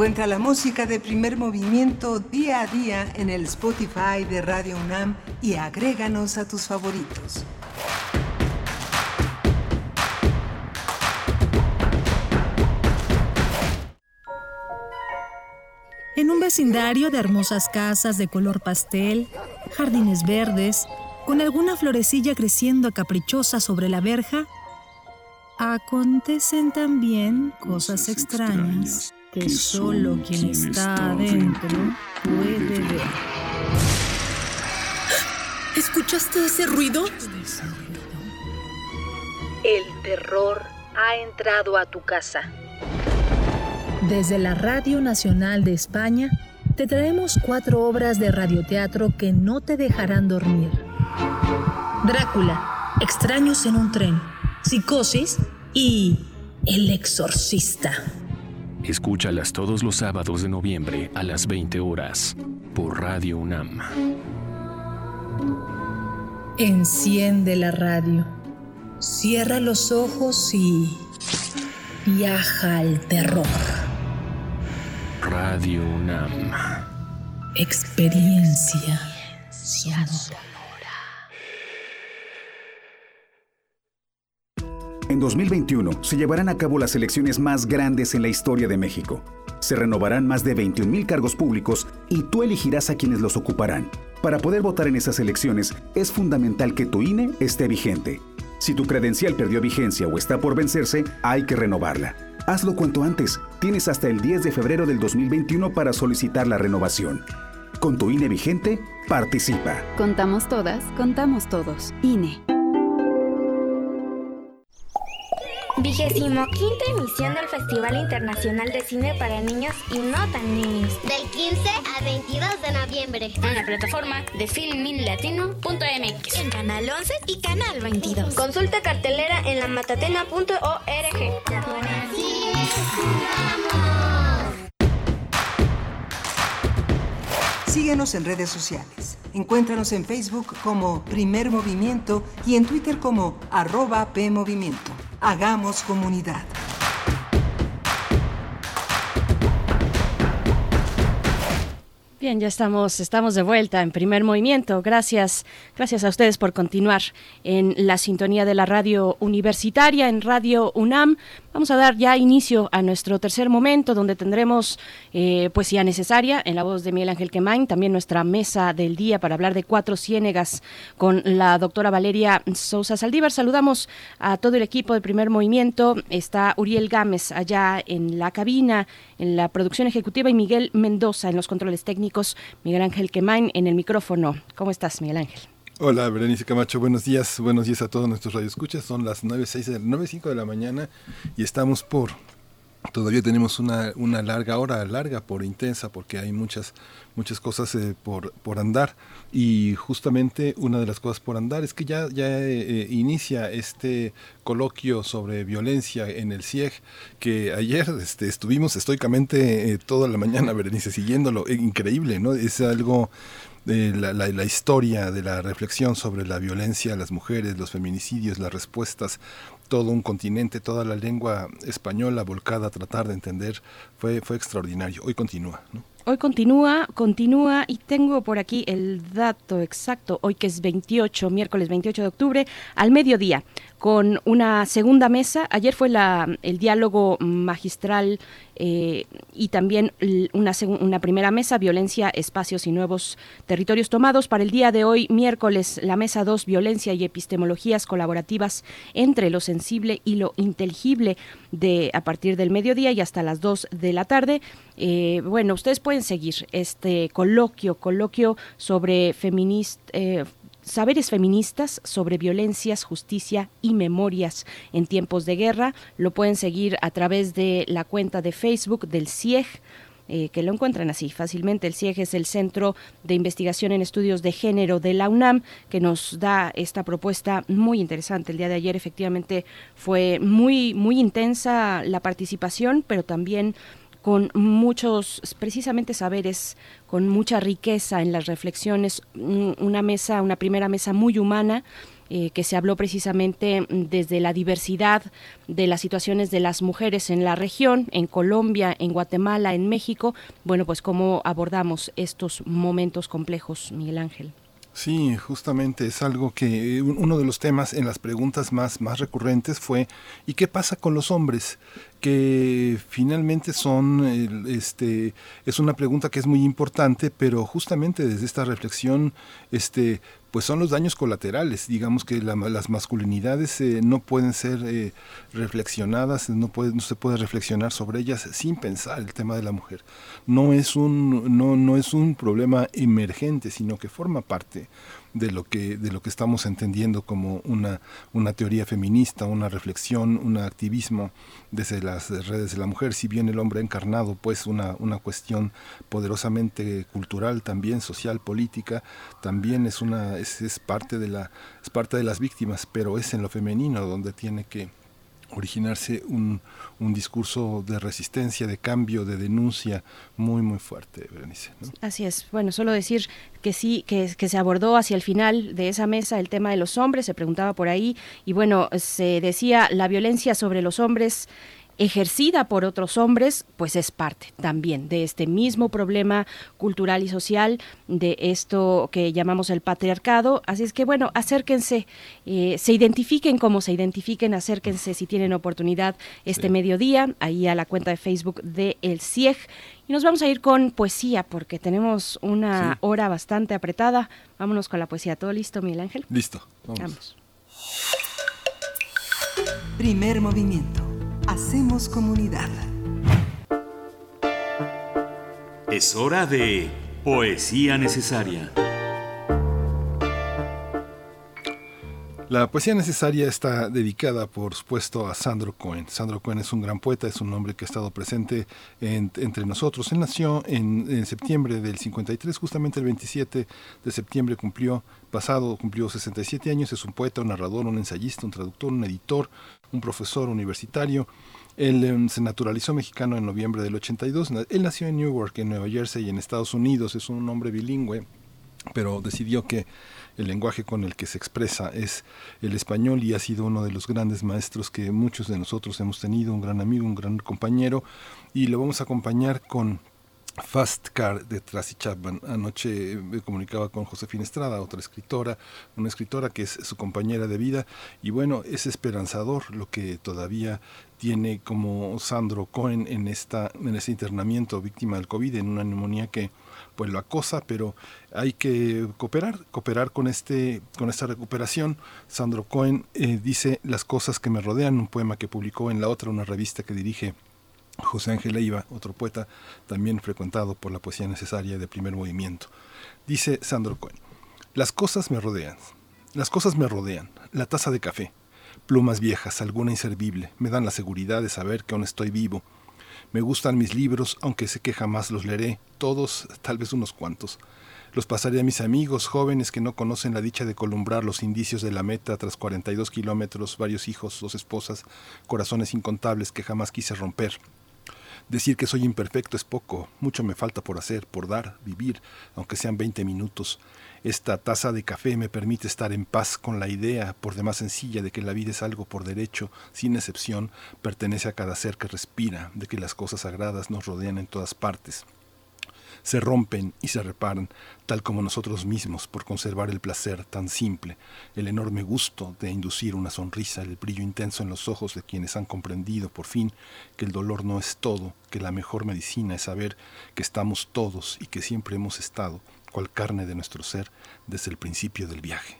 Encuentra la música de primer movimiento día a día en el Spotify de Radio UNAM y agréganos a tus favoritos. En un vecindario de hermosas casas de color pastel, jardines verdes, con alguna florecilla creciendo caprichosa sobre la verja, acontecen también cosas extrañas que solo quien está adentro puede ver. ¿Escuchaste ese ruido? El terror ha entrado a tu casa. Desde la Radio Nacional de España, te traemos cuatro obras de radioteatro que no te dejarán dormir. Drácula, Extraños en un tren, Psicosis y El Exorcista. Escúchalas todos los sábados de noviembre a las 20 horas por Radio UNAM. Enciende la radio, cierra los ojos y viaja al terror. Radio UNAM. Experiencia sonora. En 2021 se llevarán a cabo las elecciones más grandes en la historia de México. Se renovarán más de 21.000 cargos públicos y tú elegirás a quienes los ocuparán. Para poder votar en esas elecciones es fundamental que tu INE esté vigente. Si tu credencial perdió vigencia o está por vencerse, hay que renovarla. Hazlo cuanto antes. Tienes hasta el 10 de febrero del 2021 para solicitar la renovación. Con tu INE vigente, participa. Contamos todas, contamos todos. INE. Vigésimo quinta emisión del Festival Internacional de Cine para Niños y No Tan Niños. Del 15 al 22 de noviembre. En la plataforma de filminlatino.mx. En Canal 11 y Canal 22. Consulta cartelera en la Síguenos en redes sociales. Encuéntranos en Facebook como Primer Movimiento y en Twitter como arroba PMovimiento. Hagamos comunidad. Bien, ya estamos, estamos de vuelta en primer movimiento. Gracias, gracias a ustedes por continuar en la sintonía de la radio universitaria, en Radio UNAM. Vamos a dar ya inicio a nuestro tercer momento, donde tendremos eh, poesía necesaria en la voz de Miguel Ángel Quemain, también nuestra mesa del día para hablar de cuatro ciénegas con la doctora Valeria Sousa Saldívar. Saludamos a todo el equipo de primer movimiento. Está Uriel Gámez allá en la cabina, en la producción ejecutiva y Miguel Mendoza en los controles técnicos. Miguel Ángel Quemain en el micrófono. ¿Cómo estás, Miguel Ángel? Hola, Berenice Camacho, buenos días, buenos días a todos nuestros radioescuchas. Son las 9.05 de la mañana y estamos por Todavía tenemos una, una larga hora, larga por intensa, porque hay muchas, muchas cosas eh, por, por andar. Y justamente una de las cosas por andar es que ya, ya eh, inicia este coloquio sobre violencia en el CIEG, que ayer este, estuvimos estoicamente eh, toda la mañana, Berenice, siguiéndolo. increíble, ¿no? Es algo de la, historia de la reflexión sobre la violencia las mujeres, los feminicidios, las respuestas, todo un continente, toda la lengua española volcada a tratar de entender, fue, fue extraordinario. Hoy continúa. Hoy continúa, continúa y tengo por aquí el dato exacto, hoy que es 28, miércoles 28 de octubre, al mediodía, con una segunda mesa. Ayer fue la, el diálogo magistral eh, y también una, una primera mesa, violencia, espacios y nuevos territorios tomados. Para el día de hoy, miércoles, la mesa 2, violencia y epistemologías colaborativas entre lo sensible y lo inteligible, de a partir del mediodía y hasta las 2 de la tarde. Eh, bueno, ustedes pueden seguir este coloquio, coloquio sobre feminista. Eh, Saberes feministas sobre violencias, justicia y memorias en tiempos de guerra. Lo pueden seguir a través de la cuenta de Facebook del CIEG. Eh, que lo encuentran así fácilmente. El CIEG es el Centro de Investigación en Estudios de Género de la UNAM, que nos da esta propuesta muy interesante. El día de ayer efectivamente fue muy, muy intensa la participación, pero también con muchos, precisamente saberes, con mucha riqueza en las reflexiones, una mesa, una primera mesa muy humana eh, que se habló precisamente desde la diversidad de las situaciones de las mujeres en la región, en Colombia, en Guatemala, en México. Bueno, pues cómo abordamos estos momentos complejos, Miguel Ángel. Sí, justamente es algo que eh, uno de los temas en las preguntas más, más recurrentes fue ¿y qué pasa con los hombres? que finalmente son este es una pregunta que es muy importante pero justamente desde esta reflexión este pues son los daños colaterales. Digamos que las masculinidades eh, no pueden ser eh, reflexionadas, no, no se puede reflexionar sobre ellas sin pensar el tema de la mujer. No es un, no, no es un problema emergente, sino que forma parte de lo que de lo que estamos entendiendo como una una teoría feminista, una reflexión, un activismo desde las redes de la mujer, si bien el hombre ha encarnado pues una una cuestión poderosamente cultural, también social, política, también es una es, es parte de la es parte de las víctimas, pero es en lo femenino donde tiene que originarse un, un, discurso de resistencia, de cambio, de denuncia muy, muy fuerte, Berenice. Así es. Bueno, solo decir que sí, que, que se abordó hacia el final de esa mesa el tema de los hombres, se preguntaba por ahí, y bueno, se decía la violencia sobre los hombres ejercida por otros hombres, pues es parte también de este mismo problema cultural y social, de esto que llamamos el patriarcado. Así es que bueno, acérquense, eh, se identifiquen como se identifiquen, acérquense si tienen oportunidad este mediodía, ahí a la cuenta de Facebook de El CIEG. Y nos vamos a ir con poesía porque tenemos una hora bastante apretada. Vámonos con la poesía. ¿Todo listo, Miguel Ángel? Listo. vamos. Primer movimiento Hacemos comunidad. Es hora de Poesía Necesaria. La poesía necesaria está dedicada, por supuesto, a Sandro Cohen. Sandro Cohen es un gran poeta, es un hombre que ha estado presente entre nosotros. Él nació en, en, septiembre del 53, justamente el 27 de septiembre cumplió, pasado cumplió 67 años. Es un poeta, un narrador, un ensayista, un traductor, un editor, un profesor universitario. Él um, se naturalizó mexicano en noviembre del 82. Él nació en Newark, en Nueva Jersey, en Estados Unidos. Es un hombre bilingüe, pero decidió que el lenguaje con el que se expresa es el español y ha sido uno de los grandes maestros que muchos de nosotros hemos tenido, un gran amigo, un gran compañero, y lo vamos a acompañar con Fast Car de Tracy Chapman. Anoche me comunicaba con Josefina Estrada, otra escritora, una escritora que es su compañera de vida, y bueno, es esperanzador lo que todavía tiene como Sandro Cohen en esta en ese internamiento víctima del COVID en una neumonía que pues lo acosa, pero hay que cooperar, cooperar con este con esta recuperación. Sandro Cohen eh, dice las cosas que me rodean, un poema que publicó en la otra una revista que dirige José Ángel Leiva, otro poeta también frecuentado por la poesía necesaria de primer movimiento. Dice Sandro Cohen, las cosas me rodean, las cosas me rodean, la taza de café, plumas viejas, alguna inservible, me dan la seguridad de saber que aún estoy vivo. Me gustan mis libros, aunque sé que jamás los leeré, todos, tal vez unos cuantos. Los pasaré a mis amigos jóvenes que no conocen la dicha de columbrar los indicios de la meta tras 42 kilómetros, varios hijos, dos esposas, corazones incontables que jamás quise romper. Decir que soy imperfecto es poco, mucho me falta por hacer, por dar, vivir, aunque sean 20 minutos. Esta taza de café me permite estar en paz con la idea, por demás sencilla, de que la vida es algo por derecho, sin excepción, pertenece a cada ser que respira, de que las cosas sagradas nos rodean en todas partes se rompen y se reparan, tal como nosotros mismos, por conservar el placer tan simple, el enorme gusto de inducir una sonrisa, el brillo intenso en los ojos de quienes han comprendido por fin que el dolor no es todo, que la mejor medicina es saber que estamos todos y que siempre hemos estado, cual carne de nuestro ser, desde el principio del viaje.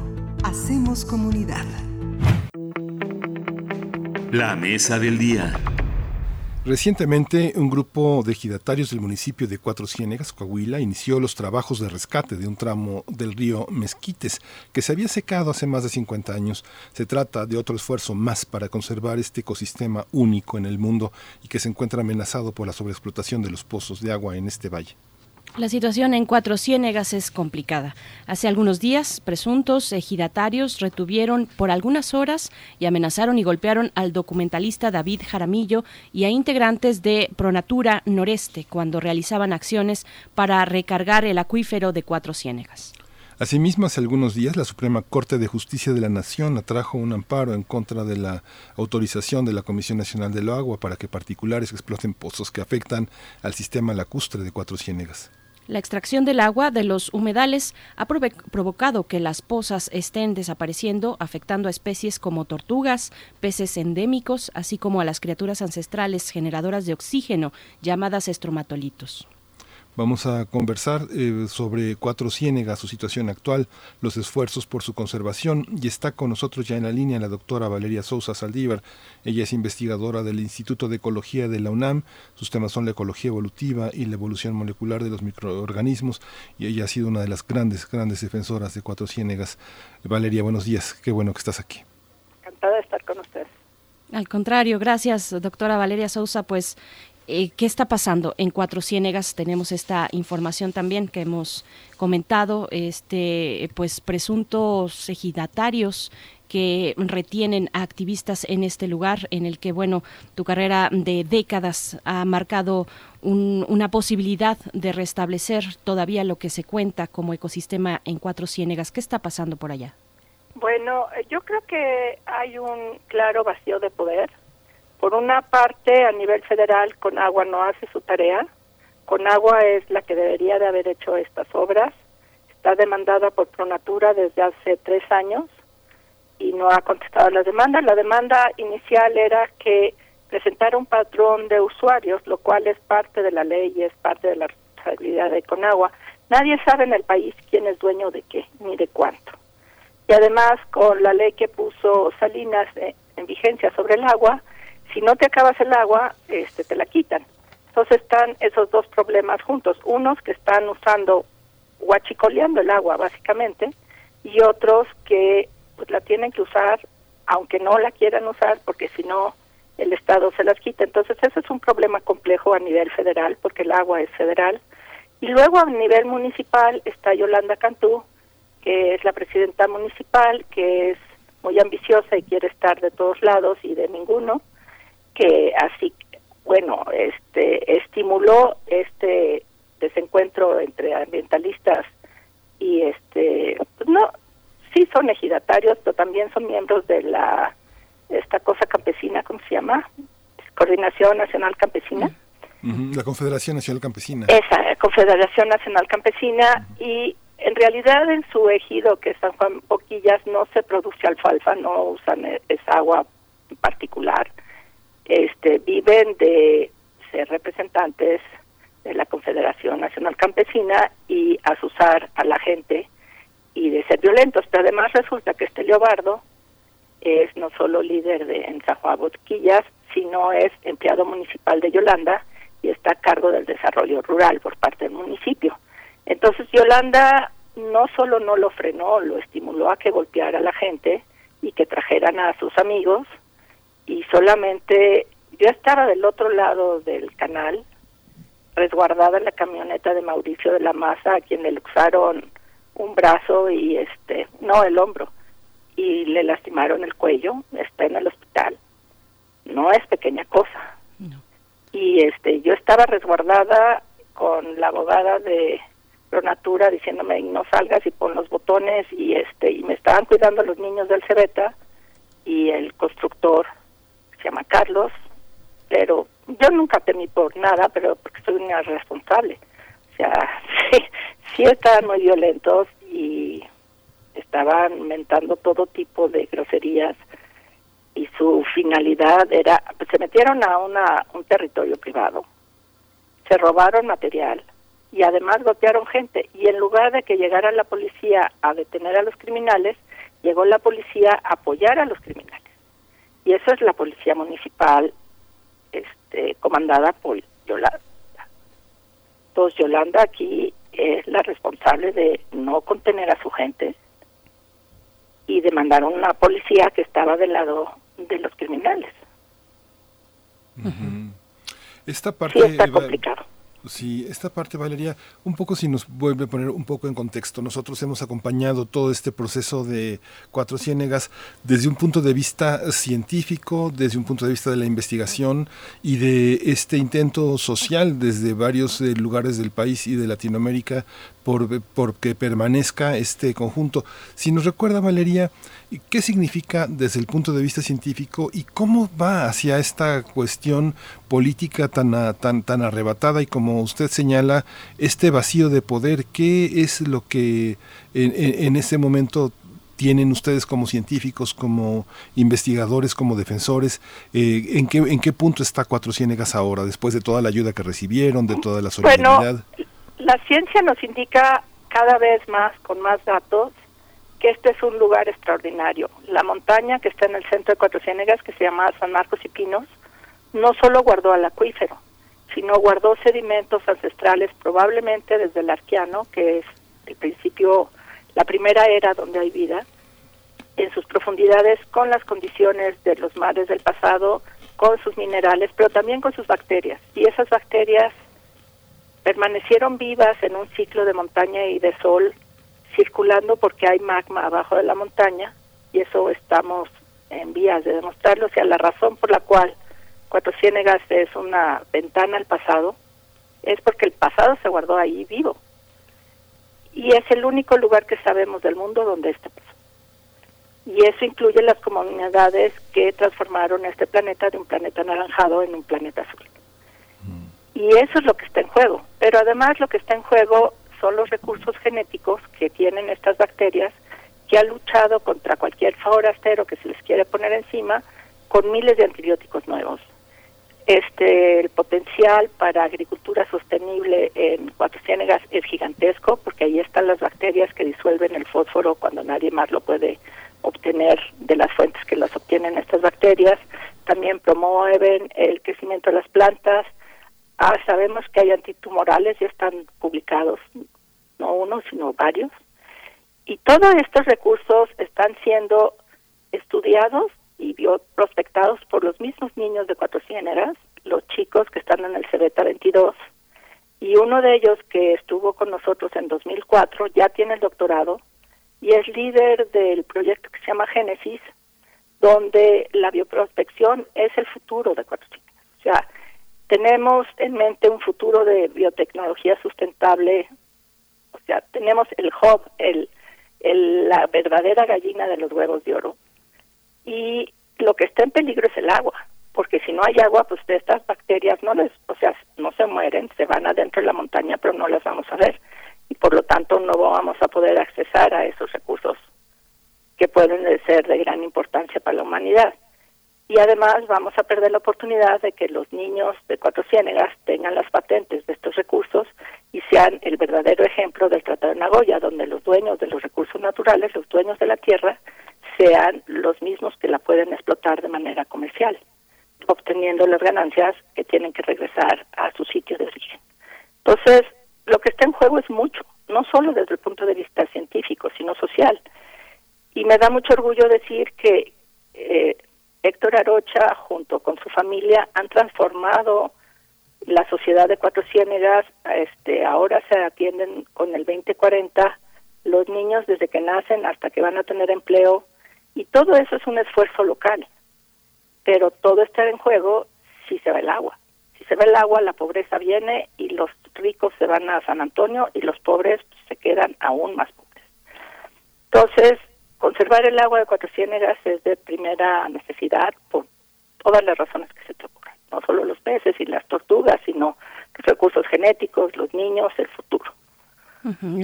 Comunidad. La mesa del día. Recientemente, un grupo de ejidatarios del municipio de Cuatro Ciénegas, Coahuila, inició los trabajos de rescate de un tramo del río Mezquites que se había secado hace más de 50 años. Se trata de otro esfuerzo más para conservar este ecosistema único en el mundo y que se encuentra amenazado por la sobreexplotación de los pozos de agua en este valle. La situación en Cuatro Ciénegas es complicada. Hace algunos días, presuntos ejidatarios retuvieron por algunas horas y amenazaron y golpearon al documentalista David Jaramillo y a integrantes de Pronatura Noreste cuando realizaban acciones para recargar el acuífero de Cuatro Ciénegas. Asimismo, hace algunos días la Suprema Corte de Justicia de la Nación atrajo un amparo en contra de la autorización de la Comisión Nacional del Agua para que particulares exploten pozos que afectan al sistema lacustre de Cuatro Ciénegas. La extracción del agua de los humedales ha provocado que las pozas estén desapareciendo, afectando a especies como tortugas, peces endémicos, así como a las criaturas ancestrales generadoras de oxígeno, llamadas estromatolitos. Vamos a conversar eh, sobre Cuatro Ciénegas, su situación actual, los esfuerzos por su conservación y está con nosotros ya en la línea la doctora Valeria Sousa Saldívar. Ella es investigadora del Instituto de Ecología de la UNAM. Sus temas son la ecología evolutiva y la evolución molecular de los microorganismos y ella ha sido una de las grandes, grandes defensoras de Cuatro Ciénegas. Valeria, buenos días. Qué bueno que estás aquí. Encantada de estar con ustedes. Al contrario, gracias, doctora Valeria Sousa. Pues eh, ¿Qué está pasando en Cuatro Ciénegas? Tenemos esta información también que hemos comentado, este, pues presuntos ejidatarios que retienen a activistas en este lugar en el que, bueno, tu carrera de décadas ha marcado una posibilidad de restablecer todavía lo que se cuenta como ecosistema en Cuatro Ciénegas. ¿Qué está pasando por allá? Bueno, yo creo que hay un claro vacío de poder por una parte, a nivel federal, Conagua no hace su tarea. Conagua es la que debería de haber hecho estas obras. Está demandada por Pronatura desde hace tres años y no ha contestado la demanda. La demanda inicial era que presentara un patrón de usuarios, lo cual es parte de la ley y es parte de la responsabilidad de Conagua. Nadie sabe en el país quién es dueño de qué ni de cuánto. Y además, con la ley que puso Salinas en vigencia sobre el agua, si no te acabas el agua, este, te la quitan. Entonces están esos dos problemas juntos, unos que están usando, guachicoleando el agua básicamente, y otros que pues la tienen que usar aunque no la quieran usar porque si no el Estado se las quita. Entonces ese es un problema complejo a nivel federal porque el agua es federal. Y luego a nivel municipal está Yolanda Cantú, que es la presidenta municipal, que es muy ambiciosa y quiere estar de todos lados y de ninguno que así, bueno, este estimuló este desencuentro entre ambientalistas y este, pues no, sí son ejidatarios, pero también son miembros de la esta cosa campesina, ¿cómo se llama? Coordinación Nacional Campesina. La Confederación Nacional Campesina. Esa, Confederación Nacional Campesina y en realidad en su ejido, que es San Juan Boquillas, no se produce alfalfa, no usan e-, esa agua en particular este, viven de ser representantes de la Confederación Nacional Campesina y asusar a la gente y de ser violentos. Pero además resulta que este Leobardo es no solo líder de en Boquillas, sino es empleado municipal de Yolanda y está a cargo del desarrollo rural por parte del municipio. Entonces Yolanda no solo no lo frenó, lo estimuló a que golpeara a la gente y que trajeran a sus amigos y solamente yo estaba del otro lado del canal, resguardada en la camioneta de Mauricio de la Maza, a quien le luxaron un brazo y este, no el hombro, y le lastimaron el cuello, está en el hospital. No es pequeña cosa. Y este, yo estaba resguardada con la abogada de Pronatura diciéndome no salgas y pon los botones y este y me estaban cuidando los niños del Cebeta y el constructor se llama Carlos, pero yo nunca temí por nada, pero porque soy una responsable. O sea, sí, estaban muy violentos y estaban mentando todo tipo de groserías y su finalidad era, pues se metieron a una, un territorio privado, se robaron material y además golpearon gente y en lugar de que llegara la policía a detener a los criminales, llegó la policía a apoyar a los criminales y eso es la policía municipal este, comandada por Yolanda. Entonces Yolanda aquí es la responsable de no contener a su gente y de mandar una policía que estaba del lado de los criminales. Esta parte sí está complicado. Sí, esta parte, Valeria, un poco si nos vuelve a poner un poco en contexto. Nosotros hemos acompañado todo este proceso de Cuatro Ciénegas desde un punto de vista científico, desde un punto de vista de la investigación y de este intento social desde varios eh, lugares del país y de Latinoamérica por, por que permanezca este conjunto. Si nos recuerda, Valeria, ¿qué significa desde el punto de vista científico y cómo va hacia esta cuestión política tan, tan, tan arrebatada y como usted señala, este vacío de poder? ¿Qué es lo que en, en, este momento tienen ustedes como científicos, como investigadores, como defensores? Eh, ¿en, qué, ¿En qué punto está Cuatro Ciénegas ahora, después de toda la ayuda que recibieron, de toda la solidaridad? La ciencia nos indica cada vez más, con más datos, que este es un lugar extraordinario. La montaña que está en el centro de Cuatro Ciénegas, que se llama San Marcos y Pinos, no solo guardó al acuífero, sino guardó sedimentos ancestrales probablemente desde el Arqueano, que es el principio, la primera era donde hay vida, en sus profundidades con las condiciones de los mares del pasado, con sus minerales, pero también con sus bacterias. Y esas bacterias permanecieron vivas en un ciclo de montaña y de sol circulando porque hay magma abajo de la montaña y eso estamos en vías de demostrarlo. O sea, la razón por la cual Cuatro Ciénegas es una ventana al pasado es porque el pasado se guardó ahí vivo. Y es el único lugar que sabemos del mundo donde este pasó. Y eso incluye las comunidades que transformaron este planeta de un planeta anaranjado en un planeta azul. Y eso es lo que está en juego. Pero además lo que está en juego son los recursos genéticos que tienen estas bacterias que ha luchado contra cualquier forastero que se les quiere poner encima con miles de antibióticos nuevos. Este, el potencial para agricultura sostenible en Cuatro Ciénegas es gigantesco porque ahí están las bacterias que disuelven el fósforo cuando nadie más lo puede obtener de las fuentes que las obtienen estas bacterias. También promueven el crecimiento de las plantas, Ah, sabemos que hay antitumorales, ya están publicados, no uno, sino varios. Y todos estos recursos están siendo estudiados y prospectados por los mismos niños de Cuatro Ciénegas, los chicos que están en el CEBETA 22. Y uno de ellos que estuvo con nosotros en 2004 ya tiene el doctorado y es líder del proyecto que se llama Génesis, donde la bioprospección es el futuro de Cuatro Ciénegas. O sea, tenemos en mente un futuro de biotecnología sustentable, o sea, tenemos el hub, el, la verdadera gallina de los huevos de oro. Y lo que está en peligro es el agua, porque si no hay agua, pues estas bacterias no les, o sea, no se mueren, se van adentro de la montaña, pero no las vamos a ver. Y por lo tanto no vamos a poder accesar a esos recursos que pueden ser de gran importancia para la humanidad y además vamos a perder la oportunidad de que los niños de Cuatro Ciénegas tengan las patentes de estos recursos y sean el verdadero ejemplo del Tratado de Nagoya, donde los dueños de los recursos naturales, los dueños de la tierra, sean los mismos que la pueden explotar de manera comercial, obteniendo las ganancias que tienen que regresar a su sitio de origen. Entonces, lo que está en juego es mucho, no solo desde el punto de vista científico, sino social. Y me da mucho orgullo decir que eh, Héctor Arocha, junto con su familia, han transformado la sociedad de Cuatro Ciénegas. Este, ahora se atienden con el 2040 los niños desde que nacen hasta que van a tener empleo. Y todo eso es un esfuerzo local. Pero todo está en juego si se va el agua. Si se va el agua, la pobreza viene y los ricos se van a San Antonio y los pobres se quedan aún más pobres. Entonces, Conservar el agua de Cuatro Ciénegas es de primera necesidad por todas las razones que se te ocurran. No solo los peces y las tortugas, sino recursos genéticos, los niños, el futuro.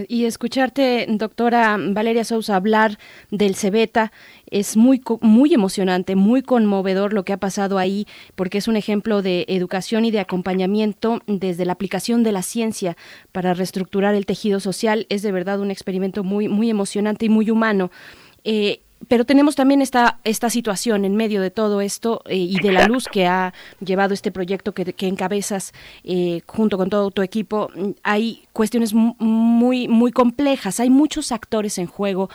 Y escucharte, doctora Valeria Sousa, hablar del Cebeta es muy, muy emocionante, muy conmovedor lo que ha pasado ahí, porque es un ejemplo de educación y de acompañamiento desde la aplicación de la ciencia para reestructurar el tejido social. Es de verdad un experimento muy, muy emocionante y muy humano. Eh, pero tenemos también esta, esta situación en medio de todo esto eh, y de la luz que ha llevado este proyecto que, encabezas eh, junto con todo tu equipo. Hay cuestiones muy, muy complejas, hay muchos actores en juego.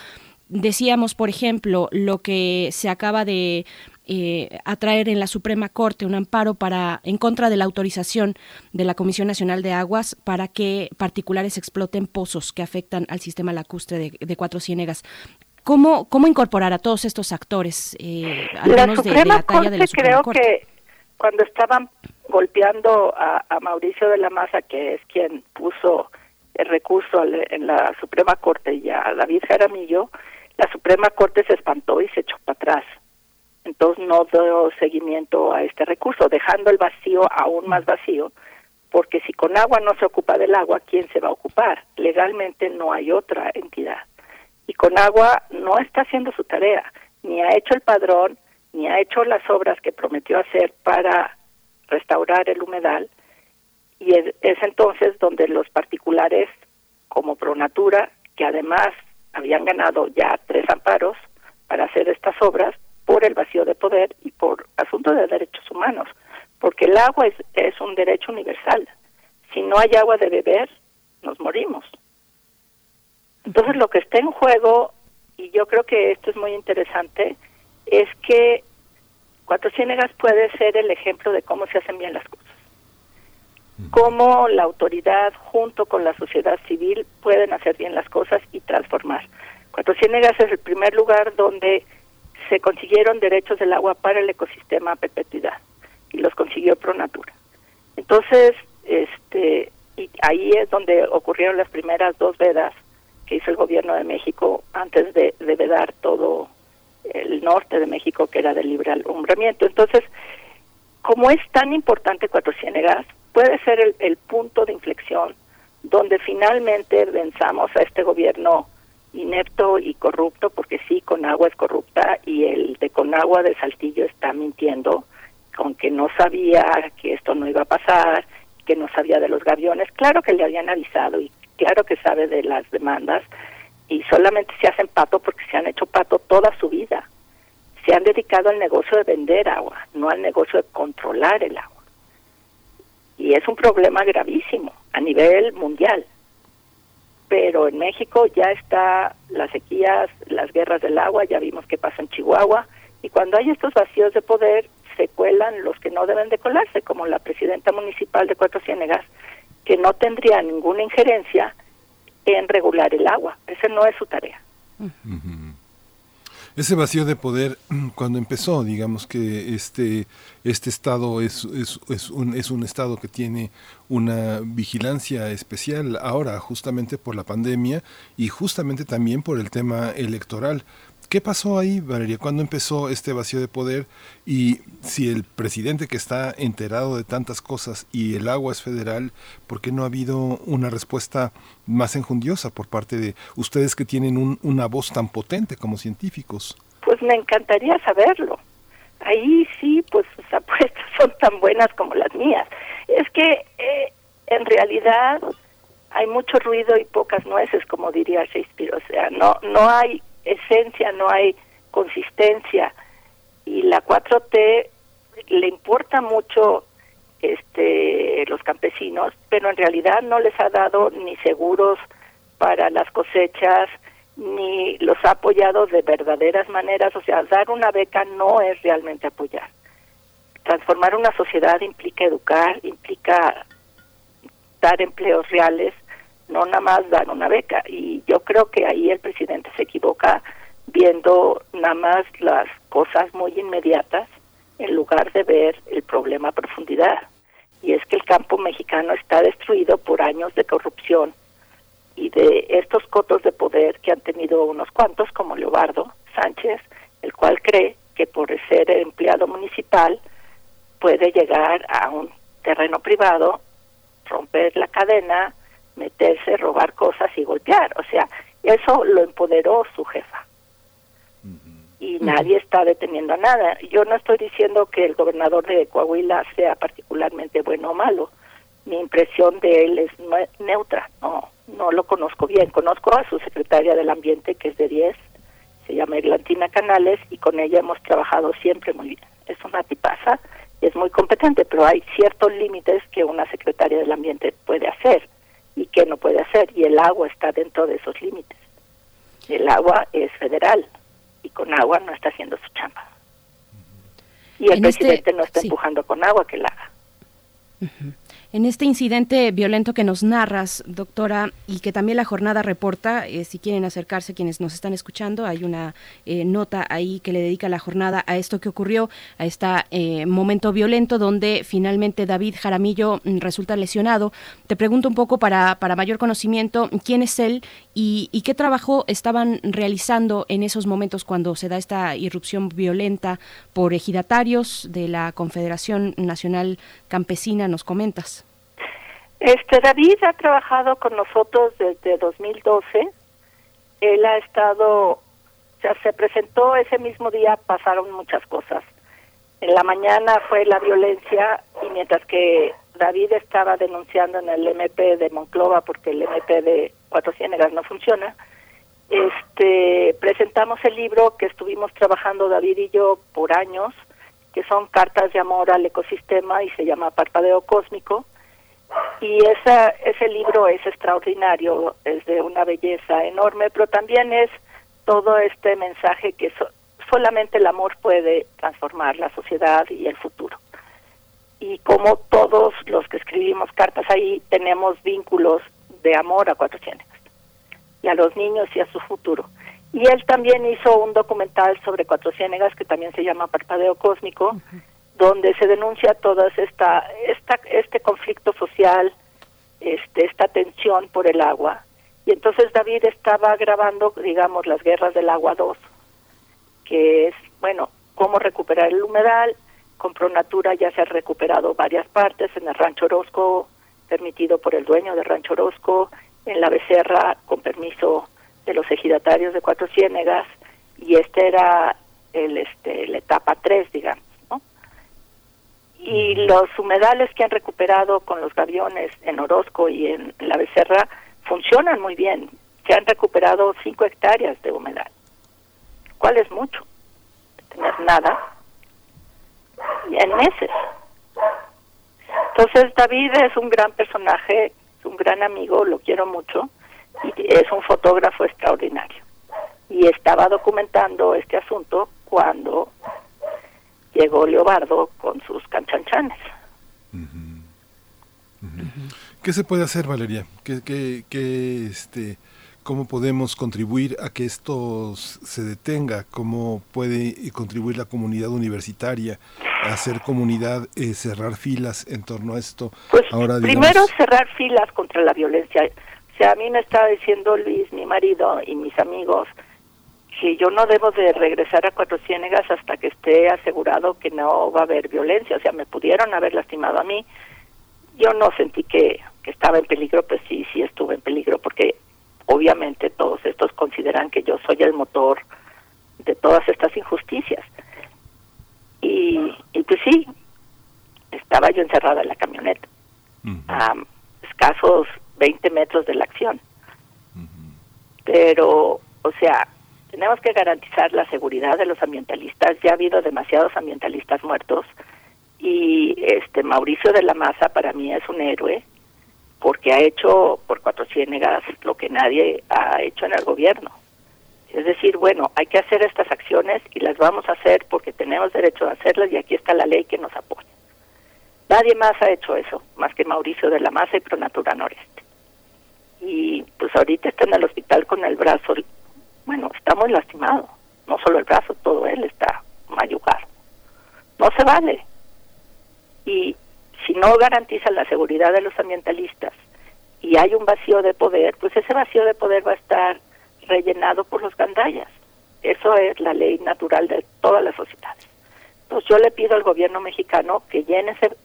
Decíamos, por ejemplo, lo que se acaba de atraer en la Suprema Corte un amparo para en contra de la autorización de la Comisión Nacional de Aguas para que particulares exploten pozos que afectan al sistema lacustre de, de Cuatro Ciénegas. ¿Cómo, cómo incorporar a todos estos actores? Eh, la Suprema de, Corte creo que cuando estaban golpeando a, Mauricio de la Maza, que es quien puso el recurso en la Suprema Corte y a David Jaramillo, la Suprema Corte se espantó y se echó para atrás. Entonces no dio seguimiento a este recurso, dejando el vacío aún más vacío, porque si con agua no se ocupa del agua, ¿quién se va a ocupar? Legalmente no hay otra entidad. Y con agua no está haciendo su tarea, ni ha hecho el padrón, ni ha hecho las obras que prometió hacer para restaurar el humedal, y es, entonces donde los particulares, como Pronatura, que además habían ganado ya tres amparos para hacer estas obras por el vacío de poder y por asuntos de derechos humanos, porque el agua es, es un derecho universal. Si no hay agua de beber, nos morimos. Entonces lo que está en juego, y yo creo que esto es muy interesante, es que Cuatro Ciénegas puede ser el ejemplo de cómo se hacen bien las cosas cómo la autoridad junto con la sociedad civil pueden hacer bien las cosas y transformar. Cuatro Ciénegas es el primer lugar donde se consiguieron derechos del agua para el ecosistema a perpetuidad y los consiguió Pronatura. Entonces, este, y ahí es donde ocurrieron las primeras dos vedas que hizo el gobierno de México antes de, de vedar todo el norte de México que era de libre alumbramiento. Entonces, como es tan importante Cuatro Ciénegas, puede ser el, punto de inflexión donde finalmente venzamos a este gobierno inepto y corrupto, porque sí, Conagua es corrupta y el de Conagua de Saltillo está mintiendo, con que no sabía que esto no iba a pasar, que no sabía de los gaviones. Claro que le habían avisado y claro que sabe de las demandas y solamente se hacen pato porque se han hecho pato toda su vida. Se han dedicado al negocio de vender agua, no al negocio de controlar el agua y es un problema gravísimo a nivel mundial. Pero en México ya está las sequías, las guerras del agua, ya vimos qué pasa en Chihuahua, y cuando hay estos vacíos de poder, se cuelan los que no deben de colarse, como la presidenta municipal de Cuatro Ciénegas, que no tendría ninguna injerencia en regular el agua. Esa no es su tarea. Ese vacío de poder, cuando empezó, digamos que este, este Estado es, es, un, es un Estado que tiene una vigilancia especial ahora, justamente por la pandemia y justamente también por el tema electoral. ¿Qué pasó ahí, Valeria? ¿Cuándo empezó este vacío de poder? Y si el presidente que está enterado de tantas cosas y el agua es federal, ¿por qué no ha habido una respuesta más enjundiosa por parte de ustedes que tienen una voz tan potente como científicos? Pues me encantaría saberlo. Ahí sí, pues sus apuestas son tan buenas como las mías. Es que eh, en realidad hay mucho ruido y pocas nueces, como diría Shakespeare. O sea, no, no hay esencia, no hay consistencia. Y la 4T le importa mucho este los campesinos, pero en realidad no les ha dado ni seguros para las cosechas, ni los ha apoyado de verdaderas maneras. O sea, dar una beca no es realmente apoyar. Transformar una sociedad implica educar, implica dar empleos reales no nada más dar una beca. Y yo creo que ahí el presidente se equivoca viendo nada más las cosas muy inmediatas en lugar de ver el problema a profundidad. Y es que el campo mexicano está destruido por años de corrupción y de estos cotos de poder que han tenido unos cuantos, como Leobardo Sánchez, el cual cree que por ser empleado municipal puede llegar a un terreno privado, romper la cadena, meterse, robar cosas y golpear. O sea, eso lo empoderó su jefa. Y nadie está deteniendo a nada. Yo no estoy diciendo que el gobernador de Coahuila sea particularmente bueno o malo. Mi impresión de él es neutra. No, no lo conozco bien. Conozco a su secretaria del Ambiente, que es de 10, se llama Eglantina Canales, y con ella hemos trabajado siempre muy bien. Es una tipaza, es muy competente, pero hay ciertos límites que una secretaria del Ambiente puede hacer y qué no puede hacer. Y el agua está dentro de esos límites. El agua es federal y con agua no está haciendo su chamba. Y el este presidente no está empujando con agua que la haga. En este incidente violento que nos narras, doctora, y que también la jornada reporta, eh, si quieren acercarse quienes nos están escuchando, hay una eh, nota ahí que le dedica la jornada a esto que ocurrió, a este momento violento donde finalmente David Jaramillo mm, resulta lesionado. Te pregunto un poco para, para mayor conocimiento, ¿quién es él y, y qué trabajo estaban realizando en esos momentos cuando se da esta irrupción violenta por ejidatarios de la Confederación Nacional Campesina? Nos comentas. Este David ha trabajado con nosotros desde 2012. Él ha estado, o sea, se presentó ese mismo día, pasaron muchas cosas. En la mañana fue la violencia y mientras que David estaba denunciando en el MP de Monclova porque el MP de Cuatro Ciénegas no funciona, este presentamos el libro que estuvimos trabajando David y yo por años, que son cartas de amor al ecosistema y se llama Parpadeo Cósmico y esa, ese libro es extraordinario, es de una belleza enorme, pero también es todo este mensaje que solamente el amor puede transformar la sociedad y el futuro. Y como todos los que escribimos cartas ahí tenemos vínculos de amor a Cuatro y a los niños y a su futuro. Y él también hizo un documental sobre Cuatro Ciénegas que también se llama Parpadeo Cósmico, donde se denuncia toda esta, esta este conflicto social, este, esta tensión por el agua. Y entonces David estaba grabando, digamos, las guerras del agua 2, que es, bueno, cómo recuperar el humedal. Con Pronatura ya se ha recuperado varias partes, en el Rancho Orozco, permitido por el dueño del Rancho Orozco, en la Becerra, con permiso de los ejidatarios de Cuatro Ciénegas, y este era el, este, la etapa 3, digamos y los humedales que han recuperado con los gaviones en Orozco y en la Becerra funcionan muy bien. Se han recuperado cinco hectáreas de humedal, ¿cuál es mucho? Tener nada en meses. Entonces David es un gran personaje, es un gran amigo, lo quiero mucho es un fotógrafo extraordinario. Y estaba documentando este asunto cuando llegó Leobardo con sus canchanchanes. ¿Qué se puede hacer, Valeria? ¿Qué, qué, qué, este, ¿Cómo podemos contribuir a que esto se detenga? ¿Cómo puede contribuir la comunidad universitaria a hacer comunidad, eh, cerrar filas en torno a esto? Pues Ahora, primero cerrar filas contra la violencia. A mí me estaba diciendo Luis, mi marido y mis amigos, que yo no debo de regresar a Cuatro Ciénegas hasta que esté asegurado que no va a haber violencia. O sea, me pudieron haber lastimado a mí. Yo no sentí que, que estaba en peligro, pues sí, sí estuve en peligro, porque obviamente todos estos consideran que yo soy el motor de todas estas injusticias. Y, y pues sí, estaba yo encerrada en la camioneta, a escasos 20 metros de la acción. Pero, o sea, tenemos que garantizar la seguridad de los ambientalistas. Ya ha habido demasiados ambientalistas muertos y este Mauricio de la Maza para mí es un héroe porque ha hecho por cuatro ciénegas lo que nadie ha hecho en el gobierno. Es decir, bueno, hay que hacer estas acciones y las vamos a hacer porque tenemos derecho a hacerlas y aquí está la ley que nos apoya. Nadie más ha hecho eso, más que Mauricio de la Maza y Pronatura Noreste. Y pues ahorita está en el hospital con el brazo bueno, está muy lastimado. No solo el brazo, todo él está mayugado. No se vale. Y si no garantiza la seguridad de los ambientalistas y hay un vacío de poder, pues ese vacío de poder va a estar rellenado por los gandallas. Eso es la ley natural de todas las sociedades. Entonces yo le pido al gobierno mexicano que llene ese,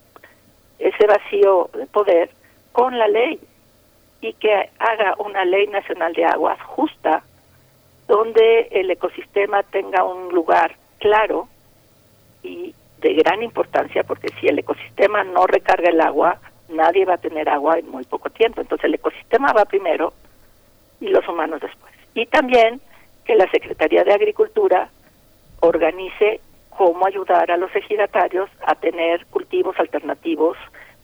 ese vacío de poder con la ley y que haga una ley nacional de aguas justa donde el ecosistema tenga un lugar claro y de gran importancia, porque si el ecosistema no recarga el agua, nadie va a tener agua en muy poco tiempo. Entonces el ecosistema va primero y los humanos después. Y también que la Secretaría de Agricultura organice cómo ayudar a los ejidatarios a tener cultivos alternativos,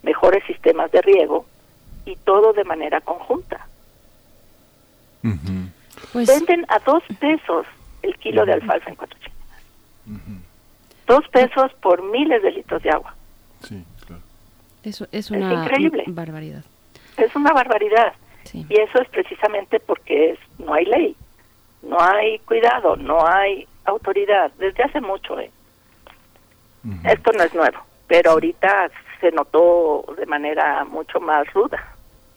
mejores sistemas de riego y todo de manera conjunta. Pues Venden a dos pesos el kilo de alfalfa en cuatro Dos pesos por miles de litros de agua. Sí, claro. Eso es una increíble. barbaridad. Es una barbaridad. Y eso es precisamente porque es, no hay ley, no hay cuidado, no hay autoridad, desde hace mucho. ¿eh? Esto no es nuevo, pero ahorita se notó de manera mucho más ruda.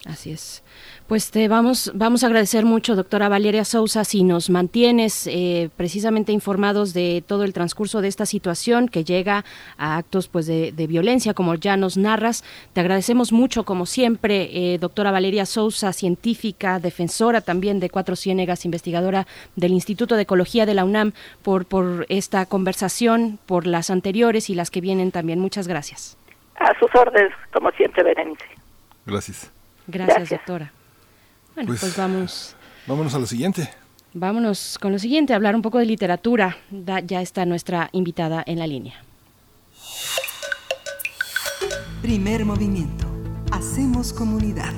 Así es. Pues te vamos, vamos a agradecer mucho, doctora Valeria Sousa, si nos mantienes eh, precisamente informados de todo el transcurso de esta situación que llega a actos pues de, violencia, como ya nos narras. Te agradecemos mucho, como siempre, eh, doctora Valeria Sousa, científica, defensora también de Cuatro Ciénegas, investigadora del Instituto de Ecología de la UNAM, por, por esta conversación, por las anteriores y las que vienen también. Muchas gracias. A sus órdenes, como siempre, Berenice. Gracias. Gracias, doctora. Bueno, pues, pues, vamos. Vámonos a lo siguiente. Vámonos con lo siguiente, hablar un poco de literatura. ya está nuestra invitada en la línea. Primer movimiento. Hacemos comunidad.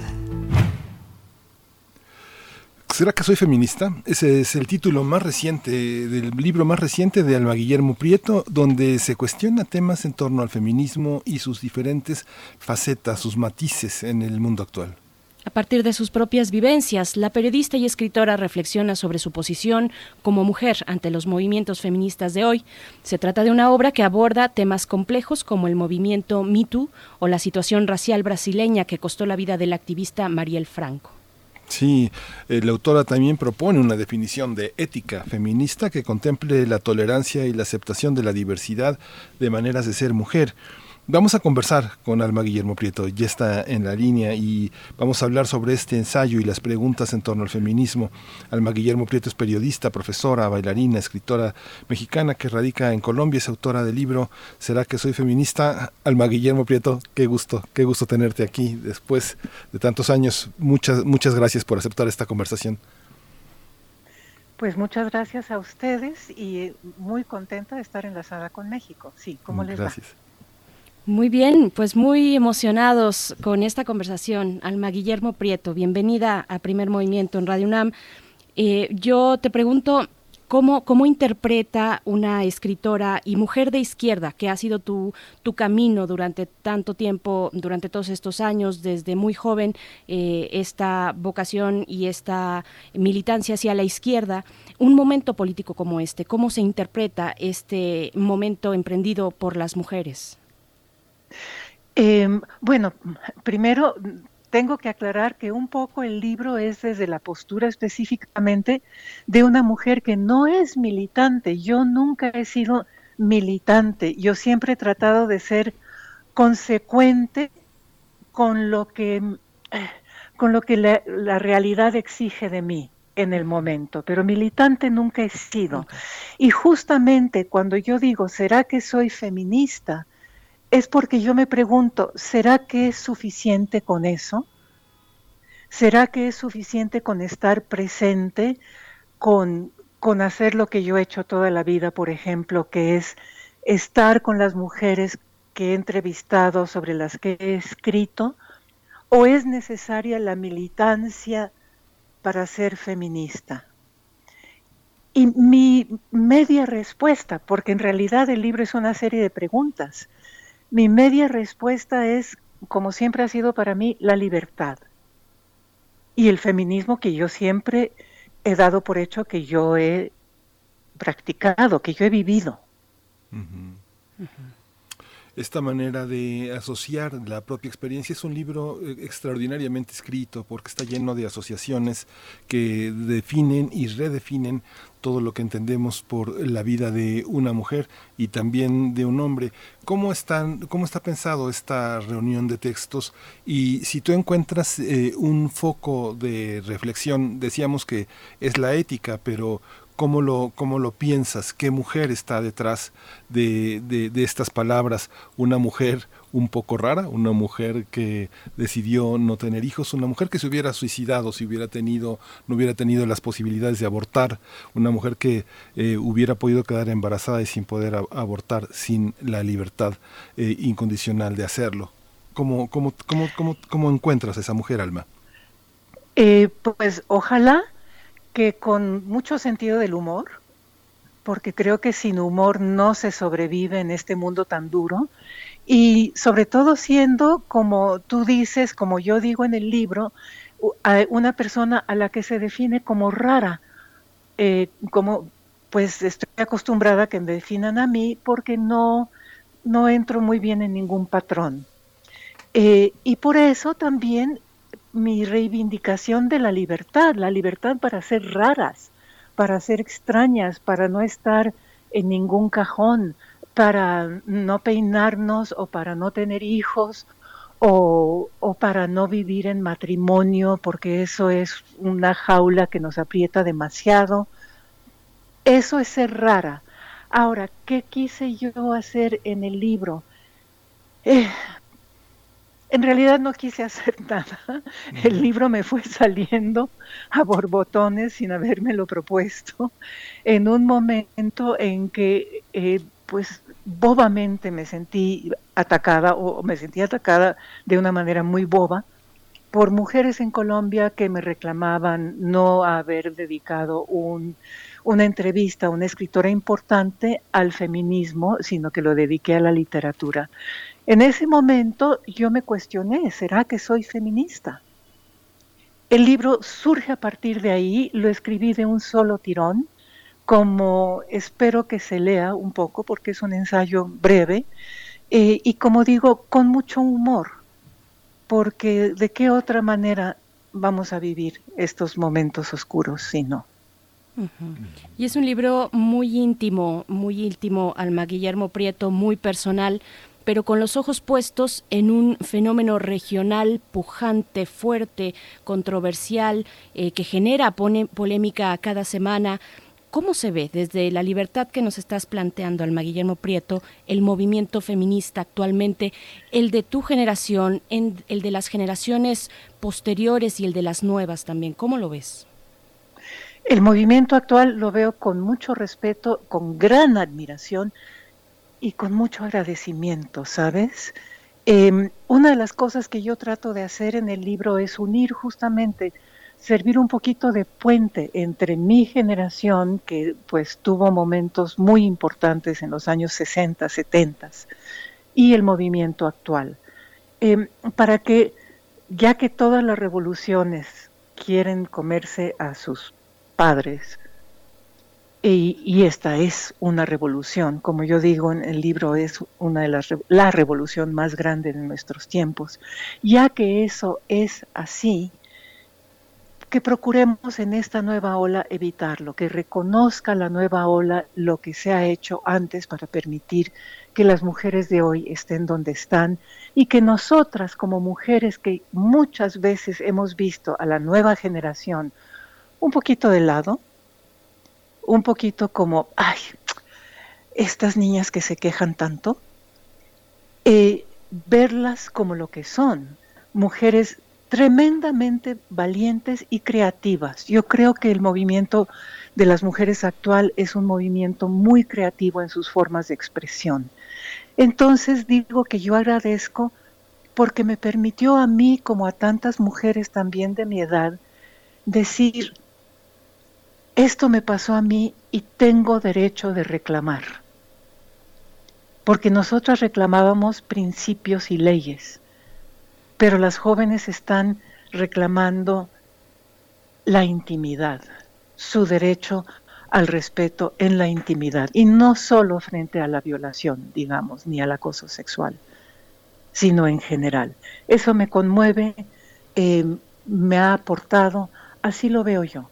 ¿Será que soy feminista? Ese es el título más reciente del libro más reciente de Alma Guillermo Prieto, donde se cuestiona temas en torno al feminismo y sus diferentes facetas, sus matices en el mundo actual. A partir de sus propias vivencias, la periodista y escritora reflexiona sobre su posición como mujer ante los movimientos feministas de hoy. Se trata de una obra que aborda temas complejos como el movimiento MeToo o la situación racial brasileña que costó la vida del activista Mariel Franco. Sí, la autora también propone una definición de ética feminista que contemple la tolerancia y la aceptación de la diversidad de maneras de ser mujer. Vamos a conversar con Alma Guillermo Prieto, ya está en la línea y vamos a hablar sobre este ensayo y las preguntas en torno al feminismo. Alma Guillermo Prieto es periodista, profesora, bailarina, escritora mexicana que radica en Colombia, es autora del libro ¿Será que soy feminista? Alma Guillermo Prieto, qué gusto, qué gusto tenerte aquí después de tantos años. Muchas, muchas gracias por aceptar esta conversación. Pues muchas gracias a ustedes y muy contenta de estar enlazada con México. Sí, ¿cómo les gracias. Muy bien, pues muy emocionados con esta conversación. Alma Guillermo Prieto, bienvenida a Primer Movimiento en Radio UNAM. Eh, yo te pregunto, ¿cómo, ¿cómo interpreta una escritora y mujer de izquierda, que ha sido tu, camino durante tanto tiempo, durante todos estos años, desde muy joven, eh, esta vocación y esta militancia hacia la izquierda, un momento político como este? ¿Cómo se interpreta este momento emprendido por las mujeres? Em, bueno, primero tengo que aclarar que un poco el libro es desde la postura específicamente de una mujer que no es militante. Yo nunca he sido militante. Yo siempre he tratado de ser consecuente con lo que, con lo que la, la realidad exige de mí en el momento, pero militante nunca he sido. Y justamente cuando yo digo, ¿será que soy feminista? Es porque yo me pregunto, ¿será que es suficiente con eso? ¿Será que es suficiente con estar presente, con, con hacer lo que yo he hecho toda la vida, por ejemplo, que es estar con las mujeres que he entrevistado, sobre las que he escrito? ¿O es necesaria la militancia para ser feminista? Y mi media respuesta, porque en realidad el libro es una serie de preguntas, mi media respuesta es, como siempre ha sido para mí, la libertad. Y el feminismo que yo siempre he dado por hecho que yo he practicado, que yo he vivido esta manera de asociar la propia experiencia. Es un libro eh, extraordinariamente escrito porque está lleno de asociaciones que definen y redefinen todo lo que entendemos por la vida de una mujer y también de un hombre. ¿Cómo, cómo está pensado esta reunión de textos? Y si tú encuentras eh, un foco de reflexión, decíamos que es la ética, pero ¿Cómo lo, cómo lo piensas? ¿Qué mujer está detrás de, de, estas palabras? ¿Una mujer un poco rara? ¿Una mujer que decidió no tener hijos? ¿Una mujer que se hubiera suicidado si hubiera tenido, no hubiera tenido las posibilidades de abortar? ¿Una mujer que eh, hubiera podido quedar embarazada y sin poder abortar, sin la libertad eh, incondicional de hacerlo? ¿Cómo, cómo, cómo, cómo, cómo encuentras a esa mujer, Alma? Eh, pues ojalá que con mucho sentido del humor, porque creo que sin humor no se sobrevive en este mundo tan duro y sobre todo siendo, como tú dices, como yo digo en el libro, una persona a la que se define como rara, eh, como pues estoy acostumbrada a que me definan a mí porque no, no entro muy bien en ningún patrón. Eh, y por eso también mi reivindicación de la libertad, la libertad para ser raras, para ser extrañas, para no estar en ningún cajón, para no peinarnos o para no tener hijos o, o, para no vivir en matrimonio porque eso es una jaula que nos aprieta demasiado. Eso es ser rara. Ahora, ¿qué quise yo hacer en el libro? Eh, en realidad no quise hacer nada. El libro me fue saliendo a borbotones sin habérmelo propuesto, en un momento en que, eh, pues, bobamente me sentí atacada o me sentí atacada de una manera muy boba por mujeres en Colombia que me reclamaban no haber dedicado un, una entrevista a una escritora importante al feminismo, sino que lo dediqué a la literatura. En ese momento yo me cuestioné, ¿será que soy feminista? El libro surge a partir de ahí, lo escribí de un solo tirón, como espero que se lea un poco, porque es un ensayo breve, eh, y como digo, con mucho humor, porque de qué otra manera vamos a vivir estos momentos oscuros si no. Y es un libro muy íntimo, muy íntimo, Alma Guillermo Prieto, muy personal, pero con los ojos puestos en un fenómeno regional pujante, fuerte, controversial, eh, que genera polémica cada semana. ¿Cómo se ve desde la libertad que nos estás planteando, Alma Guillermo Prieto, el movimiento feminista actualmente, el de tu generación, el de las generaciones posteriores y el de las nuevas también? ¿Cómo lo ves? El movimiento actual lo veo con mucho respeto, con gran admiración, y con mucho agradecimiento, ¿sabes? Em, una de las cosas que yo trato de hacer en el libro es unir justamente, servir un poquito de puente entre mi generación, que pues tuvo momentos muy importantes en los años 60, 70, y el movimiento actual, em, para que, ya que todas las revoluciones quieren comerse a sus padres, y, esta es una revolución, como yo digo en el libro, es una de las la revolución más grande de nuestros tiempos. Ya que eso es así, que procuremos en esta nueva ola evitarlo, que reconozca la nueva ola lo que se ha hecho antes para permitir que las mujeres de hoy estén donde están y que nosotras como mujeres que muchas veces hemos visto a la nueva generación un poquito de lado, un poquito como, ay, estas niñas que se quejan tanto, eh, verlas como lo que son, mujeres tremendamente valientes y creativas. Yo creo que el movimiento de las mujeres actual es un movimiento muy creativo en sus formas de expresión. Entonces digo que yo agradezco porque me permitió a mí, como a tantas mujeres también de mi edad, decir, esto me pasó a mí y tengo derecho de reclamar. Porque nosotras reclamábamos principios y leyes, pero las jóvenes están reclamando la intimidad, su derecho al respeto en la intimidad, y no solo frente a la violación, digamos, ni al acoso sexual, sino en general. Eso me conmueve, eh, me ha aportado, así lo veo yo.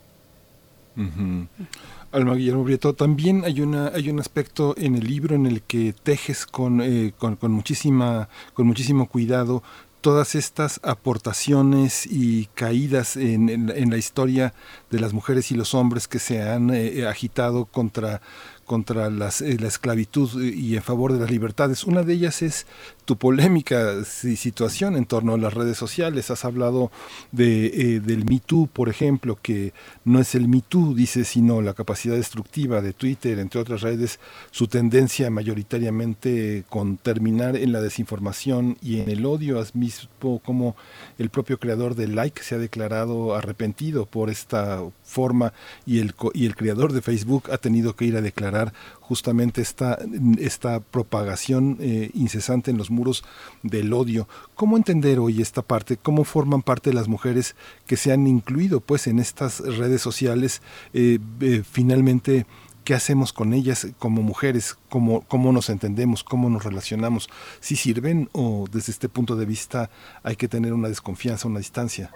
Alma Guillermo Brieto, también hay una hay un aspecto en el libro en el que tejes con, eh, con, muchísima con muchísimo cuidado todas estas aportaciones y caídas en, la historia de las mujeres y los hombres que se han eh, agitado contra contra las, eh, la esclavitud y en favor de las libertades. Una de ellas es tu polémica situación en torno a las redes sociales. Has hablado de, eh, del Me por ejemplo, que no es el Me dice, sino la capacidad destructiva de Twitter, entre otras redes, su tendencia mayoritariamente con terminar en la desinformación y en el odio. Has visto como el propio creador de Like se ha declarado arrepentido por esta forma y el, y el creador de Facebook ha tenido que ir a declarar justamente esta, esta propagación eh, incesante en los muros del odio. ¿Cómo entender hoy esta parte? ¿Cómo forman parte de las mujeres que se han incluido pues en estas redes sociales? Eh, eh, finalmente, ¿qué hacemos con ellas como mujeres? ¿Cómo, ¿Cómo nos entendemos? ¿Cómo nos relacionamos? ¿Si sirven o desde este punto de vista hay que tener una desconfianza, una distancia?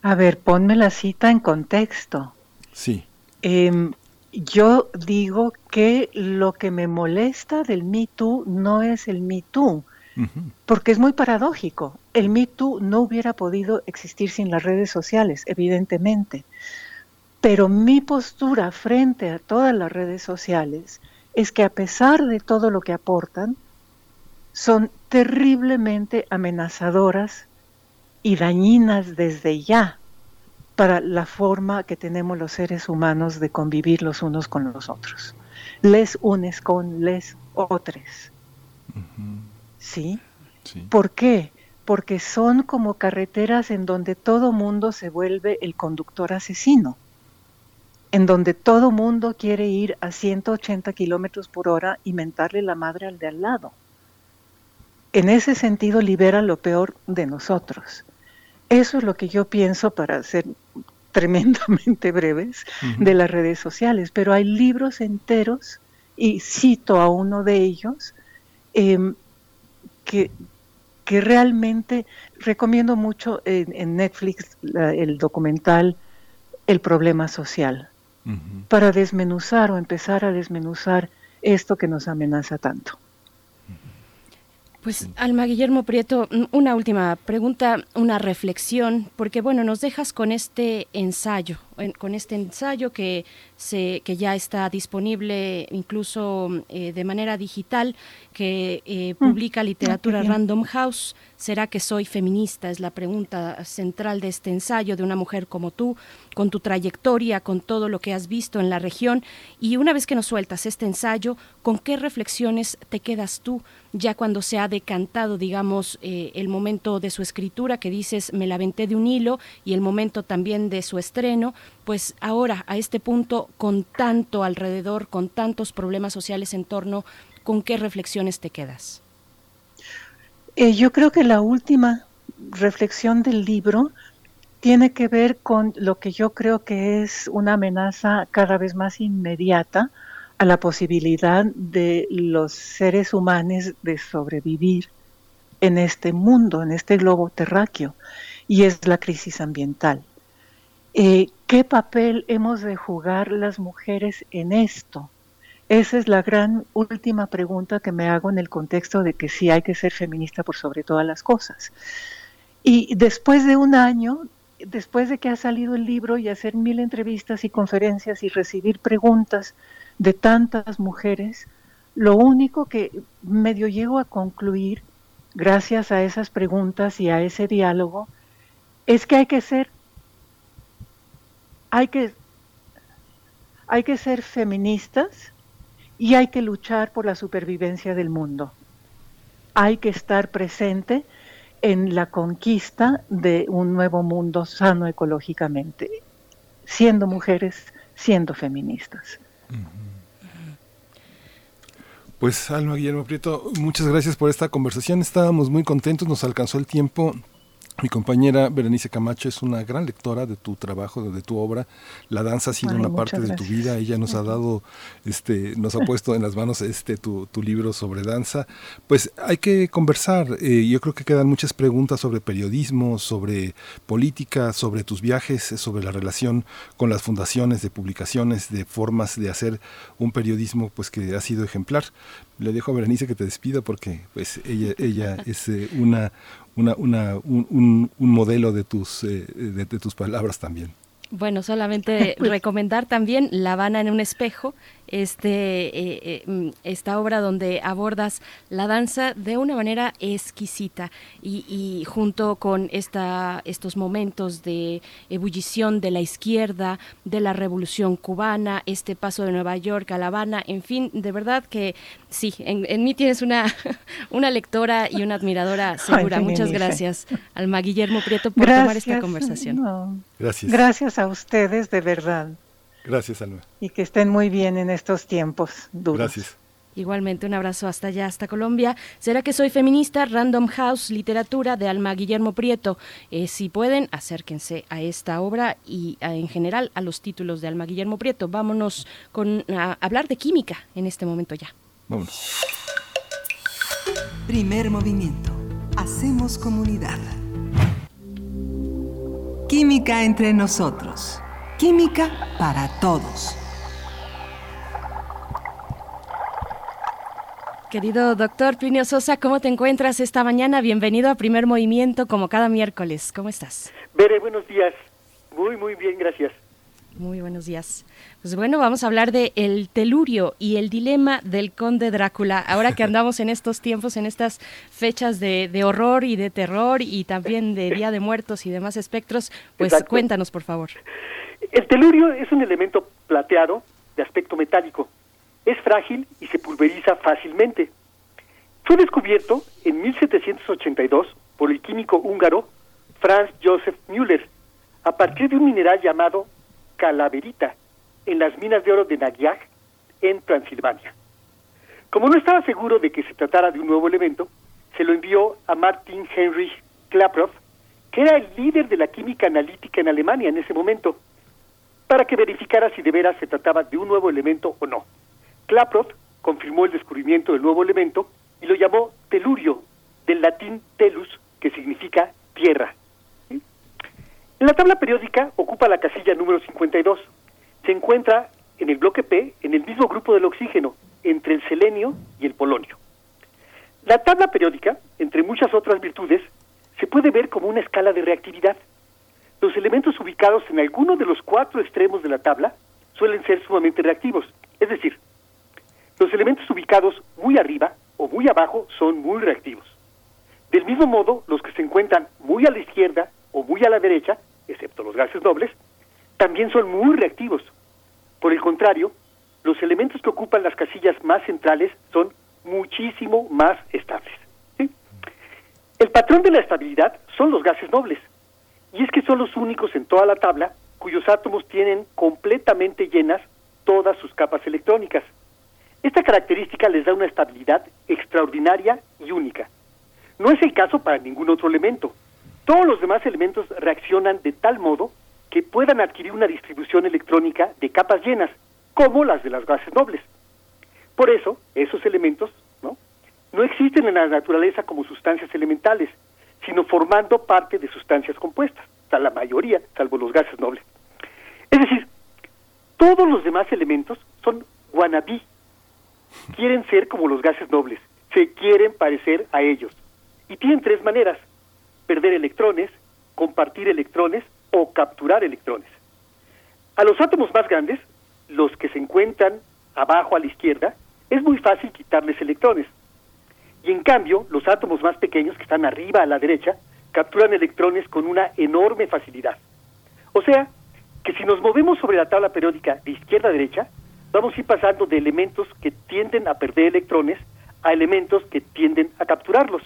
A ver, ponme la cita en contexto. Sí. Eh, yo digo que lo que me molesta del Me Too no es el Me Too, porque es muy paradójico. El Me Too no hubiera podido existir sin las redes sociales, evidentemente. Pero mi postura frente a todas las redes sociales es que a pesar de todo lo que aportan, son terriblemente amenazadoras y dañinas desde ya para la forma que tenemos los seres humanos de convivir los unos con los otros. Les unes con les otros. ¿Sí? ¿Por qué? Porque son como carreteras en donde todo mundo se vuelve el conductor asesino, en donde todo mundo quiere ir a 180 kilómetros por hora y mentarle la madre al de al lado. En ese sentido libera lo peor de nosotros. Eso es lo que yo pienso para ser tremendamente breves de las redes sociales, pero hay libros enteros, y cito a uno de ellos, em, que, que, realmente recomiendo mucho en, Netflix el documental El problema social, para desmenuzar o empezar a desmenuzar esto que nos amenaza tanto. Pues Alma Guillermo Prieto, una última pregunta, una reflexión, porque bueno, nos dejas con este ensayo, con este ensayo que, se, que ya está disponible incluso eh, de manera digital, que eh, mm. publica literatura Random House. ¿Será que soy feminista? Es la pregunta central de este ensayo de una mujer como tú, con tu trayectoria, con todo lo que has visto en la región. Y una vez que nos sueltas este ensayo, ¿con qué reflexiones te quedas tú ya cuando se ha decantado, digamos, eh, el momento de su escritura, que dices, me la venté de un hilo, y el momento también de su estreno? pues ahora, a este punto, con tanto alrededor, con tantos problemas sociales en torno, ¿con qué reflexiones te quedas? Eh, yo creo que la última reflexión del libro tiene que ver con lo que yo creo que es una amenaza cada vez más inmediata a la posibilidad de los seres humanos de sobrevivir en este mundo, en este globo terráqueo, y es la crisis ambiental. Eh, ¿Qué papel hemos de jugar las mujeres en esto? Esa es la gran última pregunta que me hago en el contexto de que sí hay que ser feminista por sobre todas las cosas. Y después de un año, después de que ha salido el libro y hacer mil entrevistas y conferencias y recibir preguntas de tantas mujeres, lo único que medio llego a concluir, gracias a esas preguntas y a ese diálogo, es que hay que ser hay que, hay que ser feministas y hay que luchar por la supervivencia del mundo. Hay que estar presente en la conquista de un nuevo mundo sano ecológicamente, siendo mujeres, siendo feministas. Pues Alma Guillermo Prieto, muchas gracias por esta conversación. Estábamos muy contentos, nos alcanzó el tiempo mi compañera Berenice Camacho es una gran lectora de tu trabajo, de, tu obra. La danza ha sido una parte de tu vida. Ella nos ha dado, este, nos ha puesto en las manos este tu, tu libro sobre danza. Pues hay que conversar. Eh, yo creo que quedan muchas preguntas sobre periodismo, sobre política, sobre tus viajes, sobre la relación con las fundaciones de publicaciones, de formas de hacer un periodismo, pues que ha sido ejemplar. Le dejo a Berenice que te despida porque pues ella, ella es eh, una, una, una, un, un, modelo de tus, eh, de, tus palabras también. Bueno, solamente recomendar también La Habana en un espejo, este, eh, esta obra donde abordas la danza de una manera exquisita y, junto con esta, estos momentos de ebullición de la izquierda, de la revolución cubana, este paso de Nueva York a La Habana, en fin, de verdad que sí, en, mí tienes una, una lectora y una admiradora segura. Muchas gracias, Alma Guillermo Prieto, por tomar esta conversación. Gracias. Gracias a ustedes, de verdad. Gracias, Alma. Y que estén muy bien en estos tiempos duros. Gracias. Igualmente, un abrazo hasta allá, hasta Colombia. ¿Será que soy feminista? Random House, literatura de Alma Guillermo Prieto. Eh, si pueden, acérquense a esta obra y en general a los títulos de Alma Guillermo Prieto. Vámonos con, a hablar de química en este momento ya. Vámonos. Primer movimiento. Hacemos comunidad. Química entre nosotros. Química para todos. Querido doctor Plinio Sosa, ¿cómo te encuentras esta mañana? Bienvenido a Primer Movimiento como cada miércoles. ¿Cómo estás? Bere, buenos días. Muy, muy bien, gracias. Muy buenos días. Pues bueno, vamos a hablar de el telurio y el dilema del conde Drácula. Ahora que andamos en estos tiempos, en estas fechas de, horror y de terror y también de Día de Muertos y demás espectros, pues cuéntanos, por favor. El telurio es un elemento plateado de aspecto metálico. Es frágil y se pulveriza fácilmente. Fue descubierto en 1782 por el químico húngaro Franz Joseph Müller a partir de un mineral llamado calaverita en las minas de oro de Nagyag en Transilvania. Como no estaba seguro de que se tratara de un nuevo elemento, se lo envió a Martin Heinrich Klaproth, que era el líder de la química analítica en Alemania en ese momento para que verificara si de veras se trataba de un nuevo elemento o no. Klaproth confirmó el descubrimiento del nuevo elemento y lo llamó telurio, del latín telus, que significa tierra. En la tabla periódica ocupa la casilla número 52. Se encuentra en el bloque P, en el mismo grupo del oxígeno, entre el selenio y el polonio. La tabla periódica, entre muchas otras virtudes, se puede ver como una escala de reactividad los elementos ubicados en alguno de los cuatro extremos de la tabla suelen ser sumamente reactivos. Es decir, los elementos ubicados muy arriba o muy abajo son muy reactivos. Del mismo modo, los que se encuentran muy a la izquierda o muy a la derecha, excepto los gases nobles, también son muy reactivos. Por el contrario, los elementos que ocupan las casillas más centrales son muchísimo más estables. El patrón de la estabilidad son los gases nobles, y es que son los únicos en toda la tabla cuyos átomos tienen completamente llenas todas sus capas electrónicas. Esta característica les da una estabilidad extraordinaria y única. No es el caso para ningún otro elemento. Todos los demás elementos reaccionan de tal modo que puedan adquirir una distribución electrónica de capas llenas, como las de las gases nobles. Por eso, esos elementos no, no existen en la naturaleza como sustancias elementales, sino formando parte de sustancias compuestas, la mayoría, salvo los gases nobles. Es decir, todos los demás elementos son wannabe, quieren ser como los gases nobles, se quieren parecer a ellos. Y tienen tres maneras, perder electrones, compartir electrones o capturar electrones. A los átomos más grandes, los que se encuentran abajo a la izquierda, es muy fácil quitarles electrones, y en cambio, los átomos más pequeños, que están arriba a la derecha, capturan electrones con una enorme facilidad. O sea, que si nos movemos sobre la tabla periódica de izquierda a derecha, vamos a ir pasando de elementos que tienden a perder electrones a elementos que tienden a capturarlos.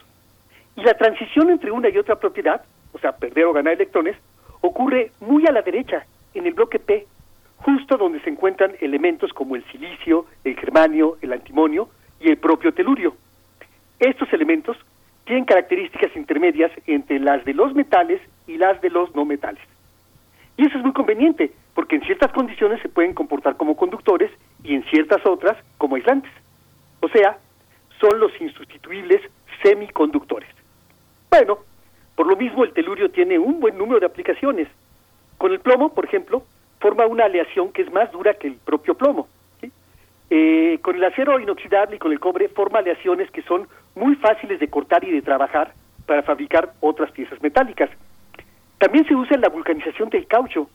Y la transición entre una y otra propiedad, o sea, perder o ganar electrones, ocurre muy a la derecha, en el bloque P, justo donde se encuentran elementos como el silicio, el germanio, el antimonio y el propio telurio. Estos elementos tienen características intermedias entre las de los metales y las de los no metales. Y eso es muy conveniente, porque en ciertas condiciones se pueden comportar como conductores y en ciertas otras como aislantes. O sea, son los insustituibles semiconductores. Bueno, por lo mismo el telurio tiene un buen número de aplicaciones. Con el plomo, por ejemplo, forma una aleación que es más dura que el propio plomo. Eh, con el acero inoxidable y con el cobre forma aleaciones que son muy fáciles de cortar y de trabajar para fabricar otras piezas metálicas. También se usa en la vulcanización del caucho.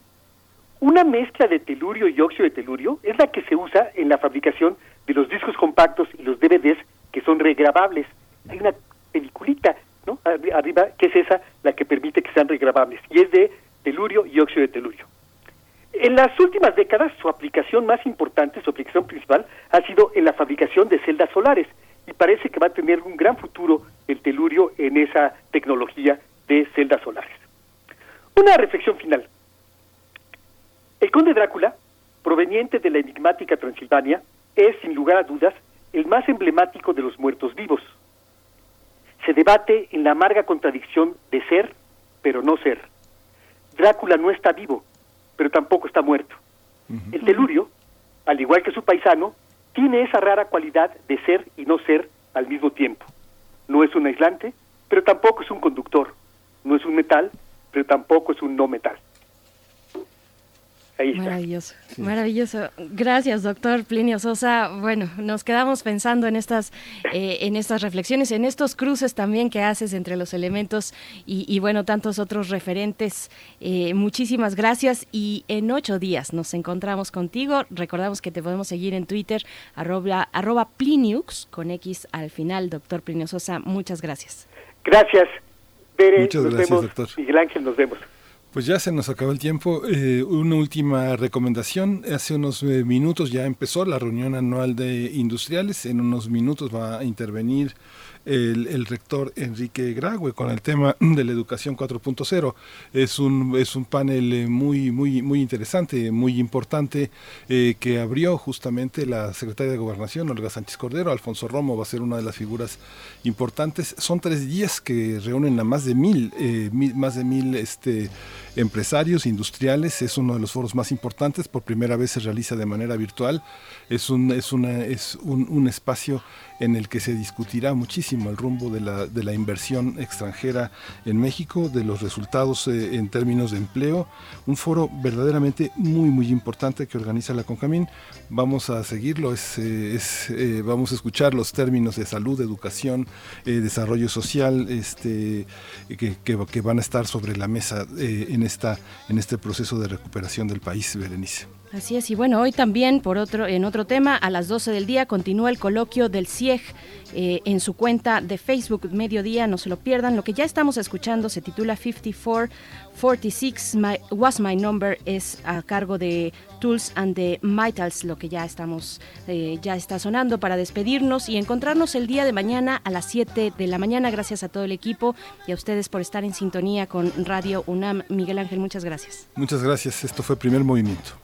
Una mezcla de telurio y óxido de telurio es la que se usa en la fabricación de los discos compactos y los DVDs que son regrabables. Hay una peliculita, ¿no? Arriba, que es esa la que regrabables y es de telurio y óxido de telurio. En las últimas décadas, su aplicación más importante, su aplicación principal, ha sido en la fabricación de celdas solares y parece que va a tener un gran futuro el telurio en esa tecnología de celdas solares. Una reflexión final. El conde Drácula, proveniente de la enigmática Transilvania, es, sin lugar a dudas, el más emblemático de los muertos vivos. Se debate en la amarga contradicción de ser, pero no ser. Drácula no está vivo, pero tampoco está muerto. El telurio, al igual que su paisano, tiene esa rara cualidad de ser y no ser al mismo tiempo. No es un aislante, pero tampoco es un conductor. No es un metal, pero tampoco es un no metal. Maravilloso, maravilloso. Gracias, doctor Plinio Sosa. Bueno, nos quedamos pensando en estas, eh, en estas reflexiones, en estos cruces también que haces entre los elementos y, bueno, tantos otros referentes. Eh, muchísimas gracias y en ocho días nos encontramos contigo. Recordamos que te podemos seguir en Twitter, arroba, arroba Pliniux, con X al final, doctor Plinio Sosa. Muchas gracias. Gracias. Muchas gracias, doctor. Miguel Ángel, nos vemos. Pues ya se nos acabó el tiempo. Eh, una última recomendación. Hace unos eh, minutos ya empezó la reunión anual de industriales. En unos minutos va a intervenir el, rector Enrique Grague con el tema de la educación 4.0. Es un, es un panel eh, muy, muy, muy interesante, muy importante, eh, que abrió justamente la secretaria de Gobernación, Olga Sánchez Cordero. Alfonso Romo va a ser una de las figuras importantes. Son tres días que reúnen a más de mil, eh, más de mil este, empresarios industriales. Es uno de los foros más importantes. Por primera vez se realiza de manera virtual. Es un, es una, es un espacio en el que se discutirá muchísimo el rumbo de la, de la inversión extranjera en México, de los resultados eh, en términos de empleo. Un foro verdaderamente muy, muy importante que organiza la CONCAMIN. Vamos a seguirlo, es, eh, eh, vamos a escuchar los términos de salud, educación, desarrollo social, este, que, que, van a estar sobre la mesa en, esta, en este proceso de recuperación del país, Berenice. Así es, y bueno, hoy también por otro, en otro tema, a las 12 del día continúa el coloquio del CIEG eh, en su cuenta de Facebook Mediodía, no se lo pierdan. Lo que ya estamos escuchando se titula 5446 my, Was My Number, es a cargo de Tools and the Mitals, lo que ya estamos, eh, ya está sonando para despedirnos y encontrarnos el día de mañana a las 7 de la mañana. Gracias a todo el equipo y a ustedes por estar en sintonía con Radio UNAM. Miguel Ángel, muchas gracias. Muchas gracias, esto fue Primer Movimiento.